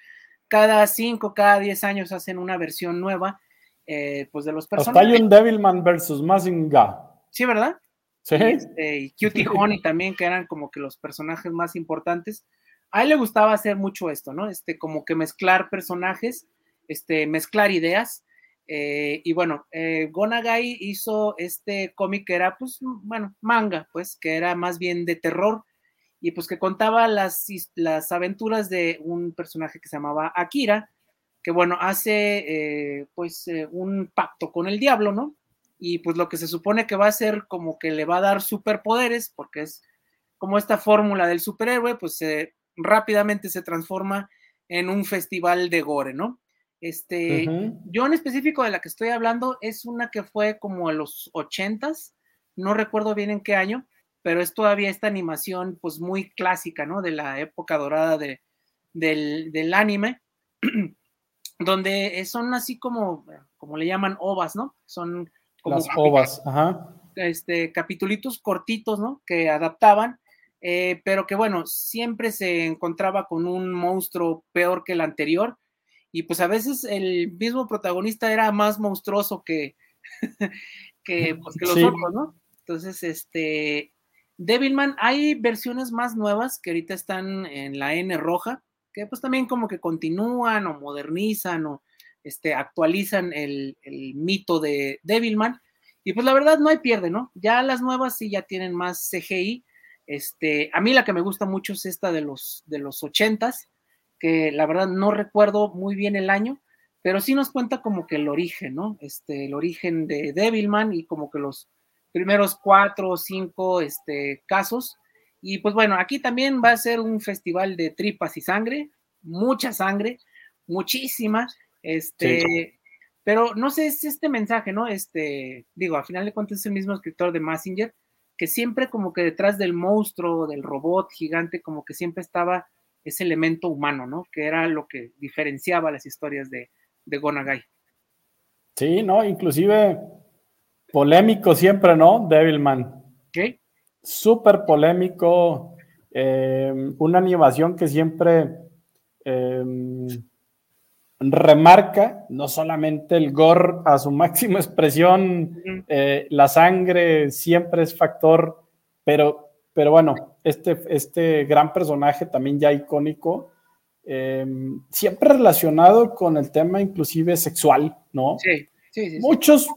Cada cinco, cada diez años hacen una versión nueva, eh, pues de los personajes. Hasta hay un Devilman versus Massinger. Sí, ¿verdad? Sí. Y, este, y Cutie Honey también, que eran como que los personajes más importantes. A él le gustaba hacer mucho esto, ¿no? Este, como que mezclar personajes, este, mezclar ideas. Eh, y bueno, eh, Gonagai hizo este cómic que era, pues, bueno, manga, pues, que era más bien de terror y pues que contaba las, las aventuras de un personaje que se llamaba Akira, que bueno, hace eh, pues un pacto con el diablo, ¿no? Y pues lo que se supone que va a ser como que le va a dar superpoderes, porque es como esta fórmula del superhéroe, pues rápidamente se transforma en un festival de gore, ¿no? Este, yo en específico de la que estoy hablando es una que fue como a los ochentas, no recuerdo bien en qué año, pero es todavía esta animación pues muy clásica, ¿no? De la época dorada de, del, anime, donde son así como, como le llaman ovas, ¿no? Son como las ovas, ajá. Este, capitulitos cortitos, ¿no? Que adaptaban, eh, pero que bueno, siempre se encontraba con un monstruo peor que el anterior y pues a veces el mismo protagonista era más monstruoso que, que, pues, los otros, ¿no? Entonces, este, Devilman, hay versiones más nuevas que ahorita están en la N roja, que pues también como que continúan o modernizan o este, actualizan el, el mito de Devilman. Y pues la verdad no hay pierde, ¿no? Ya las nuevas sí ya tienen más CGI. Este, a mí la que me gusta mucho es esta de los, de los ochentas, que la verdad no recuerdo muy bien el año, pero sí nos cuenta como que el origen, ¿no? Este, el origen de Devilman y como que los primeros cuatro o cinco este, casos. Y pues bueno, aquí también va a ser un festival de tripas y sangre, mucha sangre, muchísima, este, pero no sé, es este mensaje, ¿no? Este, digo, al final de cuentas es el mismo escritor de Massinger, que siempre como que detrás del monstruo, del robot gigante, como que siempre estaba ese elemento humano, ¿no? Que era lo que diferenciaba las historias de, de Gonagai. Sí, no, inclusive polémico siempre, ¿no? Devilman. ¿Qué? Súper polémico, eh, una animación que siempre em, remarca no solamente el gore a su máxima expresión, eh, la sangre siempre es factor, pero pero bueno, este, este gran personaje también ya icónico, em, siempre relacionado con el tema inclusive sexual, ¿no? Sí, sí, sí. Muchos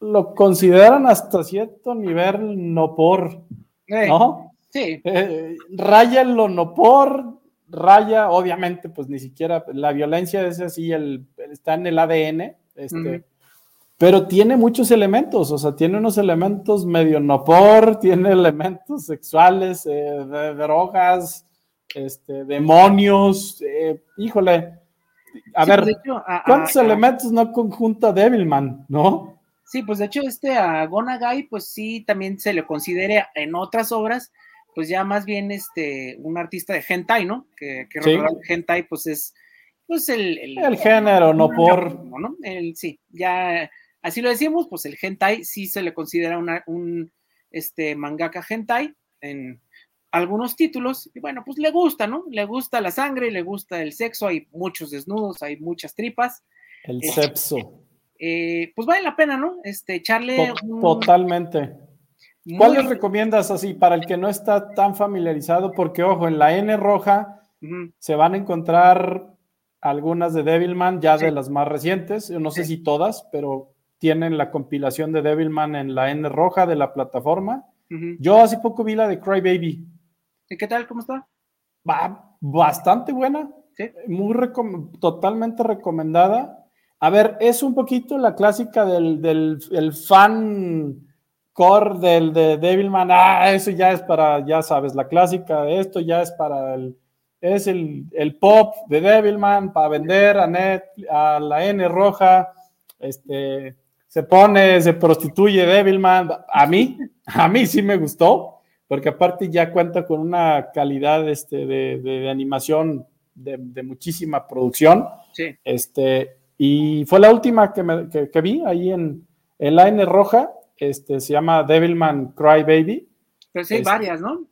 lo consideran hasta cierto nivel no por, ¿no? Sí. Eh, raya el no por, raya, obviamente, pues ni siquiera la violencia es así, el, está en el ADN, este, pero tiene muchos elementos, o sea, tiene unos elementos medio no por, tiene elementos sexuales, eh, de drogas, este, demonios, eh, híjole. A ver, pues, ¿cuántos elementos no conjunta Devilman, no? Sí, pues de hecho este a Gonagai, pues sí, también se le considera en otras obras, pues ya más bien este, un artista de hentai, ¿no? Que, que el hentai, pues es, pues el... El, género, no por... ¿no? El, sí, ya Así lo decimos, pues el hentai sí se le considera un este, mangaka hentai en algunos títulos, y bueno, pues le gusta, ¿no? Le gusta la sangre, le gusta el sexo, hay muchos desnudos, hay muchas tripas. El este, sexo. Eh, pues vale la pena, ¿no? Este, echarle. Totalmente. ¿Cuál les recomiendas así para el que no está tan familiarizado? Porque, ojo, en la N roja se van a encontrar algunas de Devilman, ya de las más recientes, no sé si todas, pero tienen la compilación de Devilman en la N roja de la plataforma. Yo hace poco vi la de Cry Baby. ¿Y qué tal? ¿Cómo está? Va bastante buena. Muy totalmente recomendada. A ver, es un poquito la clásica del, del fan core del de Devilman. Ah, eso ya es para, ya sabes, la clásica de esto ya es para el, es el, el pop de Devilman para vender a, net, a la N roja. Este, se pone, se prostituye Devilman. A mí, a mí sí me gustó, porque aparte ya cuenta con una calidad este, de, animación de, muchísima producción. Sí. Este, y fue la última que, me, que, vi ahí en, en la N roja, este, se llama Devilman Cry Baby. Pero sí hay este, varias, ¿no?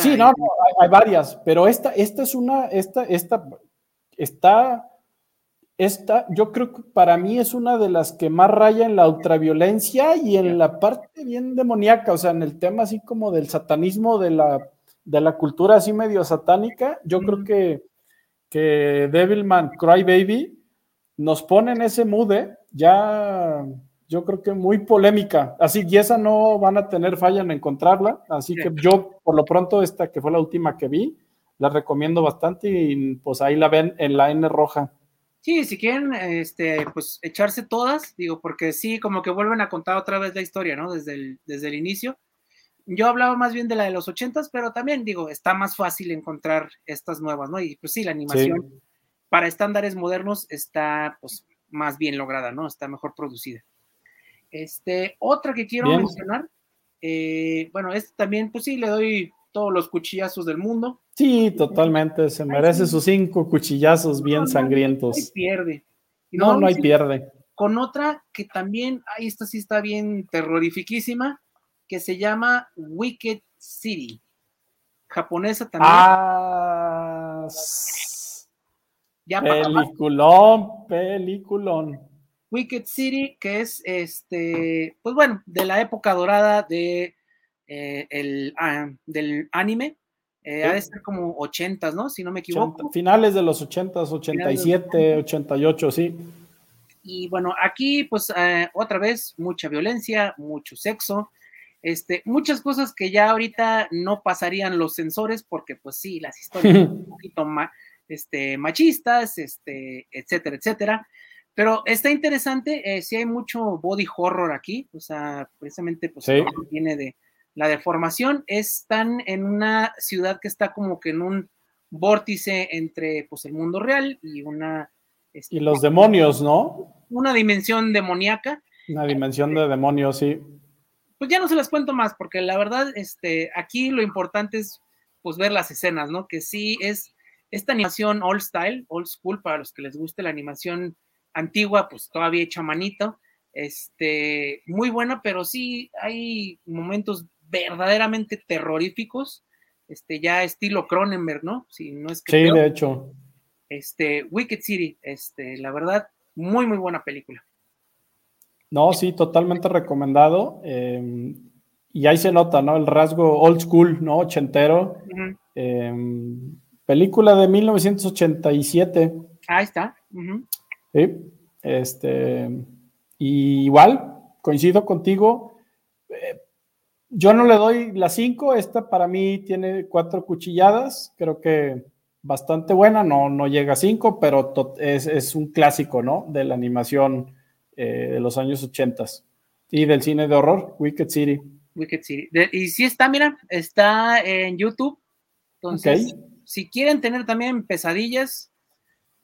sí, no, hay, varias, pero esta, esta es una, esta, esta, está esta, yo creo que para mí es una de las que más raya en la ultraviolencia y en la parte bien demoníaca, o sea, en el tema así como del satanismo, de la, de la cultura así medio satánica, yo creo que, que Devilman Crybaby nos pone en ese mood, ¿eh? ya yo creo que muy polémica, así y esa no van a tener falla en encontrarla, así que yo por lo pronto esta que fue la última que vi, la recomiendo bastante y pues ahí la ven en la N roja. Sí, si quieren, este, pues echarse todas, digo, porque sí, como que vuelven a contar otra vez la historia, ¿no? Desde el, desde el inicio. Yo hablaba más bien de la de los ochentas, pero también digo, está más fácil encontrar estas nuevas, ¿no? Y pues sí, la animación para estándares modernos está pues más bien lograda, ¿no? Está mejor producida. Este, otra que quiero mencionar, eh, bueno, este también, pues sí, le doy todos los cuchillazos del mundo. Sí, totalmente. Se merece sus cinco cuchillazos bien sangrientos. No hay pierde. no, no hay pierde. Con otra que también, ahí esta sí está bien terrorifiquísima, que se llama Wicked City. Japonesa también. Ah, ya peliculón, peliculón. Wicked City, que es este, pues bueno, de la época dorada de eh, el, ah, del anime. Eh, ha de ser como 80, ¿no? Si no me equivoco. finales de los 80, 87, 88, sí. Y bueno, aquí pues eh, otra vez mucha violencia, mucho sexo, este, muchas cosas que ya ahorita no pasarían los sensores porque pues sí, las historias son un poquito más este, machistas, este, etcétera, etcétera. Pero está interesante, si hay mucho body horror aquí, o sea, precisamente pues viene de, la deformación están en una ciudad que está como que en un vórtice entre pues el mundo real y una... Este, y los demonios, ¿no? Una dimensión demoníaca. Una dimensión de demonios, sí. Pues ya no se las cuento más, porque la verdad, este, aquí lo importante es pues ver las escenas, ¿no? Que sí es esta animación old style, old school, para los que les guste la animación antigua, pues todavía hecha manito, este, muy buena, pero sí hay momentos verdaderamente terroríficos, este, ya estilo Cronenberg, ¿no? Si no es que sí, de hecho. Este, Wicked City, este, la verdad, muy, muy buena película. No, sí, totalmente recomendado. Em, y ahí se nota, ¿no? El rasgo old school, ¿no? Ochentero. Em, película de 1987. Ahí está. Sí. Este, y igual, coincido contigo. Eh, yo no le doy la 5, esta para mí tiene cuatro cuchilladas, creo que bastante buena, no, no llega a 5, pero es, un clásico, ¿no? De la animación eh, de los años 80 y del cine de horror, Wicked City. Wicked City. y sí está, mira, está en YouTube. Entonces, si quieren tener también pesadillas,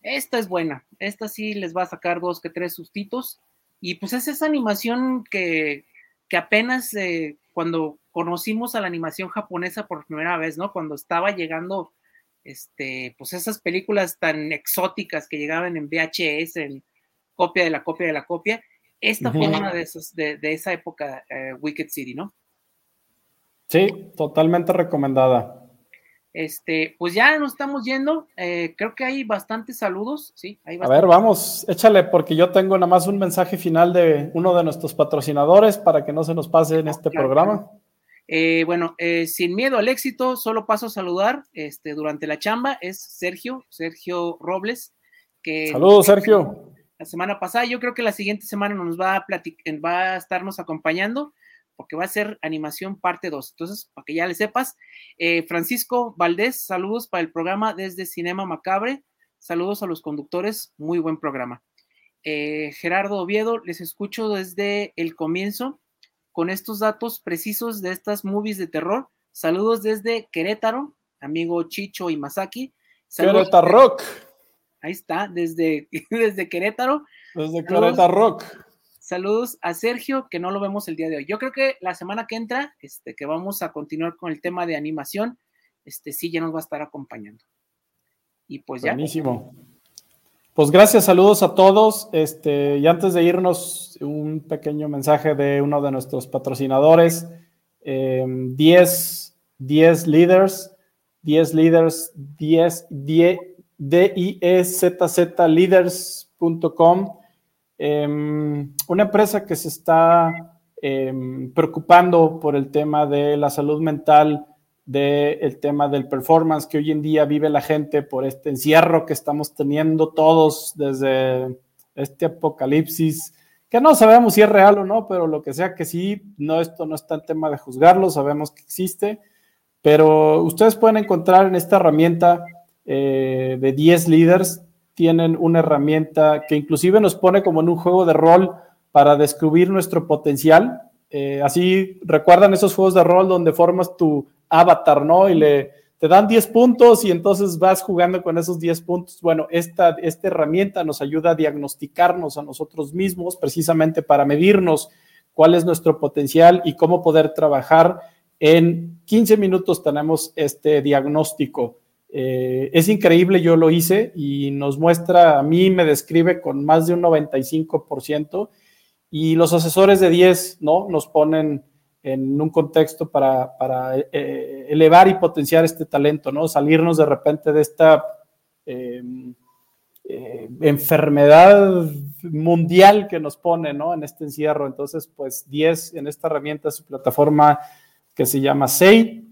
esta es buena. Esta sí les va a sacar dos que tres sustitos. Y pues es esa animación que, que apenas eh, cuando conocimos a la animación japonesa por primera vez, ¿no? Cuando estaba llegando, este, pues esas películas tan exóticas que llegaban en VHS, en copia de la copia de la copia, esta fue una de esas, de, esa época, eh, Wicked City, ¿no? Sí, totalmente recomendada. Este, pues ya nos estamos yendo. Eh, creo que hay bastantes saludos, sí. A ver, vamos, échale, porque yo tengo nada más un mensaje final de uno de nuestros patrocinadores para que no se nos pase en este programa. Eh, bueno, eh, sin miedo al éxito, solo paso a saludar este, durante la chamba. Es Sergio, Sergio Robles. Que Saludos, Sergio. La semana pasada, yo creo que la siguiente semana nos va a, va a estarnos acompañando porque va a ser animación parte 2. Entonces, para que ya le sepas, eh, Francisco Valdés, saludos para el programa desde Cinema Macabre. Saludos a los conductores, muy buen programa. Eh, Gerardo Oviedo, les escucho desde el comienzo con estos datos precisos de estas movies de terror. Saludos desde Querétaro, amigo Chicho y Masaki. Querétaro Rock. Ahí está, desde, desde Querétaro. Desde Querétaro Rock. Saludos a Sergio, que no lo vemos el día de hoy. Yo creo que la semana que entra, este, que vamos a continuar con el tema de animación, este sí ya nos va a estar acompañando. Y pues ya. Buenísimo. Pues gracias, saludos a todos. Este, y antes de irnos, un pequeño mensaje de uno de nuestros patrocinadores. 10, 10 leaders, 10 leaders, 10, 10, D-I-E-Z-Z leaders.com. Em, una empresa que se está em, preocupando por el tema de la salud mental del tema del performance que hoy en día vive la gente por este encierro que estamos teniendo todos desde este apocalipsis, que no sabemos si es real o no, pero lo que sea que sí, no, esto no está en tema de juzgarlo, sabemos que existe, pero ustedes pueden encontrar en esta herramienta eh, de 10 líderes, tienen una herramienta que inclusive nos pone como en un juego de rol para descubrir nuestro potencial. Eh, así recuerdan esos juegos de rol donde formas tu avatar, ¿no? Y le, te dan 10 puntos y entonces vas jugando con esos 10 puntos. Bueno, esta, esta herramienta nos ayuda a diagnosticarnos a nosotros mismos precisamente para medirnos cuál es nuestro potencial y cómo poder trabajar. En 15 minutos tenemos este diagnóstico. Eh, es increíble, yo lo hice y nos muestra, a mí me describe con más de un 95% y los asesores de 10, ¿no? Nos ponen en un contexto para, eh, elevar y potenciar este talento, ¿no? Salirnos de repente de esta em, eh, enfermedad mundial que nos pone, ¿no? En este encierro. Entonces, pues 10 en esta herramienta, su plataforma que se llama SEI,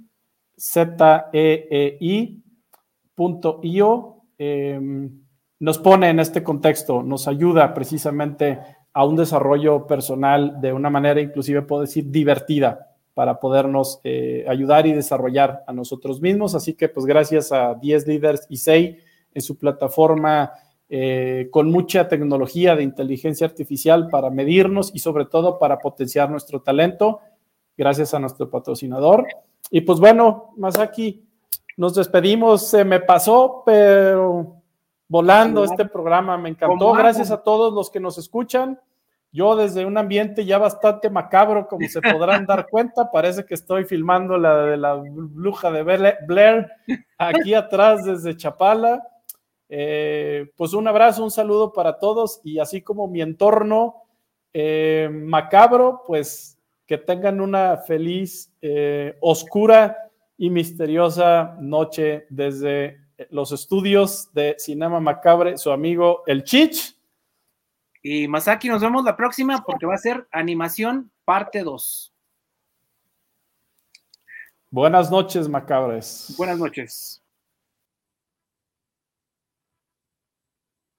Z-E-E-I.io, em, nos pone en este contexto, nos ayuda precisamente a un desarrollo personal de una manera inclusive puedo decir divertida para podernos eh, ayudar y desarrollar a nosotros mismos. Así que pues gracias a 10 Leaders y 6 en su plataforma eh, con mucha tecnología de inteligencia artificial para medirnos y sobre todo para potenciar nuestro talento. Gracias a nuestro patrocinador. Y pues bueno, Masaki, nos despedimos. Se me pasó, pero volando este programa. Me encantó. Gracias a todos los que nos escuchan. Yo desde un ambiente ya bastante macabro, como se podrán dar cuenta, parece que estoy filmando la de la bruja de Blair aquí atrás desde Chapala. Eh, pues un abrazo, un saludo para todos y así como mi entorno eh, macabro, pues que tengan una feliz, eh, oscura y misteriosa noche desde los estudios de Cinema Macabre, su amigo El Chich. Y Masaki, nos vemos la próxima porque va a ser animación parte 2. Buenas noches, macabres. Buenas noches.